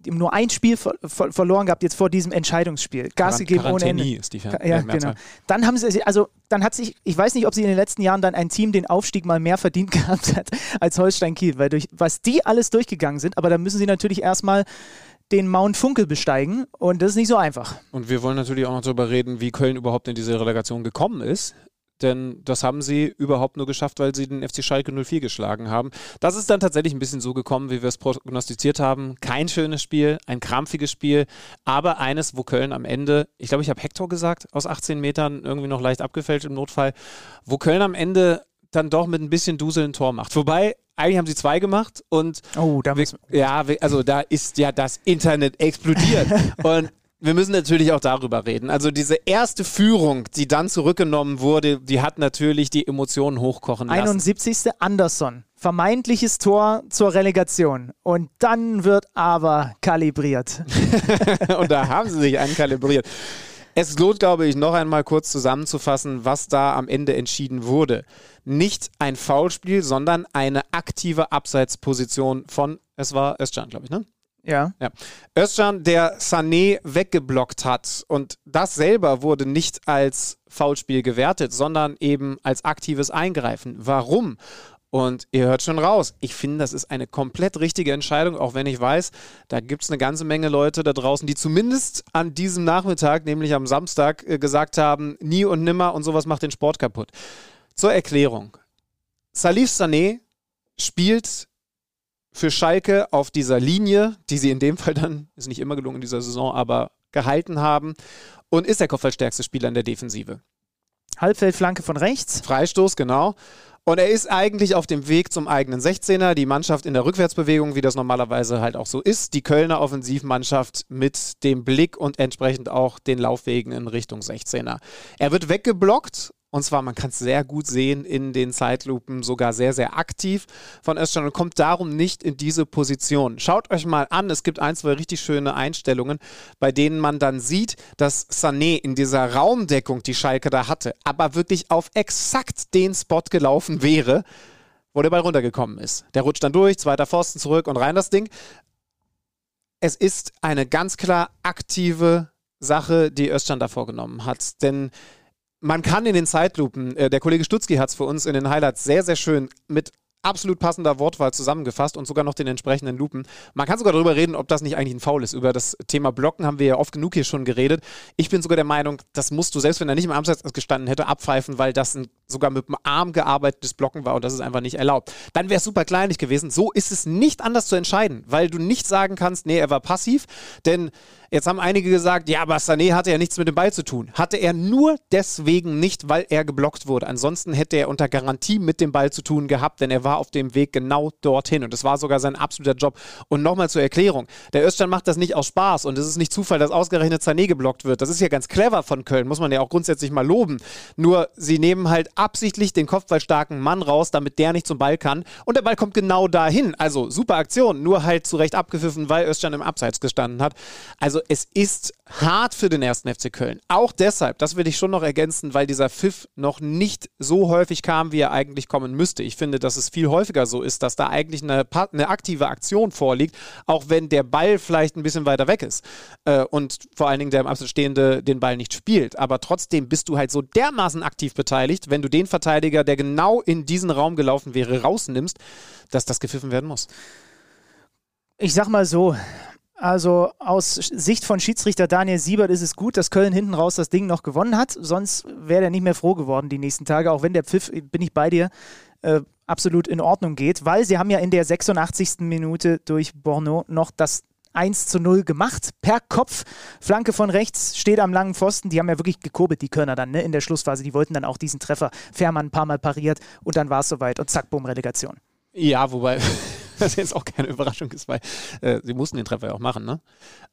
nur ein Spiel ver ver verloren gehabt, jetzt vor diesem Entscheidungsspiel. Gas gegeben ohne Ende. Ist die Ver Ja, genau. Dann haben sie, also dann hat sich, ich weiß nicht, ob sie in den letzten Jahren dann ein Team den Aufstieg mal mehr verdient gehabt hat als Holstein Kiel, weil durch was die alles durchgegangen sind, aber da müssen sie natürlich erstmal den Mount Funkel besteigen und das ist nicht so einfach. Und wir wollen natürlich auch noch darüber reden, wie Köln überhaupt in diese Relegation gekommen ist. Denn das haben sie überhaupt nur geschafft, weil sie den FC Schalke 04 geschlagen haben. Das ist dann tatsächlich ein bisschen so gekommen, wie wir es prognostiziert haben. Kein schönes Spiel, ein krampfiges Spiel, aber eines, wo Köln am Ende, ich glaube, ich habe Hector gesagt, aus 18 Metern irgendwie noch leicht abgefälscht im Notfall, wo Köln am Ende dann doch mit ein bisschen Dusel ein Tor macht. Wobei, eigentlich haben sie zwei gemacht und Oh, da wir, ja, wir, also da ist ja das Internet explodiert. Und wir müssen natürlich auch darüber reden. Also diese erste Führung, die dann zurückgenommen wurde, die hat natürlich die Emotionen hochkochen lassen. 71. Anderson. Vermeintliches Tor zur Relegation. Und dann wird aber kalibriert. Und da haben sie sich ankalibriert. Es lohnt, glaube ich, noch einmal kurz zusammenzufassen, was da am Ende entschieden wurde. Nicht ein Foulspiel, sondern eine aktive Abseitsposition von, es war Özcan, glaube ich, ne? Ja. Ja. Özcan, der Sané weggeblockt hat und das selber wurde nicht als Foulspiel gewertet, sondern eben als aktives Eingreifen. Warum? Und ihr hört schon raus, ich finde, das ist eine komplett richtige Entscheidung, auch wenn ich weiß, da gibt es eine ganze Menge Leute da draußen, die zumindest an diesem Nachmittag, nämlich am Samstag, äh, gesagt haben, nie und nimmer und sowas macht den Sport kaputt. Zur Erklärung. Salif Sané spielt für Schalke auf dieser Linie, die sie in dem Fall dann, ist nicht immer gelungen in dieser Saison, aber gehalten haben und ist der kopfballstärkste Spieler in der Defensive. Halbfeldflanke von rechts. Freistoß, genau. Und er ist eigentlich auf dem Weg zum eigenen 16er. Die Mannschaft in der Rückwärtsbewegung, wie das normalerweise halt auch so ist. Die Kölner Offensivmannschaft mit dem Blick und entsprechend auch den Laufwegen in Richtung 16er. Er wird weggeblockt Und zwar, man kann es sehr gut sehen in den Zeitlupen, sogar sehr, sehr aktiv von Özcan und kommt darum nicht in diese Position. Schaut euch mal an, es gibt ein, zwei richtig schöne Einstellungen, bei denen man dann sieht, dass Sané in dieser Raumdeckung, die Schalke da hatte, aber wirklich auf exakt den Spot gelaufen wäre, wo der Ball runtergekommen ist. Der rutscht dann durch, zweiter Pfosten zurück und rein das Ding. Es ist eine ganz klar aktive Sache, die Özcan da vorgenommen hat. Denn man kann in den Zeitlupen, äh, der Kollege Stutzki hat es für uns in den Highlights sehr, sehr schön mit absolut passender Wortwahl zusammengefasst und sogar noch den entsprechenden Lupen. Man kann sogar darüber reden, ob das nicht eigentlich ein Foul ist. Über das Thema Blocken haben wir ja oft genug hier schon geredet. Ich bin sogar der Meinung, das musst du, selbst wenn er nicht im Abseits gestanden hätte, abpfeifen, weil das ein, sogar mit dem Arm gearbeitetes Blocken war und das ist einfach nicht erlaubt. Dann wäre es super kleinlich gewesen. So ist es nicht anders zu entscheiden, weil du nicht sagen kannst, nee, er war passiv, denn Jetzt haben einige gesagt, ja, aber Sané hatte ja nichts mit dem Ball zu tun. Hatte er nur deswegen nicht, weil er geblockt wurde. Ansonsten hätte er unter Garantie mit dem Ball zu tun gehabt, denn er war auf dem Weg genau dorthin. Und es war sogar sein absoluter Job. Und nochmal zur Erklärung. Der Östern macht das nicht aus Spaß und es ist nicht Zufall, dass ausgerechnet Sané geblockt wird. Das ist ja ganz clever von Köln, muss man ja auch grundsätzlich mal loben. Nur sie nehmen halt absichtlich den kopfballstarken Mann raus, damit der nicht zum Ball kann. Und der Ball kommt genau dahin. Also super Aktion, nur halt zu Recht abgepfiffen, weil Östern im Abseits gestanden hat. Also also es ist hart für den ersten FC Köln. Auch deshalb, das will ich schon noch ergänzen, weil dieser Pfiff noch nicht so häufig kam, wie er eigentlich kommen müsste. Ich finde, dass es viel häufiger so ist, dass da eigentlich eine, eine aktive Aktion vorliegt, auch wenn der Ball vielleicht ein bisschen weiter weg ist äh, und vor allen Dingen der im Abseits stehende den Ball nicht spielt. Aber trotzdem bist du halt so dermaßen aktiv beteiligt, wenn du den Verteidiger, der genau in diesen Raum gelaufen wäre, rausnimmst, dass das gepfiffen werden muss. Ich sag mal so, also aus Sicht von Schiedsrichter Daniel Siebert ist es gut, dass Köln hinten raus das Ding noch gewonnen hat. Sonst wäre er nicht mehr froh geworden die nächsten Tage, auch wenn der Pfiff, bin ich bei dir, äh, absolut in Ordnung geht, weil sie haben ja in der 86. Minute durch Borneau noch das 1 zu 0 gemacht. Per Kopf, Flanke von rechts, steht am langen Pfosten. Die haben ja wirklich gekurbelt, die Körner dann, ne, in der Schlussphase. Die wollten dann auch diesen Treffer. Fährmann ein paar Mal pariert und dann war es soweit und zack, bumm, Relegation. Ja, wobei was jetzt auch keine Überraschung ist, weil äh, sie mussten den Treffer ja auch machen. Ne?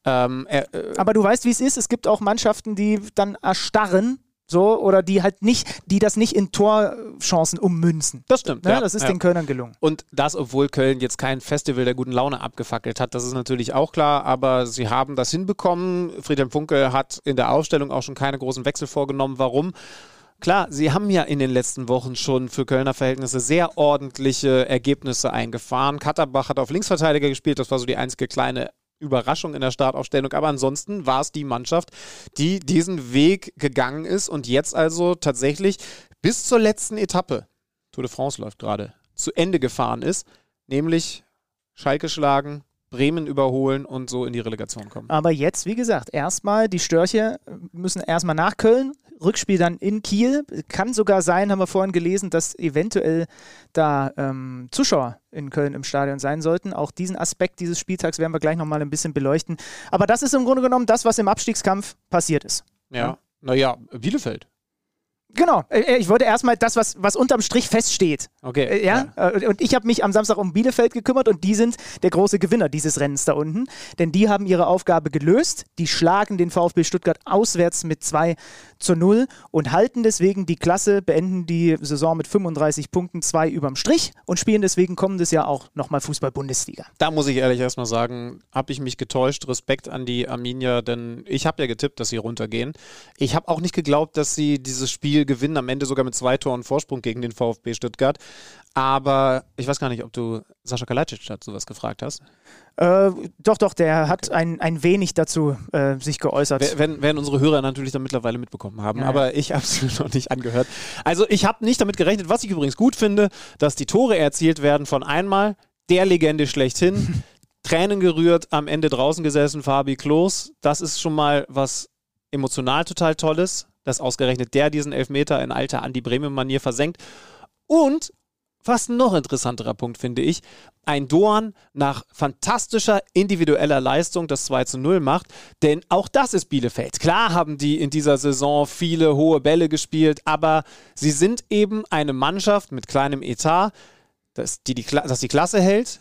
Ähm, äh, Aber du weißt, wie es ist. Es gibt auch Mannschaften, die dann erstarren so, oder die halt nicht, die das nicht in Torchancen ummünzen. Das stimmt. Ne? Ja, das ist ja. den Kölnern gelungen. Und das, obwohl Köln jetzt kein Festival der guten Laune abgefackelt hat, das ist natürlich auch klar, aber sie haben das hinbekommen. Friedhelm Funke hat in der Ausstellung auch schon keine großen Wechsel vorgenommen. Warum? Klar, sie haben ja in den letzten Wochen schon für Kölner Verhältnisse sehr ordentliche Ergebnisse eingefahren. Katterbach hat auf Linksverteidiger gespielt, das war so die einzige kleine Überraschung in der Startaufstellung. Aber ansonsten war es die Mannschaft, die diesen Weg gegangen ist und jetzt also tatsächlich bis zur letzten Etappe, Tour de France läuft gerade, zu Ende gefahren ist, nämlich Schalke schlagen, Bremen überholen und so in die Relegation kommen. Aber jetzt, wie gesagt, erstmal die Störche müssen erstmal nach Köln, Rückspiel dann in Kiel. Kann sogar sein, haben wir vorhin gelesen, dass eventuell da ähm, Zuschauer in Köln im Stadion sein sollten. Auch diesen Aspekt dieses Spieltags werden wir gleich nochmal ein bisschen beleuchten. Aber das ist im Grunde genommen das, was im Abstiegskampf passiert ist. Ja, ja. naja, Bielefeld. Genau, äh, äh, ich wollte erstmal das, was, was unterm Strich feststeht. Okay. Äh, ja? ja. Und ich habe mich am Samstag um Bielefeld gekümmert und die sind der große Gewinner dieses Rennens da unten. Denn die haben ihre Aufgabe gelöst. Die schlagen den VfB Stuttgart auswärts mit 2 zu 0 und halten deswegen die Klasse, beenden die Saison mit 35 Punkten, 2 überm Strich und spielen deswegen kommendes Jahr auch nochmal Fußball-Bundesliga. Da muss ich ehrlich erstmal sagen, habe ich mich getäuscht. Respekt an die Arminia, denn ich habe ja getippt, dass sie runtergehen. Ich habe auch nicht geglaubt, dass sie dieses Spiel gewinnen, am Ende sogar mit zwei Toren Vorsprung gegen den VfB Stuttgart. Aber ich weiß gar nicht, ob du Sascha Kalajdzic dazu sowas gefragt hast. Äh, doch, doch, der hat okay. ein, ein wenig dazu äh, sich geäußert. Werden, werden unsere Hörer natürlich dann mittlerweile mitbekommen haben, ja, aber ja. ich habe es noch nicht angehört. Also ich habe nicht damit gerechnet, was ich übrigens gut finde, dass die Tore erzielt werden von einmal der Legende schlechthin, Tränen gerührt, am Ende draußen gesessen, Fabi Klos. Das ist schon mal was emotional total Tolles dass ausgerechnet der diesen Elfmeter in alter Andi Bremen-Manier versenkt. Und fast noch interessanterer Punkt, finde ich, ein Doan nach fantastischer individueller Leistung das 2 zu 0 macht, denn auch das ist Bielefeld. Klar haben die in dieser Saison viele hohe Bälle gespielt, aber sie sind eben eine Mannschaft mit kleinem Etat, das die, die, das die Klasse hält,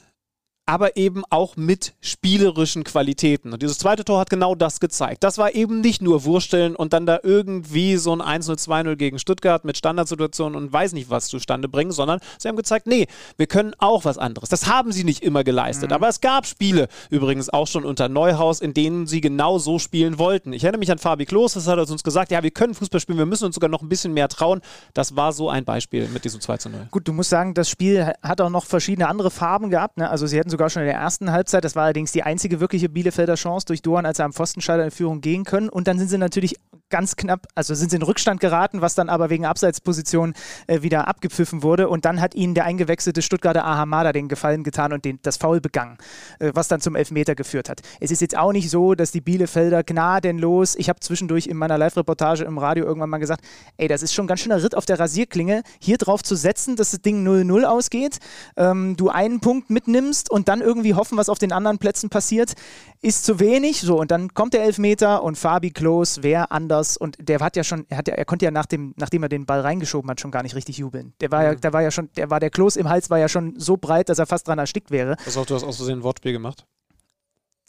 aber eben auch mit spielerischen Qualitäten. Und dieses zweite Tor hat genau das gezeigt. Das war eben nicht nur Wursteln und dann da irgendwie so ein 1-0, 2-0 gegen Stuttgart mit Standardsituationen und weiß nicht was zustande bringen, sondern sie haben gezeigt, nee, wir können auch was anderes. Das haben sie nicht immer geleistet. Mhm. Aber es gab Spiele, übrigens auch schon unter Neuhaus, in denen sie genau so spielen wollten. Ich erinnere mich an Fabi Klos, das hat er uns gesagt, ja, wir können Fußball spielen, wir müssen uns sogar noch ein bisschen mehr trauen. Das war so ein Beispiel mit diesem 2 0. Gut, du musst sagen, das Spiel hat auch noch verschiedene andere Farben gehabt. Ne? Also sie hätten sogar schon in der ersten Halbzeit, das war allerdings die einzige wirkliche Bielefelder Chance durch Doan, als er am Pfostenscheider in Führung gehen können. Und dann sind sie natürlich ganz knapp, also sind sie in Rückstand geraten, was dann aber wegen Abseitsposition äh, wieder abgepfiffen wurde. Und dann hat ihnen der eingewechselte Stuttgarter Ahamada den Gefallen getan und den, das Foul begangen, äh, was dann zum Elfmeter geführt hat. Es ist jetzt auch nicht so, dass die Bielefelder gnadenlos, ich habe zwischendurch in meiner Live-Reportage im Radio irgendwann mal gesagt, ey, das ist schon ein ganz schöner Ritt auf der Rasierklinge, hier drauf zu setzen, dass das Ding 0-0 ausgeht, ähm, du einen Punkt mitnimmst und dann irgendwie hoffen, was auf den anderen Plätzen passiert, ist zu wenig. So, und dann kommt der Elfmeter und Fabi Klos, wer anders, und der hat ja schon, er, hat ja, er konnte ja nach dem, nachdem er den Ball reingeschoben hat, schon gar nicht richtig jubeln. Der war mhm. ja, der war ja schon, der war der Klos im Hals war ja schon so breit, dass er fast dran erstickt wäre. Pass auf, du hast aus Versehen ein Wortspiel gemacht.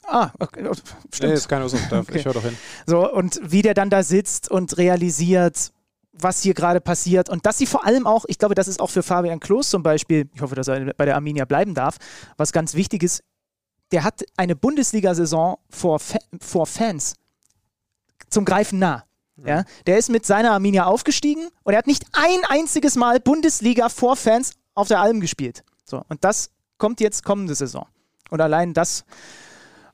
Ah, okay, oh, stimmt. Nee, ist keine Ursache, okay. ich höre doch hin. So, und wie der dann da sitzt und realisiert, was hier gerade passiert und dass sie vor allem auch, ich glaube, das ist auch für Fabian Klos zum Beispiel, ich hoffe, dass er bei der Arminia bleiben darf, was ganz wichtig ist, der hat eine Bundesliga-Saison vor, Fa vor Fans zum Greifen nah. Ja, der ist mit seiner Arminia aufgestiegen und er hat nicht ein einziges Mal Bundesliga vor Fans auf der Alm gespielt. So, und das kommt jetzt kommende Saison. Und allein das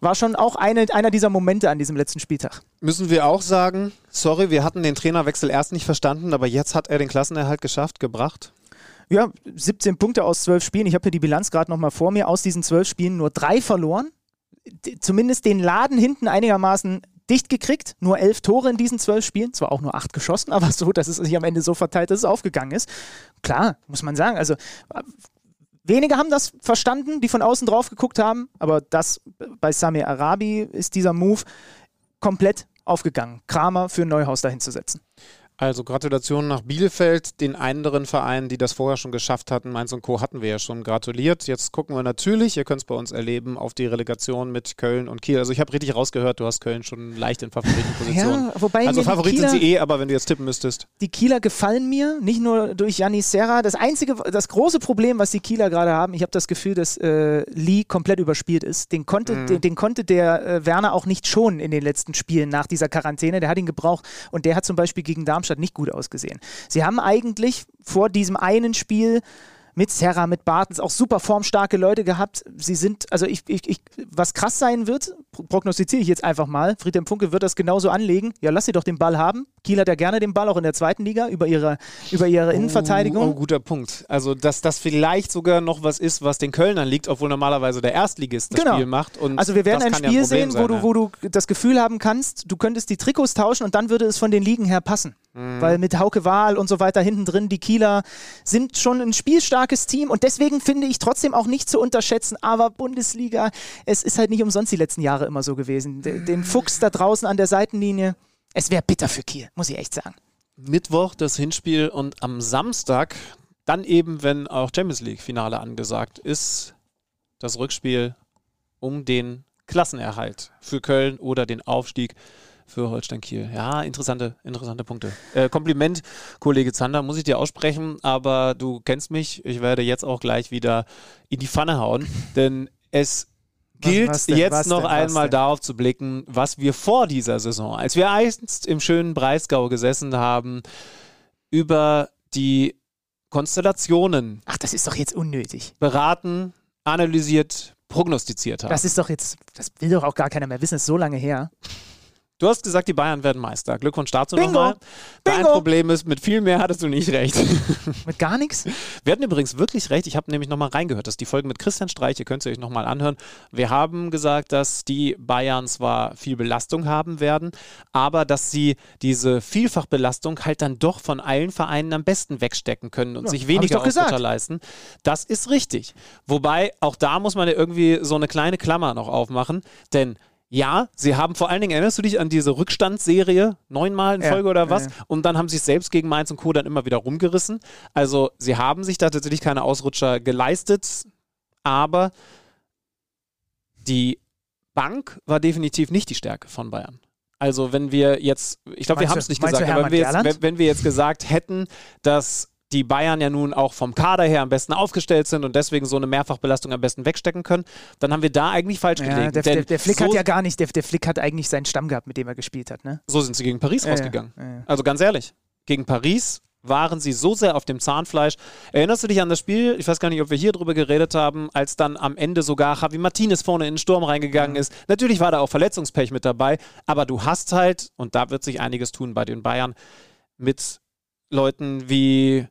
war schon auch eine, einer dieser Momente an diesem letzten Spieltag. Müssen wir auch sagen, sorry, wir hatten den Trainerwechsel erst nicht verstanden, aber jetzt hat er den Klassenerhalt geschafft, gebracht. Ja, 17 Punkte aus 12 Spielen. Ich habe hier die Bilanz gerade nochmal vor mir. Aus diesen 12 Spielen nur drei verloren. D zumindest den Laden hinten einigermaßen dicht gekriegt. Nur elf Tore in diesen zwölf Spielen. Zwar auch nur acht geschossen, aber so, dass es sich am Ende so verteilt, dass es aufgegangen ist. Klar, muss man sagen. Also Wenige haben das verstanden, die von außen drauf geguckt haben, aber das bei Sami Arabi ist dieser Move komplett aufgegangen. Kramer für Neuhaus dahin zu setzen. Also Gratulation nach Bielefeld, den anderen Vereinen, die das vorher schon geschafft hatten. Mainz und Co. hatten wir ja schon gratuliert. Jetzt gucken wir natürlich, ihr könnt es bei uns erleben, auf die Relegation mit Köln und Kiel. Also ich habe richtig rausgehört, du hast Köln schon leicht in Favoritenposition. Ja, wobei also Favorit sind sie eh, aber wenn du jetzt tippen müsstest. Die Kieler gefallen mir, nicht nur durch Janis Serra. Das einzige, das große Problem, was die Kieler gerade haben, ich habe das Gefühl, dass äh, Lee komplett überspielt ist. Den konnte, mhm. den, den, konnte der äh, Werner auch nicht schonen in den letzten Spielen nach dieser Quarantäne. Der hat ihn gebraucht und der hat zum Beispiel gegen Darmstadt Darmstadt nicht gut ausgesehen. Sie haben eigentlich vor diesem einen Spiel mit Serra, mit Bartens, auch super formstarke Leute gehabt. Sie sind, also ich, ich, ich was krass sein wird, prognostiziere ich jetzt einfach mal, Friedhelm Funke wird das genauso anlegen. Ja, lass sie doch den Ball haben. Kiel hat ja gerne den Ball auch in der zweiten Liga über ihre, über ihre Innenverteidigung. Oh, oh, guter Punkt. Also, dass das vielleicht sogar noch was ist, was den Kölnern liegt, obwohl normalerweise der Erstligist das genau. Spiel macht. Und also, wir werden ein Spiel ja ein sehen, sein, wo, du, wo du das Gefühl haben kannst, du könntest die Trikots tauschen und dann würde es von den Ligen her passen. Mhm. Weil mit Hauke Wahl und so weiter hinten drin, die Kieler sind schon ein spielstarkes Team und deswegen finde ich trotzdem auch nicht zu unterschätzen. Aber Bundesliga, es ist halt nicht umsonst die letzten Jahre immer so gewesen. Den Fuchs da draußen an der Seitenlinie, es wäre bitter für Kiel, muss ich echt sagen. Mittwoch das Hinspiel und am Samstag, dann eben, wenn auch Champions League-Finale angesagt ist, das Rückspiel um den Klassenerhalt für Köln oder den Aufstieg für Holstein Kiel. Ja, interessante, interessante Punkte. Äh, Kompliment, Kollege Zander, muss ich dir aussprechen, aber du kennst mich. Ich werde jetzt auch gleich wieder in die Pfanne hauen, denn es gilt was, was jetzt noch denn, einmal darauf zu blicken, was wir vor dieser Saison, als wir einst im schönen Breisgau gesessen haben, über die Konstellationen. Ach, das ist doch jetzt unnötig. Beraten, analysiert, prognostiziert haben. Das ist doch jetzt, das will doch auch gar keiner mehr wissen, ist so lange her. Du hast gesagt, die Bayern werden Meister. Glückwunsch dazu nochmal. Dein Problem ist, mit viel mehr hattest du nicht recht. mit gar nichts? Wir hatten übrigens wirklich recht. Ich habe nämlich nochmal reingehört. Das ist die Folge mit Christian Streich. Ihr könnt sie euch nochmal anhören. Wir haben gesagt, dass die Bayern zwar viel Belastung haben werden, aber dass sie diese Vielfachbelastung halt dann doch von allen Vereinen am besten wegstecken können und ja, sich weniger Ausrutscher leisten. Das ist richtig. Wobei, auch da muss man ja irgendwie so eine kleine Klammer noch aufmachen, denn ja, sie haben vor allen Dingen, erinnerst du dich an diese Rückstandsserie, neunmal in Folge ja, oder was? Ja, ja. Und dann haben sie es selbst gegen Mainz und Co. dann immer wieder rumgerissen. Also sie haben sich da tatsächlich keine Ausrutscher geleistet, aber die Bank war definitiv nicht die Stärke von Bayern. Also wenn wir jetzt, ich glaube, wir haben es nicht gesagt, aber wenn wir, jetzt, wenn, wenn wir jetzt gesagt hätten, dass die Bayern ja nun auch vom Kader her am besten aufgestellt sind und deswegen so eine Mehrfachbelastung am besten wegstecken können, dann haben wir da eigentlich falsch Ja, gelegen. der, der, der Flick so, hat ja gar nicht, der, der Flick hat eigentlich seinen Stamm gehabt, mit dem er gespielt hat, ne? so sind sie gegen Paris Ja, rausgegangen. ja. Also ganz ehrlich, gegen Paris waren sie so sehr auf dem Zahnfleisch. Erinnerst du dich an das Spiel? Ich weiß gar nicht, ob wir hier drüber geredet haben, als dann am Ende sogar Javi Martinez vorne in den Sturm reingegangen ist. Natürlich war da auch Verletzungspech mit dabei, aber du hast halt, und da wird sich einiges tun bei den Bayern, mit Leuten wie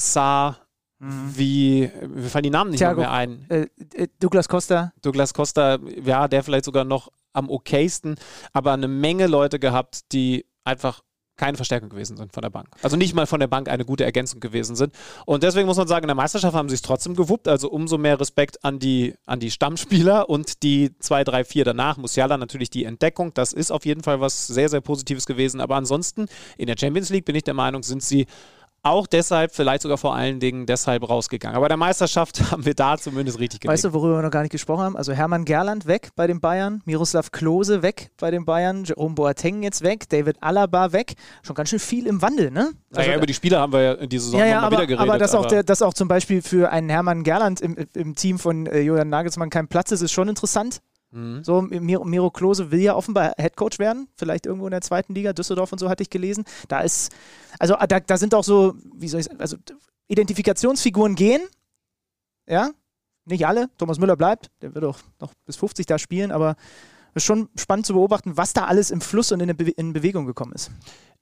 Saar, wie, mir fallen die Namen nicht Thiago. mehr ein. Äh, äh, Douglas Costa, Douglas Costa, ja, der vielleicht sogar noch am okaysten, aber eine Menge Leute gehabt, die einfach keine Verstärkung gewesen sind von der Bank. Also nicht mal von der Bank eine gute Ergänzung gewesen sind. Und deswegen muss man sagen, in der Meisterschaft haben sie es trotzdem gewuppt. Also umso mehr Respekt an die, an die Stammspieler und die zwei, drei, vier danach. Musiala natürlich die Entdeckung. Das ist auf jeden Fall was sehr, sehr Positives gewesen. Aber ansonsten in der Champions League bin ich der Meinung, sind sie auch deshalb, vielleicht sogar vor allen Dingen deshalb rausgegangen. Aber der Meisterschaft haben wir da zumindest richtig gelegt. weißt du, worüber wir noch gar nicht gesprochen haben? Also Hermann Gerland weg bei den Bayern, Miroslav Klose weg bei den Bayern, Jerome Boateng jetzt weg, David Alaba weg. Schon ganz schön viel im Wandel, ne? naja, über die Spieler haben wir ja in dieser Saison ja, ja, aber, wieder geredet. aber dass auch, der, dass auch zum Beispiel für einen Hermann Gerland im, im Team von äh, Julian Nagelsmann kein Platz ist, ist schon interessant. Mhm. So, Miro, Miro Klose will ja offenbar Headcoach werden, vielleicht irgendwo in der zweiten Liga, Düsseldorf und so hatte ich gelesen. Da ist, also da, da sind auch so, wie soll ich sagen, also Identifikationsfiguren gehen, ja, nicht alle. Thomas Müller bleibt, der wird auch noch bis 50 da spielen, aber es ist schon spannend zu beobachten, was da alles im Fluss und in, Be in Bewegung gekommen ist.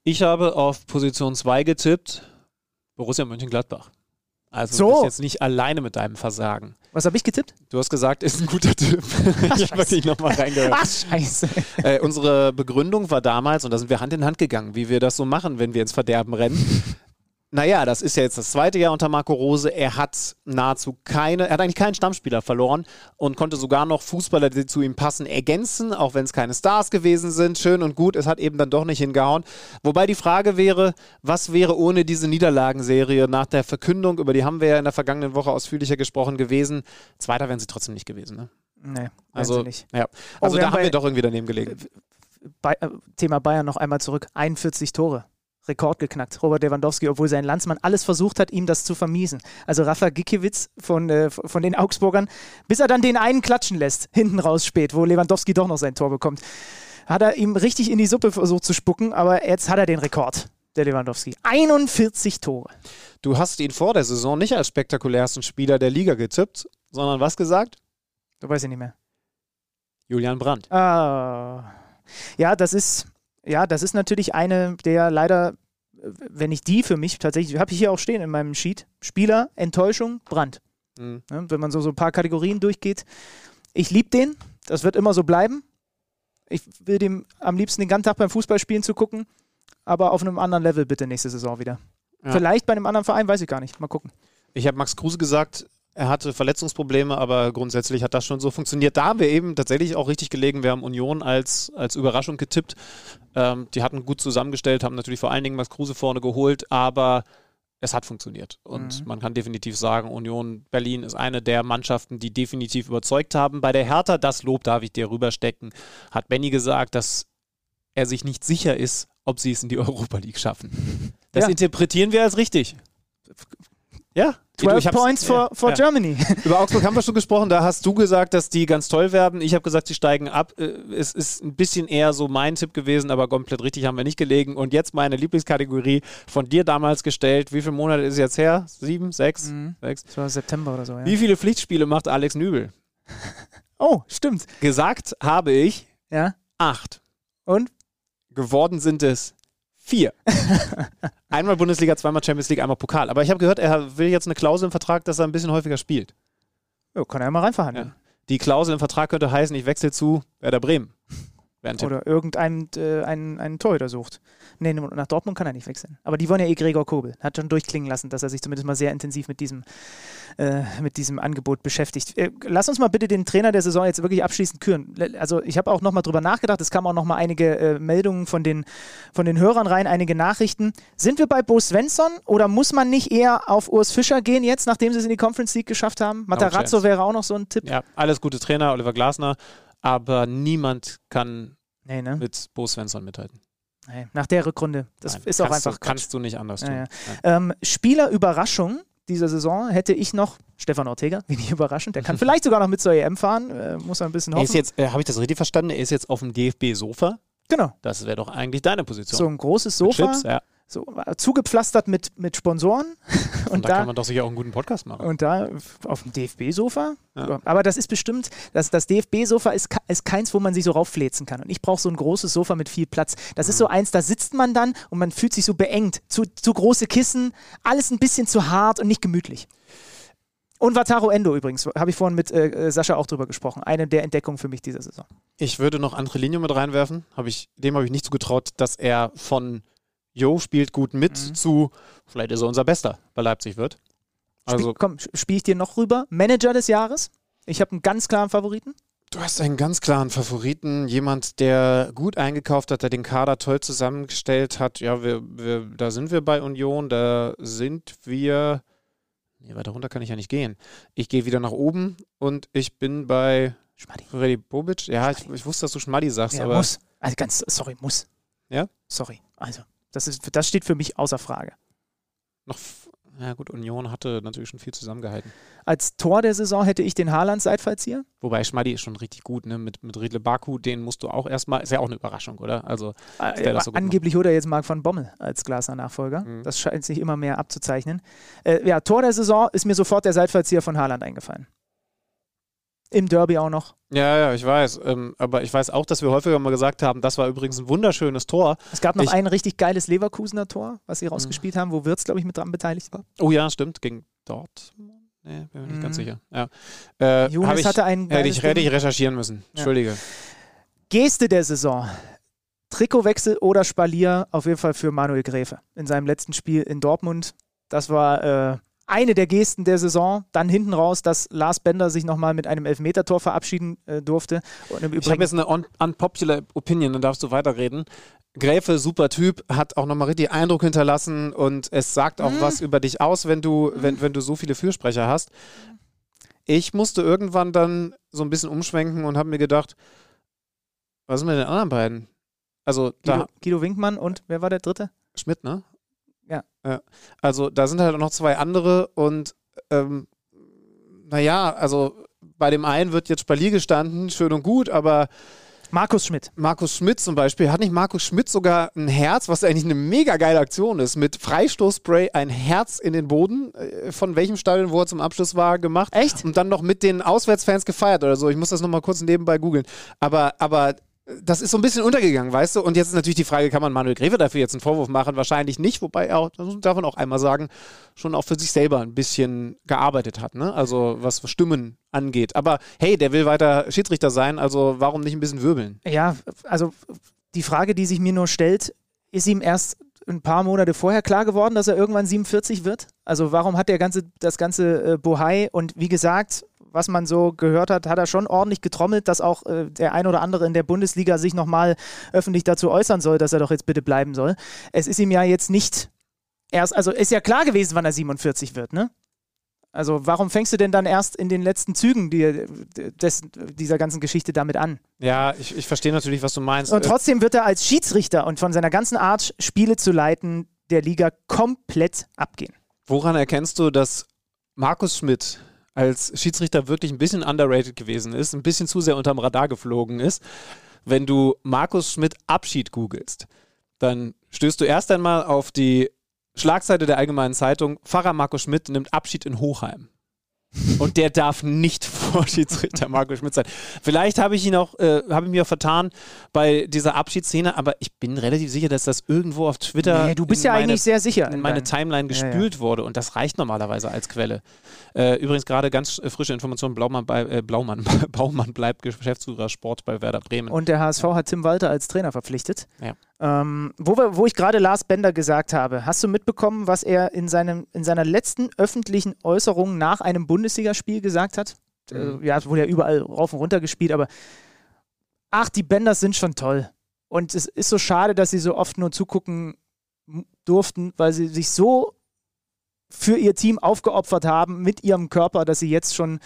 Ich habe auf Position 2 getippt, Borussia Mönchengladbach. Also So. du bist jetzt nicht alleine mit deinem Versagen. Was habe ich getippt? Du hast gesagt, ist ein guter Tipp. ich habe wirklich nochmal reingehört. Ach, scheiße. Äh, unsere Begründung war damals, und da sind wir Hand in Hand gegangen, wie wir das so machen, wenn wir ins Verderben rennen. Naja, das ist ja jetzt das zweite Jahr unter Marco Rose. Er hat nahezu keine, er hat eigentlich keinen Stammspieler verloren und konnte sogar noch Fußballer, die zu ihm passen, ergänzen, auch wenn es keine Stars gewesen sind. Schön und gut, es hat eben dann doch nicht hingehauen. Wobei die Frage wäre, was wäre ohne diese Niederlagenserie nach der Verkündung, über die haben wir ja in der vergangenen Woche ausführlicher gesprochen gewesen. Zweiter wären sie trotzdem nicht gewesen, ne? Nee, Also, nicht. ja. Oh, Also wir da haben wir doch irgendwie daneben gelegen. Bei, Thema Bayern noch einmal zurück. 41 Tore. Rekord geknackt. Robert Lewandowski, obwohl sein Landsmann alles versucht hat, ihm das zu vermiesen. Also Rafa Gikiewicz von, äh, von den Augsburgern, bis er dann den einen klatschen lässt, hinten raus spät, wo Lewandowski doch noch sein Tor bekommt, hat er ihm richtig in die Suppe versucht zu spucken, aber jetzt hat er den Rekord, der Lewandowski. 41 Tore. Du hast ihn vor der Saison nicht als spektakulärsten Spieler der Liga getippt, sondern was gesagt? Du weißt ja nicht mehr. Julian Brandt. Ah. Ja, das ist, ja, das ist natürlich eine der leider, wenn nicht die für mich tatsächlich, habe ich hier auch stehen in meinem Sheet. Spieler, Enttäuschung, Brand. Mhm. Ne, wenn man so, so ein paar Kategorien durchgeht. Ich liebe den, das wird immer so bleiben. Ich will dem am liebsten den ganzen Tag beim Fußballspielen zu gucken, aber auf einem anderen Level bitte nächste Saison wieder. Ja. Vielleicht bei einem anderen Verein, weiß ich gar nicht. Mal gucken. Ich habe Max Kruse gesagt, er hatte Verletzungsprobleme, aber grundsätzlich hat das schon so funktioniert. Da haben wir eben tatsächlich auch richtig gelegen. Wir haben Union als, als Überraschung getippt. Ähm, die hatten gut zusammengestellt, haben natürlich vor allen Dingen Max Kruse vorne geholt, aber es hat funktioniert. Und Mhm. man kann definitiv sagen, Union Berlin ist eine der Mannschaften, die definitiv überzeugt haben. Bei der Hertha, das Lob darf ich dir rüberstecken, hat Benny gesagt, dass er sich nicht sicher ist, ob sie es in die Europa League schaffen. Das Ja. interpretieren wir als richtig. Ja. 12 Ich hab's- Points for, for ja. Germany. Über Augsburg haben wir schon gesprochen. Da hast du gesagt, dass die ganz toll werden. Ich habe gesagt, sie steigen ab. Äh, Es ist ein bisschen eher so mein Tipp gewesen, aber komplett richtig haben wir nicht gelegen. Und jetzt meine Lieblingskategorie von dir damals gestellt. Wie viele Monate ist es jetzt her? Sieben, sechs, Mhm. sechs. Das war September oder so, ja. Wie viele Pflichtspiele macht Alex Nübel? Oh, stimmt. Gesagt habe ich Ja. acht. Und? Geworden sind es vier. einmal Bundesliga, zweimal Champions League, einmal Pokal. Aber ich habe gehört, er will jetzt eine Klausel im Vertrag, dass er ein bisschen häufiger spielt. Ja, kann er ja mal reinverhandeln. Die Klausel im Vertrag könnte heißen, ich wechsle zu Werder Bremen. Oder irgendeinen äh, einen, einen Torhüter sucht. Nee, nach Dortmund kann er nicht wechseln. Aber die wollen ja eh Gregor Kobel. Hat schon durchklingen lassen, dass er sich zumindest mal sehr intensiv mit diesem, äh, mit diesem Angebot beschäftigt. Äh, lass uns mal bitte den Trainer der Saison jetzt wirklich abschließend küren. Also ich habe auch nochmal drüber nachgedacht. Es kamen auch nochmal einige äh, Meldungen von den, von den Hörern rein, einige Nachrichten. Sind wir bei Bo Svensson oder muss man nicht eher auf Urs Fischer gehen jetzt, nachdem sie es in die Conference League geschafft haben? Matarazzo wäre auch noch so ein Tipp. Ja, alles gute Trainer, Oliver Glasner. Aber niemand kann nee, ne? mit Bo Svensson mithalten. Nee, nach der Rückrunde. Das Nein, ist auch einfach. Du, kannst du nicht anders tun. Ja, ja. Ähm, Spielerüberraschung dieser Saison hätte ich noch Stefan Ortega, wenig überraschend. Der kann vielleicht sogar noch mit zur EM fahren. Äh, muss man ein bisschen hoffen. Er ist jetzt, äh, habe ich das richtig verstanden? Er ist jetzt auf dem DFB-Sofa. Genau. Das wäre doch eigentlich deine Position. So ein großes Sofa. Chips, ja so zugepflastert mit, mit Sponsoren. Und, und da, da, kann man doch sicher auch einen guten Podcast machen. Und da auf dem DFB-Sofa. Ja. Aber das ist bestimmt, das, das DFB-Sofa ist, ist keins, wo man sich so rauffläzen kann. Und ich brauche so ein großes Sofa mit viel Platz. Das mhm. ist so eins, da sitzt man dann und man fühlt sich so beengt. Zu, zu große Kissen, alles ein bisschen zu hart und nicht gemütlich. Und Wataru Endo übrigens, habe ich vorhin mit äh, Sascha auch drüber gesprochen. Eine der Entdeckungen für mich dieser Saison. Ich würde noch andere Linien mit reinwerfen. Hab ich, dem habe ich nicht zugetraut, dass er von Jo spielt gut mit mhm. zu, vielleicht ist er unser Bester bei Leipzig wird. Also, Spiel, komm, spiele ich dir noch rüber. Manager des Jahres? Ich habe einen ganz klaren Favoriten. Du hast einen ganz klaren Favoriten, jemand, der gut eingekauft hat, der den Kader toll zusammengestellt hat. Ja, wir, wir, da sind wir bei Union, da sind wir. Nee, weiter runter kann ich ja nicht gehen. Ich gehe wieder nach oben und ich bin bei Schmaddi. Freddy Bobic. Ja, ich, ich, wusste, dass du Schmaddi sagst, ja, aber. Muss. Also ganz, sorry, muss. Ja? Sorry. Also. Das, ist, das steht für mich außer Frage. Noch, ja gut, Union hatte natürlich schon viel zusammengehalten. Als Tor der Saison hätte ich den Haaland Seitfallzieher. Wobei Schmaddi ist schon richtig gut, ne? Mit, mit Riedle Baku, den musst du auch erstmal, ist ja auch eine Überraschung, oder? Also, äh, so angeblich holt er jetzt Marc van Bommel als Glasner-Nachfolger. Mhm. Das scheint sich immer mehr abzuzeichnen. Äh, ja, Tor der Saison ist mir sofort der Seitfallzieher von Haaland eingefallen. Im Derby auch noch. Ja, ja, ich weiß. Ähm, aber ich weiß auch, dass wir häufiger mal gesagt haben, das war übrigens ein wunderschönes Tor. Es gab noch ich, ein richtig geiles Leverkusener Tor, was sie rausgespielt mhm. haben, wo Wirtz, glaube ich, mit dran beteiligt war. Oh ja, stimmt. Gegen Dortmund. Nee, bin mir nicht mhm. ganz sicher. Ja. Äh, Jonas ich, hatte einen. Hätte ich, hätte ich recherchieren müssen. Entschuldige. Ja. Geste der Saison. Trikotwechsel oder Spalier auf jeden Fall für Manuel Gräfe in seinem letzten Spiel in Dortmund. Das war äh, eine der Gesten der Saison. Dann hinten raus, dass Lars Bender sich nochmal mit einem Elfmetertor verabschieden äh, durfte. ich habe jetzt eine un unpopular Opinion, dann darfst du weiterreden. Gräfe, super Typ, hat auch nochmal richtig Eindruck hinterlassen und es sagt auch mhm. was über dich aus, wenn du, wenn, mhm. wenn du so viele Fürsprecher hast. Ich musste irgendwann dann so ein bisschen umschwenken und habe mir gedacht, was sind mit den anderen beiden? Also Guido, Guido Winkmann und wer war der dritte? Schmidt, ne? Ja. ja. Also da sind halt auch noch zwei andere und ähm, naja, also bei dem einen wird jetzt Spalier gestanden, schön und gut, aber Markus Schmidt. Markus Schmidt zum Beispiel. Hat nicht Markus Schmidt sogar ein Herz, was eigentlich eine mega geile Aktion ist, mit Freistoßspray ein Herz in den Boden, äh, von welchem Stadion, wo er zum Abschluss war, gemacht. Echt? Und dann noch mit den Auswärtsfans gefeiert oder so. Ich muss das nochmal kurz nebenbei googeln. Aber, aber das ist so ein bisschen untergegangen, weißt du? Und jetzt ist natürlich die Frage, kann man Manuel Greve dafür jetzt einen Vorwurf machen? Wahrscheinlich nicht, wobei er, das darf man auch einmal sagen, schon auch für sich selber ein bisschen gearbeitet hat, ne? Also was Stimmen angeht. Aber hey, der will weiter Schiedsrichter sein, also warum nicht ein bisschen wirbeln? Ja, also die Frage, die sich mir nur stellt, ist ihm erst ein paar Monate vorher klar geworden, dass er irgendwann 47 wird? Also warum hat der ganze, das ganze äh, Bohai und wie gesagt, was man so gehört hat, hat er schon ordentlich getrommelt, dass auch äh, der ein oder andere in der Bundesliga sich nochmal öffentlich dazu äußern soll, dass er doch jetzt bitte bleiben soll. Es ist ihm ja jetzt nicht erst, also ist ja klar gewesen, wann er 47 wird, ne? Also warum fängst du denn dann erst in den letzten Zügen die, des, dieser ganzen Geschichte damit an? Ja, ich, ich verstehe natürlich, was du meinst. Und trotzdem wird er als Schiedsrichter und von seiner ganzen Art, Spiele zu leiten, der Liga komplett abgehen. Woran erkennst du, dass Markus Schmidt als Schiedsrichter wirklich ein bisschen underrated gewesen ist, ein bisschen zu sehr unterm Radar geflogen ist. Wenn du Markus Schmidt Abschied googelst, dann stößt du erst einmal auf die Schlagseite der Allgemeinen Zeitung, Pfarrer Markus Schmidt nimmt Abschied in Hochheim. Und der darf nicht vor Schiedsrichter Marco Schmidt sein. Vielleicht habe ich ihn auch, äh, habe ich mir vertan bei dieser Abschiedsszene, aber ich bin relativ sicher, dass das irgendwo auf Twitter. Nee, du bist ja meine, eigentlich sehr sicher. in meine Timeline gespült ja, ja. wurde und das reicht normalerweise als Quelle. Äh, übrigens gerade ganz frische Information: Blaumann, bei, äh, Blaumann, Baumann bleibt Geschäftsführer Sport bei Werder Bremen. Und der HSV hat Tim Walter als Trainer verpflichtet. Ja. Ähm, wo, wir, wo ich gerade Lars Bender gesagt habe, hast du mitbekommen, was er in, seinem, in seiner letzten öffentlichen Äußerung nach einem Bundesligaspiel gesagt hat? Mhm. Äh, ja, es wurde ja überall rauf und runter gespielt, aber ach, die Benders sind schon toll. Und es ist so schade, dass sie so oft nur zugucken durften, weil sie sich so für ihr Team aufgeopfert haben mit ihrem Körper, dass sie jetzt schon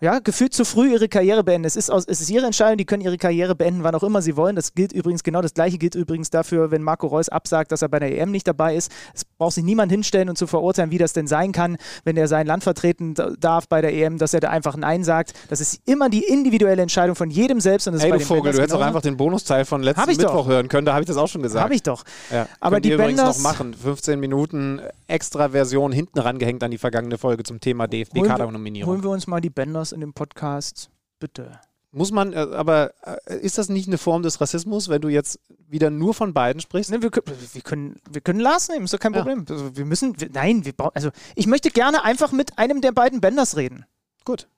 ja, gefühlt zu früh ihre Karriere beenden. Es ist, aus, es ist ihre Entscheidung, die können ihre Karriere beenden, wann auch immer sie wollen. Das gilt übrigens genau das gleiche gilt übrigens dafür, wenn Marco Reus absagt, dass er bei der EM nicht dabei ist. Es braucht sich niemand hinstellen und zu verurteilen, wie das denn sein kann, wenn er sein Land vertreten darf bei der EM, dass er da einfach Nein sagt. Das ist immer die individuelle Entscheidung von jedem selbst. Und das hey, du Vogel, du hättest auch einfach den Bonusteil von letzten Mittwoch doch. hören können, da habe ich das auch schon gesagt. Habe ich doch. Ja. Aber die übrigens noch machen. 15 Minuten extra Version hinten rangehängt an die vergangene Folge zum Thema DFB-Kader-Nominierung. Holen wir uns mal die Benders in dem Podcast bitte. Muss man, äh, aber äh, ist das nicht eine Form des Rassismus, wenn du jetzt wieder nur von beiden sprichst? Nee, wir, wir, können, wir können Lars nehmen, ist doch kein ja. Problem. Also wir müssen, wir, nein, wir also ich möchte gerne einfach mit einem der beiden Benders reden. Gut.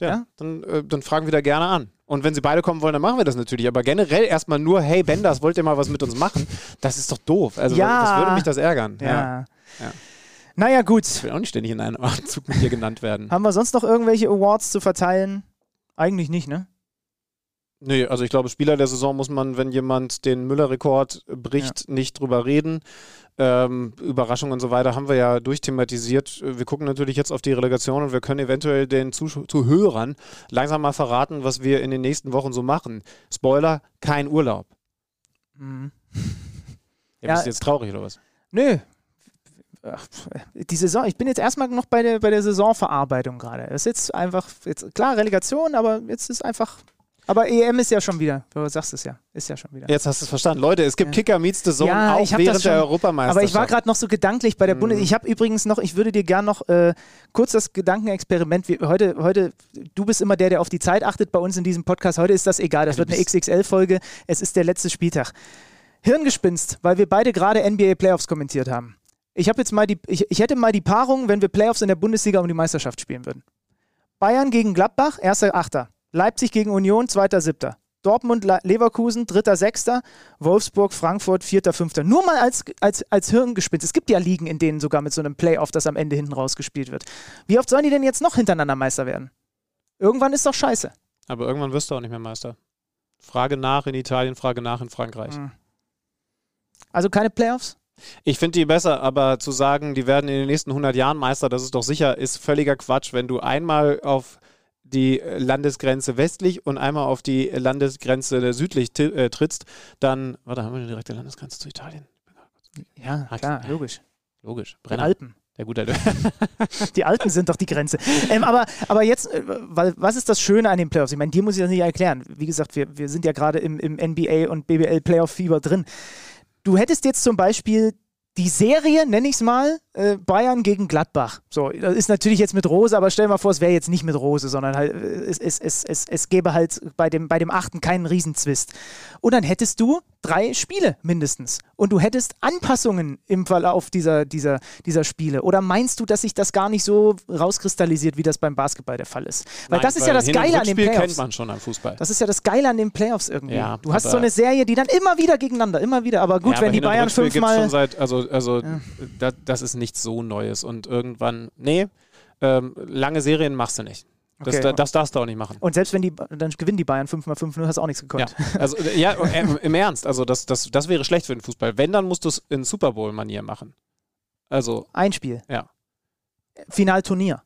Ja, ja? Dann, äh, dann fragen wir da gerne an. Und wenn sie beide kommen wollen, dann machen wir das natürlich. Aber generell erstmal nur, hey Benders, wollt ihr mal was mit uns machen? Das ist doch doof. Also ja. das würde mich das ärgern. Ja. ja. Ja. Naja, gut. Ich will auch nicht ständig in einem Anzug mit dir genannt werden. Haben wir sonst noch irgendwelche Awards zu verteilen? Eigentlich nicht, ne? Nee, also ich glaube, Spieler der Saison muss man, wenn jemand den Müller-Rekord bricht, ja. nicht drüber reden. Ähm, Überraschungen und so weiter haben wir ja durchthematisiert. Wir gucken natürlich jetzt auf die Relegation und wir können eventuell den Zuhörern langsam mal verraten, was wir in den nächsten Wochen so machen. Spoiler, kein Urlaub. Mhm. Ja, bist du jetzt traurig oder was? Nö, die Saison, ich bin jetzt erstmal noch bei der, bei der Saisonverarbeitung gerade. Es ist jetzt einfach, jetzt, klar, Relegation, aber jetzt ist einfach. Aber EM ist ja schon wieder, du sagst es ja, ist ja schon wieder. Jetzt hast du es verstanden. Leute, es gibt ja. Kicker Meets the Zone ja, auch während der Europameisterschaft. Aber ich war gerade noch so gedanklich bei der mhm. Bundes... Ich habe übrigens noch, ich würde dir gerne noch äh, kurz das Gedankenexperiment, wie, heute, heute, du bist immer der, der auf die Zeit achtet bei uns in diesem Podcast. Heute ist das egal, das wird eine XXL-Folge. Es ist der letzte Spieltag. Hirngespinst, weil wir beide gerade NBA Playoffs kommentiert haben. Ich habe jetzt mal die, ich, ich hätte mal die Paarung, wenn wir Playoffs in der Bundesliga um die Meisterschaft spielen würden. Bayern gegen Gladbach, erster Achter. Leipzig gegen Union, zweiter Siebter. Dortmund, Leverkusen, dritter, sechster. Wolfsburg, Frankfurt, vierter, fünfter. Nur mal als, als, als Hirngespinst. Es gibt ja Ligen, in denen sogar mit so einem Playoff das am Ende hinten rausgespielt wird. Wie oft sollen die denn jetzt noch hintereinander Meister werden? Irgendwann ist doch scheiße. Aber irgendwann wirst du auch nicht mehr Meister. Frage nach in Italien, Frage nach in Frankreich. Hm. Also keine Playoffs? Ich finde die besser, aber zu sagen, die werden in den nächsten 100 Jahren Meister, das ist doch sicher, ist völliger Quatsch. Wenn du einmal auf die Landesgrenze westlich und einmal auf die Landesgrenze südlich äh, trittst, dann, warte, haben wir eine direkte Landesgrenze zu Italien? Ja, klar, logisch. Logisch. Brenner. Die Alpen. Der gute Die Alten sind doch die Grenze. Ähm, aber, aber jetzt, äh, weil, was ist das Schöne an den Playoffs? Ich meine, dir muss ich das nicht erklären. Wie gesagt, wir, wir sind ja gerade im, im NBA und BBL Playoff-Fieber drin. Du hättest jetzt zum Beispiel die Serie, nenne ich es mal, äh, Bayern gegen Gladbach. So, das ist natürlich jetzt mit Rose, aber stell mal vor, es wäre jetzt nicht mit Rose, sondern halt, äh, es, es, es, es, es gäbe halt bei dem, bei dem achten keinen Riesenzwist. Und dann hättest du drei Spiele mindestens. Und du hättest Anpassungen im Verlauf dieser, dieser, dieser Spiele. Oder meinst du, dass sich das gar nicht so rauskristallisiert, wie das beim Basketball der Fall ist? Weil Nein, das ist weil ja das Geile an den Playoffs. kennt man schon am Fußball. Das ist ja das Geile an den Playoffs irgendwie. Ja, du hast so eine Serie, die dann immer wieder gegeneinander, immer wieder. Aber gut, ja, wenn die Bayern fünfmal. also also ja. das, das ist nichts so Neues und irgendwann, nee, ähm, lange Serien machst du nicht. Das, okay. das, das, darfst du auch nicht machen. Und selbst wenn die, dann gewinnen die Bayern 5 x 5 0 hast du auch nichts gekonnt. Ja, also, ja im Ernst, also das, das, das wäre schlecht für den Fußball. Wenn, dann musst du es in Super Bowl-Manier machen. Also. Ein Spiel. Ja. Finalturnier.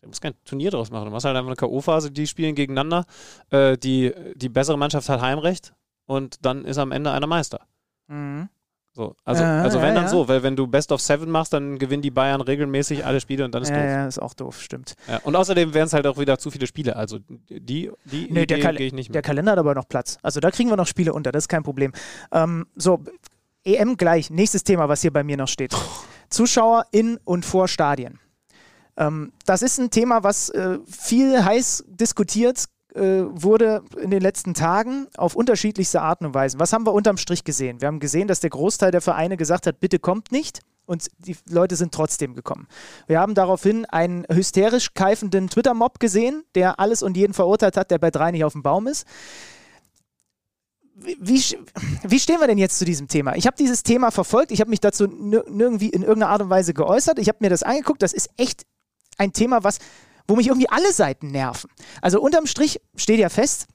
Du musst kein Turnier draus machen. Du machst halt einfach eine K.O.-Phase, die spielen gegeneinander. Äh, die, die bessere Mannschaft hat Heimrecht und dann ist am Ende einer Meister. Mhm. So, also, ja, also wenn ja, dann ja. so, weil wenn du Best of Seven machst, dann gewinnen die Bayern regelmäßig alle Spiele und dann ist ja, doof. Ja, ist auch doof, stimmt. und außerdem wären es halt auch wieder zu viele Spiele. Also die, die nee, gehe ich nicht mehr. Der Kalender hat aber noch Platz. Also da kriegen wir noch Spiele unter, das ist kein Problem. Ähm, so, EM gleich. Nächstes Thema, was hier bei mir noch steht. Zuschauer in und vor Stadien. Ähm, das ist ein Thema, was äh, viel heiß diskutiert wurde in den letzten Tagen auf unterschiedlichste Arten und Weisen. Was haben wir unterm Strich gesehen? Wir haben gesehen, dass der Großteil der Vereine gesagt hat, bitte kommt nicht. Und die Leute sind trotzdem gekommen. Wir haben daraufhin einen hysterisch keifenden Twitter-Mob gesehen, der alles und jeden verurteilt hat, der bei drei nicht auf dem Baum ist wie, wie stehen wir denn jetzt zu diesem Thema? Ich habe dieses Thema verfolgt, ich habe mich dazu nirgendwie in irgendeiner Art und Weise geäußert, ich habe mir das angeguckt, das ist echt ein Thema, was, wo mich irgendwie alle Seiten nerven. Also unterm Strich steht ja fest,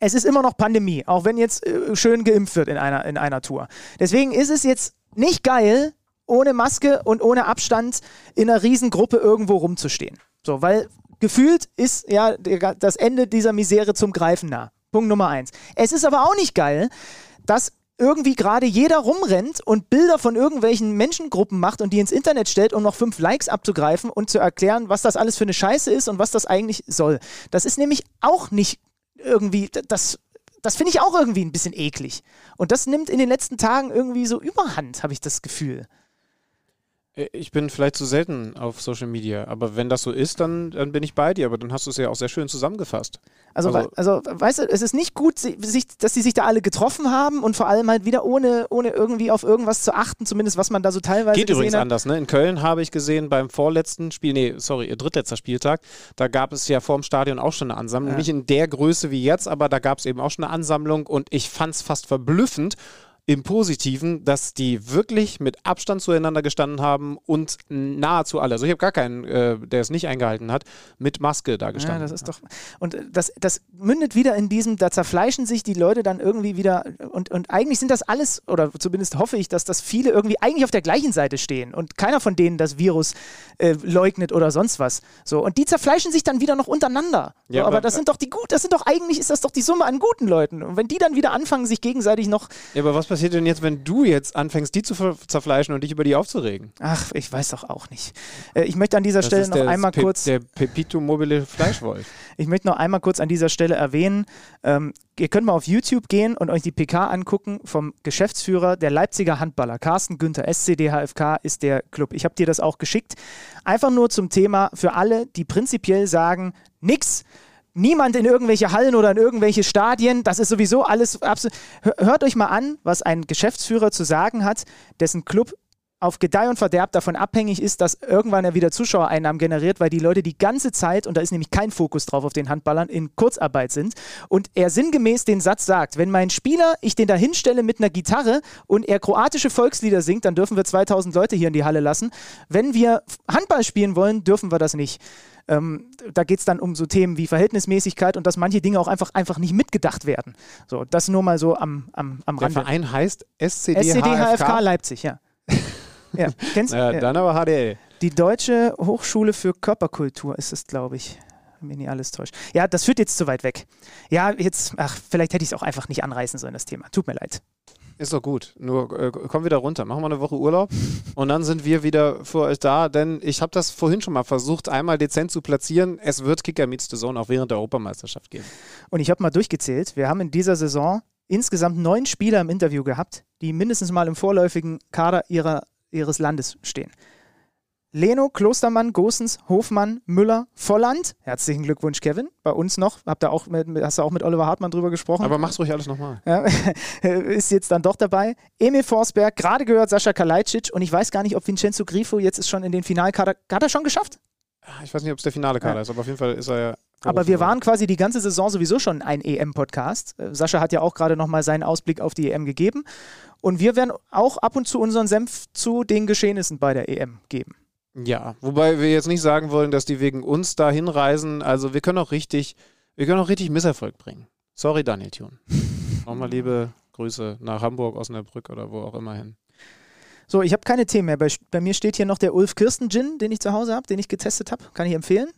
es ist immer noch Pandemie, auch wenn jetzt äh, schön geimpft wird in einer, in einer Tour. Deswegen ist es jetzt nicht geil, ohne Maske und ohne Abstand in einer Riesengruppe irgendwo rumzustehen. So, weil gefühlt ist ja das Ende dieser Misere zum Greifen nah. Punkt Nummer eins. Es ist aber auch nicht geil, dass irgendwie gerade jeder rumrennt und Bilder von irgendwelchen Menschengruppen macht und die ins Internet stellt, um noch fünf Likes abzugreifen und zu erklären, was das alles für eine Scheiße ist und was das eigentlich soll. Das ist nämlich auch nicht irgendwie, das, das finde ich auch irgendwie ein bisschen eklig. Und das nimmt in den letzten Tagen irgendwie so überhand, habe ich das Gefühl. Äh, ich bin vielleicht zu selten auf Social Media, aber wenn das so ist, dann, dann bin ich bei dir. Aber dann hast du es ja auch sehr schön zusammengefasst. Also, also, also weißt du, es ist nicht gut, sich, dass sie sich da alle getroffen haben und vor allem halt wieder ohne, ohne irgendwie auf irgendwas zu achten, zumindest was man da so teilweise Geht übrigens hat. anders, ne? In Köln habe ich gesehen beim vorletzten Spiel, nee, sorry, drittletzter Spieltag, da gab es ja vor dem Stadion auch schon eine Ansammlung. Ja. Nicht in der Größe wie jetzt, aber da gab es eben auch schon eine Ansammlung und ich fand es fast verblüffend im Positiven, dass die wirklich mit Abstand zueinander gestanden haben und nahezu alle, also ich habe gar keinen, äh, der es nicht eingehalten hat, mit Maske da gestanden. Ja, das ist doch. Und das, das mündet wieder in diesem, da zerfleischen sich die Leute dann irgendwie wieder und, und eigentlich sind das alles, oder zumindest hoffe ich, dass das viele irgendwie eigentlich auf der gleichen Seite stehen und keiner von denen das Virus äh, leugnet oder sonst was. So, und die zerfleischen sich dann wieder noch untereinander. Ja, so, aber, aber, das sind doch die gut, das sind doch eigentlich, ist das doch die Summe an guten Leuten. Und wenn die dann wieder anfangen, sich gegenseitig noch. Ja, aber was passiert? Passiert denn jetzt, wenn du jetzt anfängst, die zu zerfleischen und dich über die aufzuregen? Ach, ich weiß doch auch nicht. Äh, ich möchte an dieser das Stelle noch einmal Pe kurz. Der Pepito mobile Fleischwolf. ich möchte noch einmal kurz an dieser Stelle erwähnen, ähm, ihr könnt mal auf YouTube gehen und euch die PK angucken vom Geschäftsführer der Leipziger Handballer. Carsten Günther, SCDHFK ist der Club. Ich habe dir das auch geschickt. Einfach nur zum Thema für alle, die prinzipiell sagen, nix niemand in irgendwelche Hallen oder in irgendwelche Stadien. Das ist sowieso alles absolut. Hört euch mal an, was ein Geschäftsführer zu sagen hat, dessen Club auf Gedeih und Verderb davon abhängig ist, dass irgendwann er wieder Zuschauereinnahmen generiert, weil die Leute die ganze Zeit, und da ist nämlich kein Fokus drauf auf den Handballern, in Kurzarbeit sind. Und er sinngemäß den Satz sagt, wenn mein Spieler, ich den da hinstelle mit einer Gitarre und er kroatische Volkslieder singt, dann dürfen wir 2000 Leute hier in die Halle lassen. Wenn wir Handball spielen wollen, dürfen wir das nicht. Ähm, da geht es dann um so Themen wie Verhältnismäßigkeit und dass manche Dinge auch einfach, einfach nicht mitgedacht werden. So, das nur mal so am, am, am Rande. Der Verein heißt SCD, SCD HFK Leipzig, ja. ja. Kennst, ja, dann aber HDL. Die Deutsche Hochschule für Körperkultur ist es, glaube ich. Wenn mir nicht alles täuscht. Ja, das führt jetzt zu weit weg. Ja, jetzt, ach, vielleicht hätte ich es auch einfach nicht anreißen sollen, das Thema. Tut mir leid. Ist doch gut. Nur äh, komm wieder runter. Machen wir eine Woche Urlaub und dann sind wir wieder für euch da. Denn ich habe das vorhin schon mal versucht, einmal dezent zu platzieren. Es wird Kicker Meets the Zone auch während der Europameisterschaft geben. Und ich habe mal durchgezählt. Wir haben in dieser Saison insgesamt neun Spieler im Interview gehabt, die mindestens mal im vorläufigen Kader ihrer, ihres Landes stehen. Leno, Klostermann, Gosens, Hofmann, Müller, Volland. Herzlichen Glückwunsch, Kevin. Bei uns noch. Habt ihr auch mit, hast du auch mit Oliver Hartmann drüber gesprochen? Aber mach's ruhig alles nochmal. Ja, ist jetzt dann doch dabei. Emil Forsberg, gerade gehört Sascha Kalajdzic und ich weiß gar nicht, ob Vincenzo Grifo jetzt ist schon in den Finalkader. Hat er schon geschafft? Ich weiß nicht, ob es der finale Kader ja. ist, aber auf jeden Fall ist er ja. Aber wir waren quasi die ganze Saison sowieso schon ein EM-Podcast. Äh, Sascha hat ja auch gerade nochmal seinen Ausblick auf die EM gegeben. Und wir werden auch ab und zu unseren Senf zu den Geschehnissen bei der EM geben. Ja, wobei wir jetzt nicht sagen wollen, dass die wegen uns da hinreisen. Also wir können auch richtig, wir können auch richtig Misserfolg bringen. Sorry, Daniel Thun. Nochmal liebe Grüße nach Hamburg, Osnabrück oder wo auch immer hin. So, ich habe keine Themen mehr. Bei, bei, mir steht hier noch der Ulf Kirsten Gin, den ich zu Hause habe, den ich getestet habe. Kann ich empfehlen.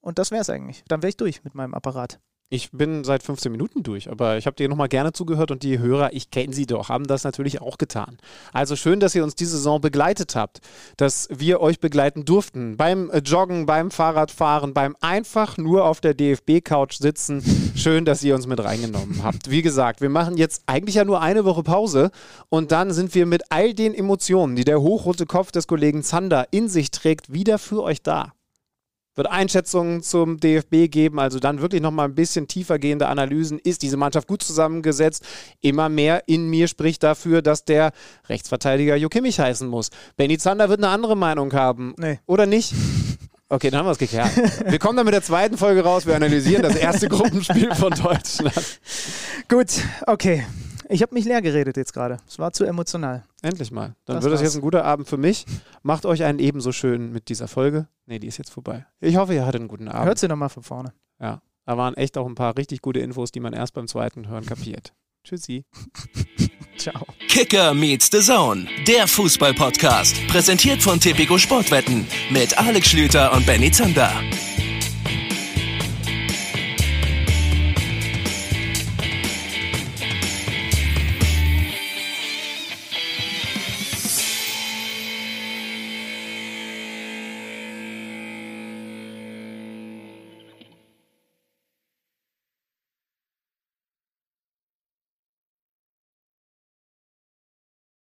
Und das wäre es eigentlich. Dann wäre ich durch mit meinem Apparat. Ich bin seit 15 Minuten durch, aber ich habe dir nochmal gerne zugehört und die Hörer, ich kenne sie doch, haben das natürlich auch getan. Also schön, dass ihr uns diese Saison begleitet habt, dass wir euch begleiten durften. Beim äh, Joggen, beim Fahrradfahren, beim einfach nur auf der DFB-Couch sitzen. Schön, dass ihr uns mit reingenommen habt. Wie gesagt, wir machen jetzt eigentlich ja nur eine Woche Pause und dann sind wir mit all den Emotionen, die der hochrote Kopf des Kollegen Zander in sich trägt, wieder für euch da. Wird Einschätzungen zum DFB geben, also dann wirklich nochmal ein bisschen tiefer gehende Analysen. Ist diese Mannschaft gut zusammengesetzt? Immer mehr in mir spricht dafür, dass der Rechtsverteidiger Jo Kimmich heißen muss. Benny Zander wird eine andere Meinung haben. Nee. Oder nicht? Okay, dann haben wir es geklärt. Wir kommen dann mit der zweiten Folge raus. Wir analysieren das erste Gruppenspiel von Deutschland. Gut, okay. Ich habe mich leer geredet jetzt gerade. Es war zu emotional. Endlich mal. Dann Das wird es war's. jetzt ein guter Abend für mich. Macht euch einen ebenso schön mit dieser Folge. Nee, die ist jetzt vorbei. Ich hoffe, ihr hattet einen guten Abend. Hört sie nochmal von vorne. Ja, da waren echt auch ein paar richtig gute Infos, die man erst beim zweiten Hören kapiert. Tschüssi. Ciao. Kicker meets the Zone, der Fußball-Podcast. Präsentiert von Tipico Sportwetten mit Alex Schlüter und Benny Zander.